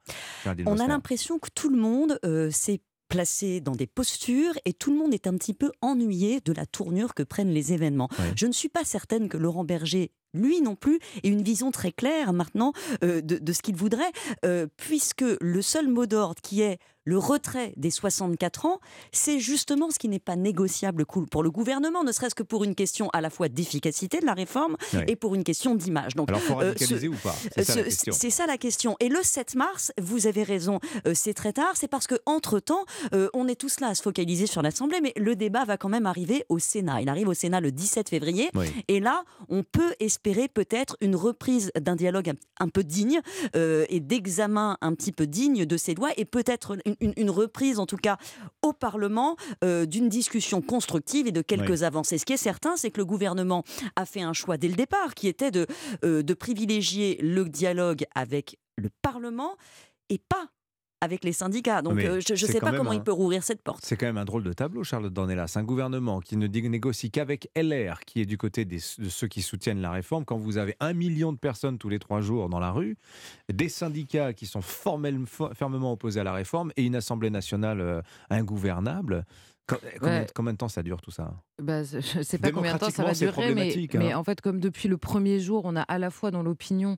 On a l'impression que tout le monde euh, s'est placé dans des postures et tout le monde est un petit peu ennuyé de la tournure que prennent les événements. Je ne suis pas certaine que Laurent Berger lui non plus ait une vision très claire maintenant euh, de, de ce qu'il voudrait, euh, puisque le seul mot d'ordre qui est le retrait des 64 ans, c'est justement ce qui n'est pas négociable pour le gouvernement, ne serait-ce que pour une question à la fois d'efficacité de la réforme et pour une question d'image. Donc, Alors, faut euh, ou pas? C'est ça la ce- question. c'est ça la question. Et le 7 mars, vous avez raison, euh, c'est très tard. C'est parce que entre temps, on est tous là à se focaliser sur l'Assemblée, mais le débat va quand même arriver au Sénat. Il arrive au Sénat le 17 février, Oui. et là, on peut espérer peut-être une reprise d'un dialogue un, un peu digne euh, et d'examen un petit peu digne de ces lois, et peut-être une, une- une reprise, en tout cas, au Parlement, euh, d'une discussion constructive et de quelques Oui. avancées. Ce qui est certain, c'est que le gouvernement a fait un choix dès le départ, qui était de, euh, de privilégier le dialogue avec le Parlement et pas avec les syndicats. Donc euh, je ne sais pas comment un- il peut rouvrir cette porte. C'est quand même un drôle de tableau, Charlotte Dornelas. Un gouvernement qui ne négocie qu'avec LR, qui est du côté des- de ceux qui soutiennent la réforme, quand vous avez un million de personnes tous les trois jours dans la rue, des syndicats qui sont formellement, fermement opposés à la réforme et une Assemblée nationale euh, ingouvernable. Co- Combien, Ouais. combien de temps ça dure tout ça? Bah, je ne sais pas combien de temps ça va c'est durer, mais, problématique, mais hein. en fait, comme depuis le premier jour, on a à la fois dans l'opinion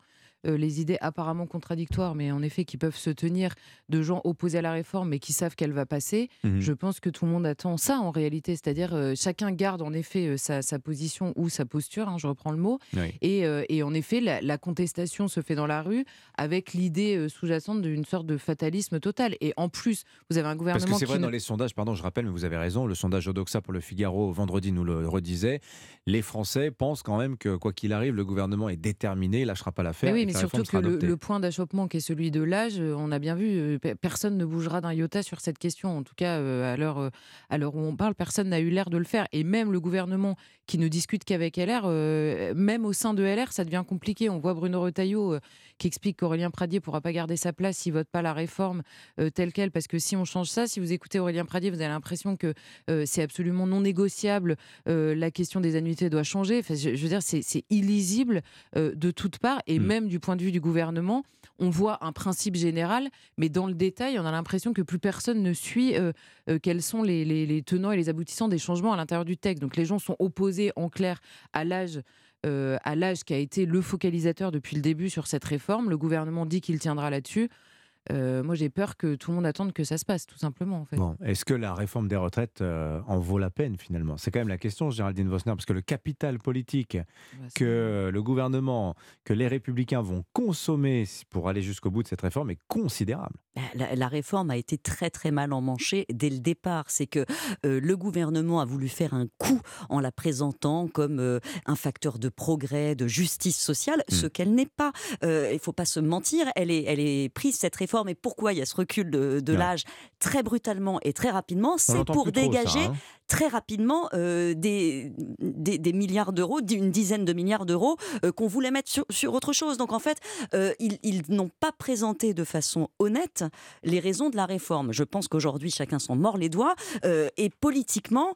euh, les idées apparemment contradictoires, mais en effet qui peuvent se tenir de gens opposés à la réforme, mais qui savent qu'elle va passer. Mhm. Je pense que tout le monde attend ça en réalité, c'est-à-dire euh, chacun garde en effet euh, sa, sa position ou sa posture, hein, je reprends le mot, Oui. et, et en effet la, la contestation se fait dans la rue avec l'idée sous-jacente d'une sorte de fatalisme total. Et en plus, vous avez un Parce gouvernement que c'est vrai, ne- dans les sondages, pardon, je rappelle, mais vous avez raison, le sondage Odoxa pour le Figaro vendredi nous le redisait, les Français pensent quand même que, quoi qu'il arrive, le gouvernement est déterminé, il lâchera pas l'affaire. Oui, mais surtout que le, point d'achoppement qui est celui de l'âge, euh, on a bien vu, euh, pe- personne ne bougera d'un iota sur cette question. En tout cas, euh, à l'heure à l'heure où on parle, personne n'a eu l'air de le faire. Et même le gouvernement qui ne discute qu'avec LR, euh, même au sein de LR, ça devient compliqué. On voit Bruno Retailleau euh, qui explique qu'Aurélien Pradier pourra pas garder sa place s'il vote pas la réforme euh, telle quelle, parce que si on change ça, si vous écoutez Aurélien Pradier, vous avez l'impression que c'est absolument non négociable. la question des annuités doit changer. Enfin, je, je veux dire, c'est illisible de toutes parts, et même du point de vue du gouvernement, on voit un principe général, mais dans le détail, on a l'impression que plus personne ne suit euh, euh, quels sont les, tenants et les aboutissants des changements à l'intérieur du texte. Donc les gens sont opposés en clair à l'âge. euh, à l'âge qui a été le focalisateur depuis le début sur cette réforme. Le gouvernement dit qu'il tiendra là-dessus. Euh, moi, j'ai peur que tout le monde attende que ça se passe, tout simplement. En fait. Bon, est-ce que la réforme des retraites euh, en vaut la peine finalement? C'est quand même la question, Géraldine Vosner, parce que le capital politique Bah, que le gouvernement, que les républicains vont consommer pour aller jusqu'au bout de cette réforme est considérable. La, la réforme a été très très mal emmanchée dès le départ. C'est que euh, le gouvernement a voulu faire un coup en la présentant comme euh, un facteur de progrès, de justice sociale, ce qu'elle n'est pas. Euh, Il ne faut pas se mentir, elle est, elle est prise cette réforme. Et pourquoi il y a ce recul de, l'âge très brutalement et très rapidement? C'est pour ça, dégager hein. très rapidement euh, des, des, des milliards d'euros, une dizaine de milliards d'euros euh, qu'on voulait mettre sur, sur autre chose. Donc en fait, euh, ils, ils n'ont pas présenté de façon honnête les raisons de la réforme. Je pense qu'aujourd'hui, chacun s'en mord les doigts. euh, et politiquement,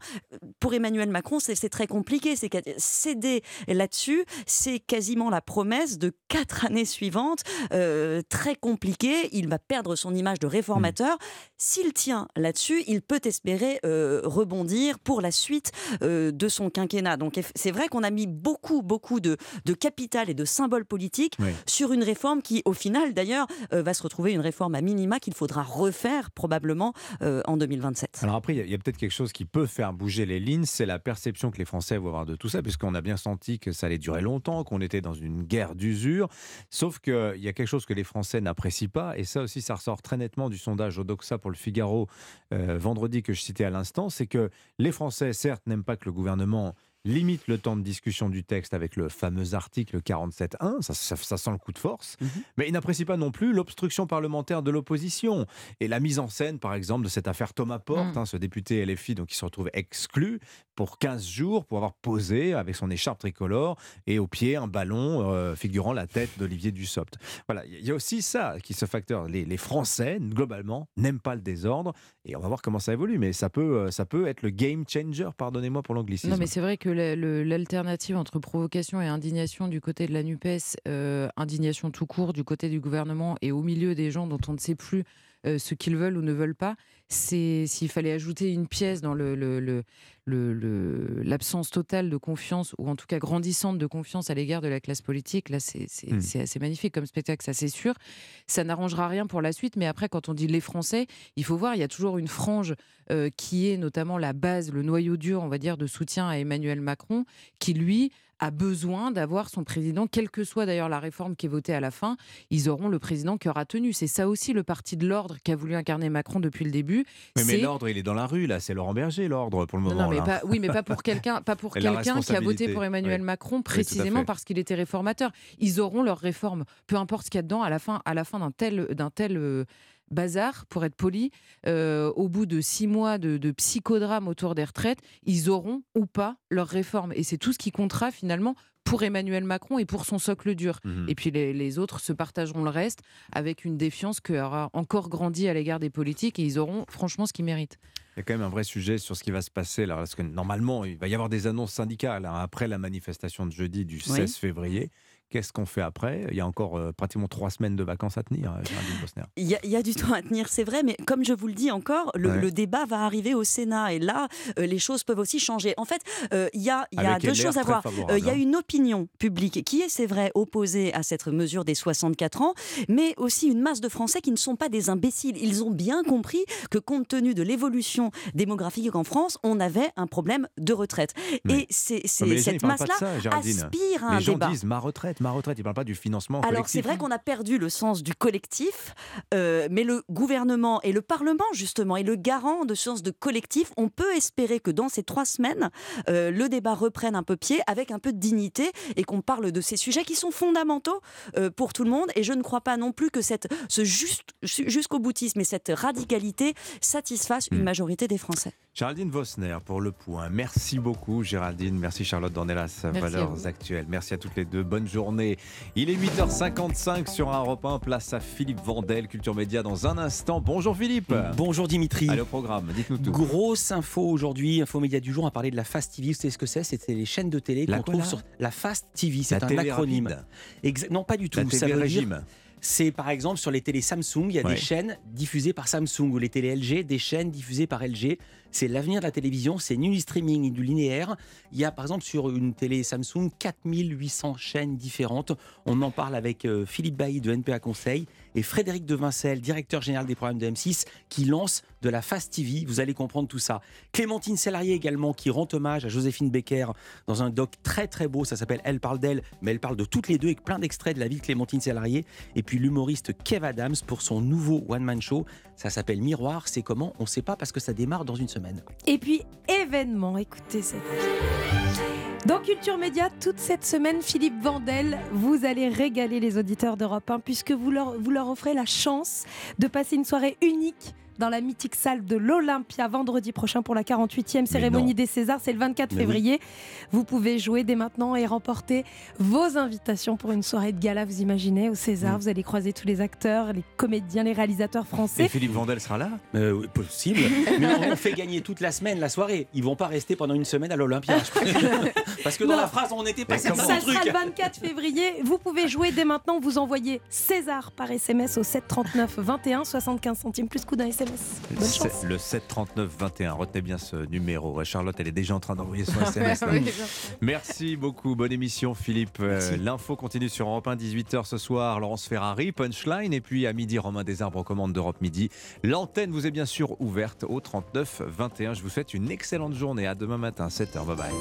pour Emmanuel Macron, c'est très compliqué. C'est céder là-dessus, c'est quasiment la promesse de quatre années suivantes, euh, très compliquées. Il va perdre son image de réformateur. S'il tient là-dessus, il peut espérer euh, rebondir pour la suite de son quinquennat. Donc c'est vrai qu'on a mis beaucoup, beaucoup de, de capital et de symboles politiques Oui. sur une réforme qui, au final, d'ailleurs, va se retrouver une réforme à qu'il faudra refaire probablement euh, en 2027. Alors après, il y a, peut-être quelque chose qui peut faire bouger les lignes, c'est la perception que les Français vont avoir de tout ça, puisqu'on a bien senti que ça allait durer longtemps, qu'on était dans une guerre d'usure. Sauf qu'il y a quelque chose que les Français n'apprécient pas, et ça aussi, ça ressort très nettement du sondage Odoxa pour le Figaro euh, vendredi que je citais à l'instant, c'est que les Français, certes, n'aiment pas que le gouvernement limite le temps de discussion du texte avec le fameux article 47.1, ça, ça, ça sent le coup de force, mais ils n'apprécient pas non plus l'obstruction parlementaire de l'opposition et la mise en scène, par exemple, de cette affaire Thomas Porte, Mm. hein, ce député LFI donc, qui se retrouve exclu pour 15 jours pour avoir posé avec son écharpe tricolore et au pied un ballon euh, figurant la tête d'Olivier Dussopt. Voilà, il y a aussi ça qui ce facteur. Les, les Français, globalement, n'aiment pas le désordre et on va voir comment ça évolue, mais ça peut, euh, ça peut être le game changer, pardonnez-moi pour l'anglicisme. Non, mais c'est vrai que l'alternative entre provocation et indignation du côté de la NUPES, euh, indignation tout court du côté du gouvernement et au milieu des gens dont on ne sait plus euh, ce qu'ils veulent ou ne veulent pas, c'est s'il fallait ajouter une pièce dans le, le- le- le- le- l'absence totale de confiance, ou en tout cas grandissante de confiance à l'égard de la classe politique, là c'est Hmm. c'est assez magnifique comme spectacle, ça c'est sûr. Ça n'arrangera rien pour la suite, mais après quand on dit les Français, il faut voir, il y a toujours une frange euh, qui est notamment la base, le noyau dur, on va dire, de soutien à Emmanuel Macron, qui lui a besoin d'avoir son président, quelle que soit d'ailleurs la réforme qui est votée à la fin, ils auront le président qui aura tenu. C'est ça aussi le parti de l'ordre qu'a voulu incarner Macron depuis le début. Mais l'ordre, il est dans la rue, là. C'est Laurent Berger, l'ordre, pour le moment. non, mais là. pas, oui, mais pas pour quelqu'un, pas pour Et la quelqu'un qui a voté pour Emmanuel oui. Macron précisément parce qu'il était réformateur. Ils auront leur réforme, peu importe ce qu'il y a dedans. À la fin, à la fin d'un tel, d'un tel euh, bazar, pour être poli, euh, au bout de six mois de, de psychodrame autour des retraites, ils auront ou pas leur réforme. Et c'est tout ce qui comptera finalement pour Emmanuel Macron et pour son socle dur. Mhm. Et puis les, les autres se partageront le reste avec une défiance qui aura encore grandi à l'égard des politiques et ils auront franchement ce qu'ils méritent. Il y a quand même un vrai sujet sur ce qui va se passer là, parce que normalement, il va y avoir des annonces syndicales hein, après la manifestation de jeudi du 16 Oui. février. Qu'est-ce qu'on fait après? Il y a encore euh, pratiquement trois semaines de vacances à tenir, euh. Il y, a, il y a du temps à tenir, c'est vrai, mais comme je vous le dis encore, le, Ouais. le débat va arriver au Sénat et là, euh, les choses peuvent aussi changer. En fait, euh, il y a, il y a Avec deux choses à voir. Il y a hein. une opinion publique qui est, c'est vrai, opposée à cette mesure des 64 ans, mais aussi une masse de Français qui ne sont pas des imbéciles. Ils ont bien compris que compte tenu de l'évolution démographique en France, on avait un problème de retraite. Et c'est, cette masse-là aspire à un Les gens débat. disent ma retraite, ma retraite. Ils ne parlent pas du financement Alors c'est vrai qu'on a perdu le sens du collectif, euh, mais le gouvernement et le Parlement justement est le garant de ce sens de collectif. On peut espérer que dans ces trois semaines, euh, le débat reprenne un peu pied avec un peu de dignité et qu'on parle de ces sujets qui sont fondamentaux euh, pour tout le monde. Et je ne crois pas non plus que cette, ce juste, jusqu'au boutisme et cette radicalité satisfassent Hmm. une majorité des Français. Géraldine Vosner pour le point. Merci beaucoup Géraldine. Merci Charlotte Dornelas, Merci à Valeurs. Actuelles. Merci à toutes les deux. Bonne journée. Il est 8h55 sur Europe 1. Place à Philippe Vandel, Culture Média dans un instant. Bonjour Philippe. Bonjour Dimitri. Allez au programme, dites-nous tout. Grosse info aujourd'hui, info média du jour, on a parlé de la Fast TV. Vous savez ce que c'est? C'était les chaînes de télé La qu'on trouve sur la Fast TV. C'est un télé acronyme. Exa- non, pas du tout. La Ça télé veut dire- régime. C'est par exemple sur les télés Samsung, il y a Ouais. des chaînes diffusées par Samsung ou les télés LG, des chaînes diffusées par LG. C'est l'avenir de la télévision, c'est ni du streaming du linéaire. Il y a par exemple sur une télé Samsung 4800 chaînes différentes. On en parle avec euh, Philippe Bailly de NPA Conseil et Frédéric Devincel, directeur général des programmes de M6, qui lance de la Fast TV. Vous allez comprendre tout ça. Clémentine Sellarié également qui rend hommage à Joséphine Becker dans un doc très très beau. Ça s'appelle Elle parle d'elle, mais elle parle de toutes les deux avec plein d'extraits de la vie de Clémentine Sellarié. Et puis l'humoriste Kev Adams pour son nouveau one-man show. Ça s'appelle Miroir. C'est comment? On ne sait pas parce que ça démarre dans une semaine. Et puis, événement, écoutez cette. Dans Culture Média, toute cette semaine, Philippe Vandel, vous allez régaler les auditeurs d'Europe 1 puisque vous leur, vous leur offrez la chance de passer une soirée unique dans la mythique salle de l'Olympia vendredi prochain pour la 48e cérémonie des Césars. C'est le 24 Mais oui. février. Vous pouvez jouer dès maintenant et remporter vos invitations pour une soirée de gala, vous imaginez, au César. Vous allez croiser tous les acteurs, les comédiens, les réalisateurs français. Et Philippe Vandel sera là Euh, oui, possible. Mais on, on fait gagner toute la semaine la soirée. Ils vont pas rester pendant une semaine à l'Olympia. Parce que dans Non. la phrase, on n'était pas Ça sera truc. le 24 février. Vous pouvez jouer dès maintenant. Vous envoyez César par SMS au 739 21, 75 centimes plus coup d'un SMS. SMS. Bonne C'est chance. Le 7 39 21. Retenez bien ce numéro. Charlotte, elle est déjà en train d'envoyer son SMS. Merci beaucoup. Bonne émission, Philippe. Euh, L'info continue sur Europe 1, 18h ce soir. Laurence Ferrari, Punchline. Et puis à midi, Romain Desarbres aux commandes d'Europe Midi. L'antenne vous est bien sûr ouverte au 39 21. Je vous souhaite une excellente journée. À demain matin, 7h. Bye bye.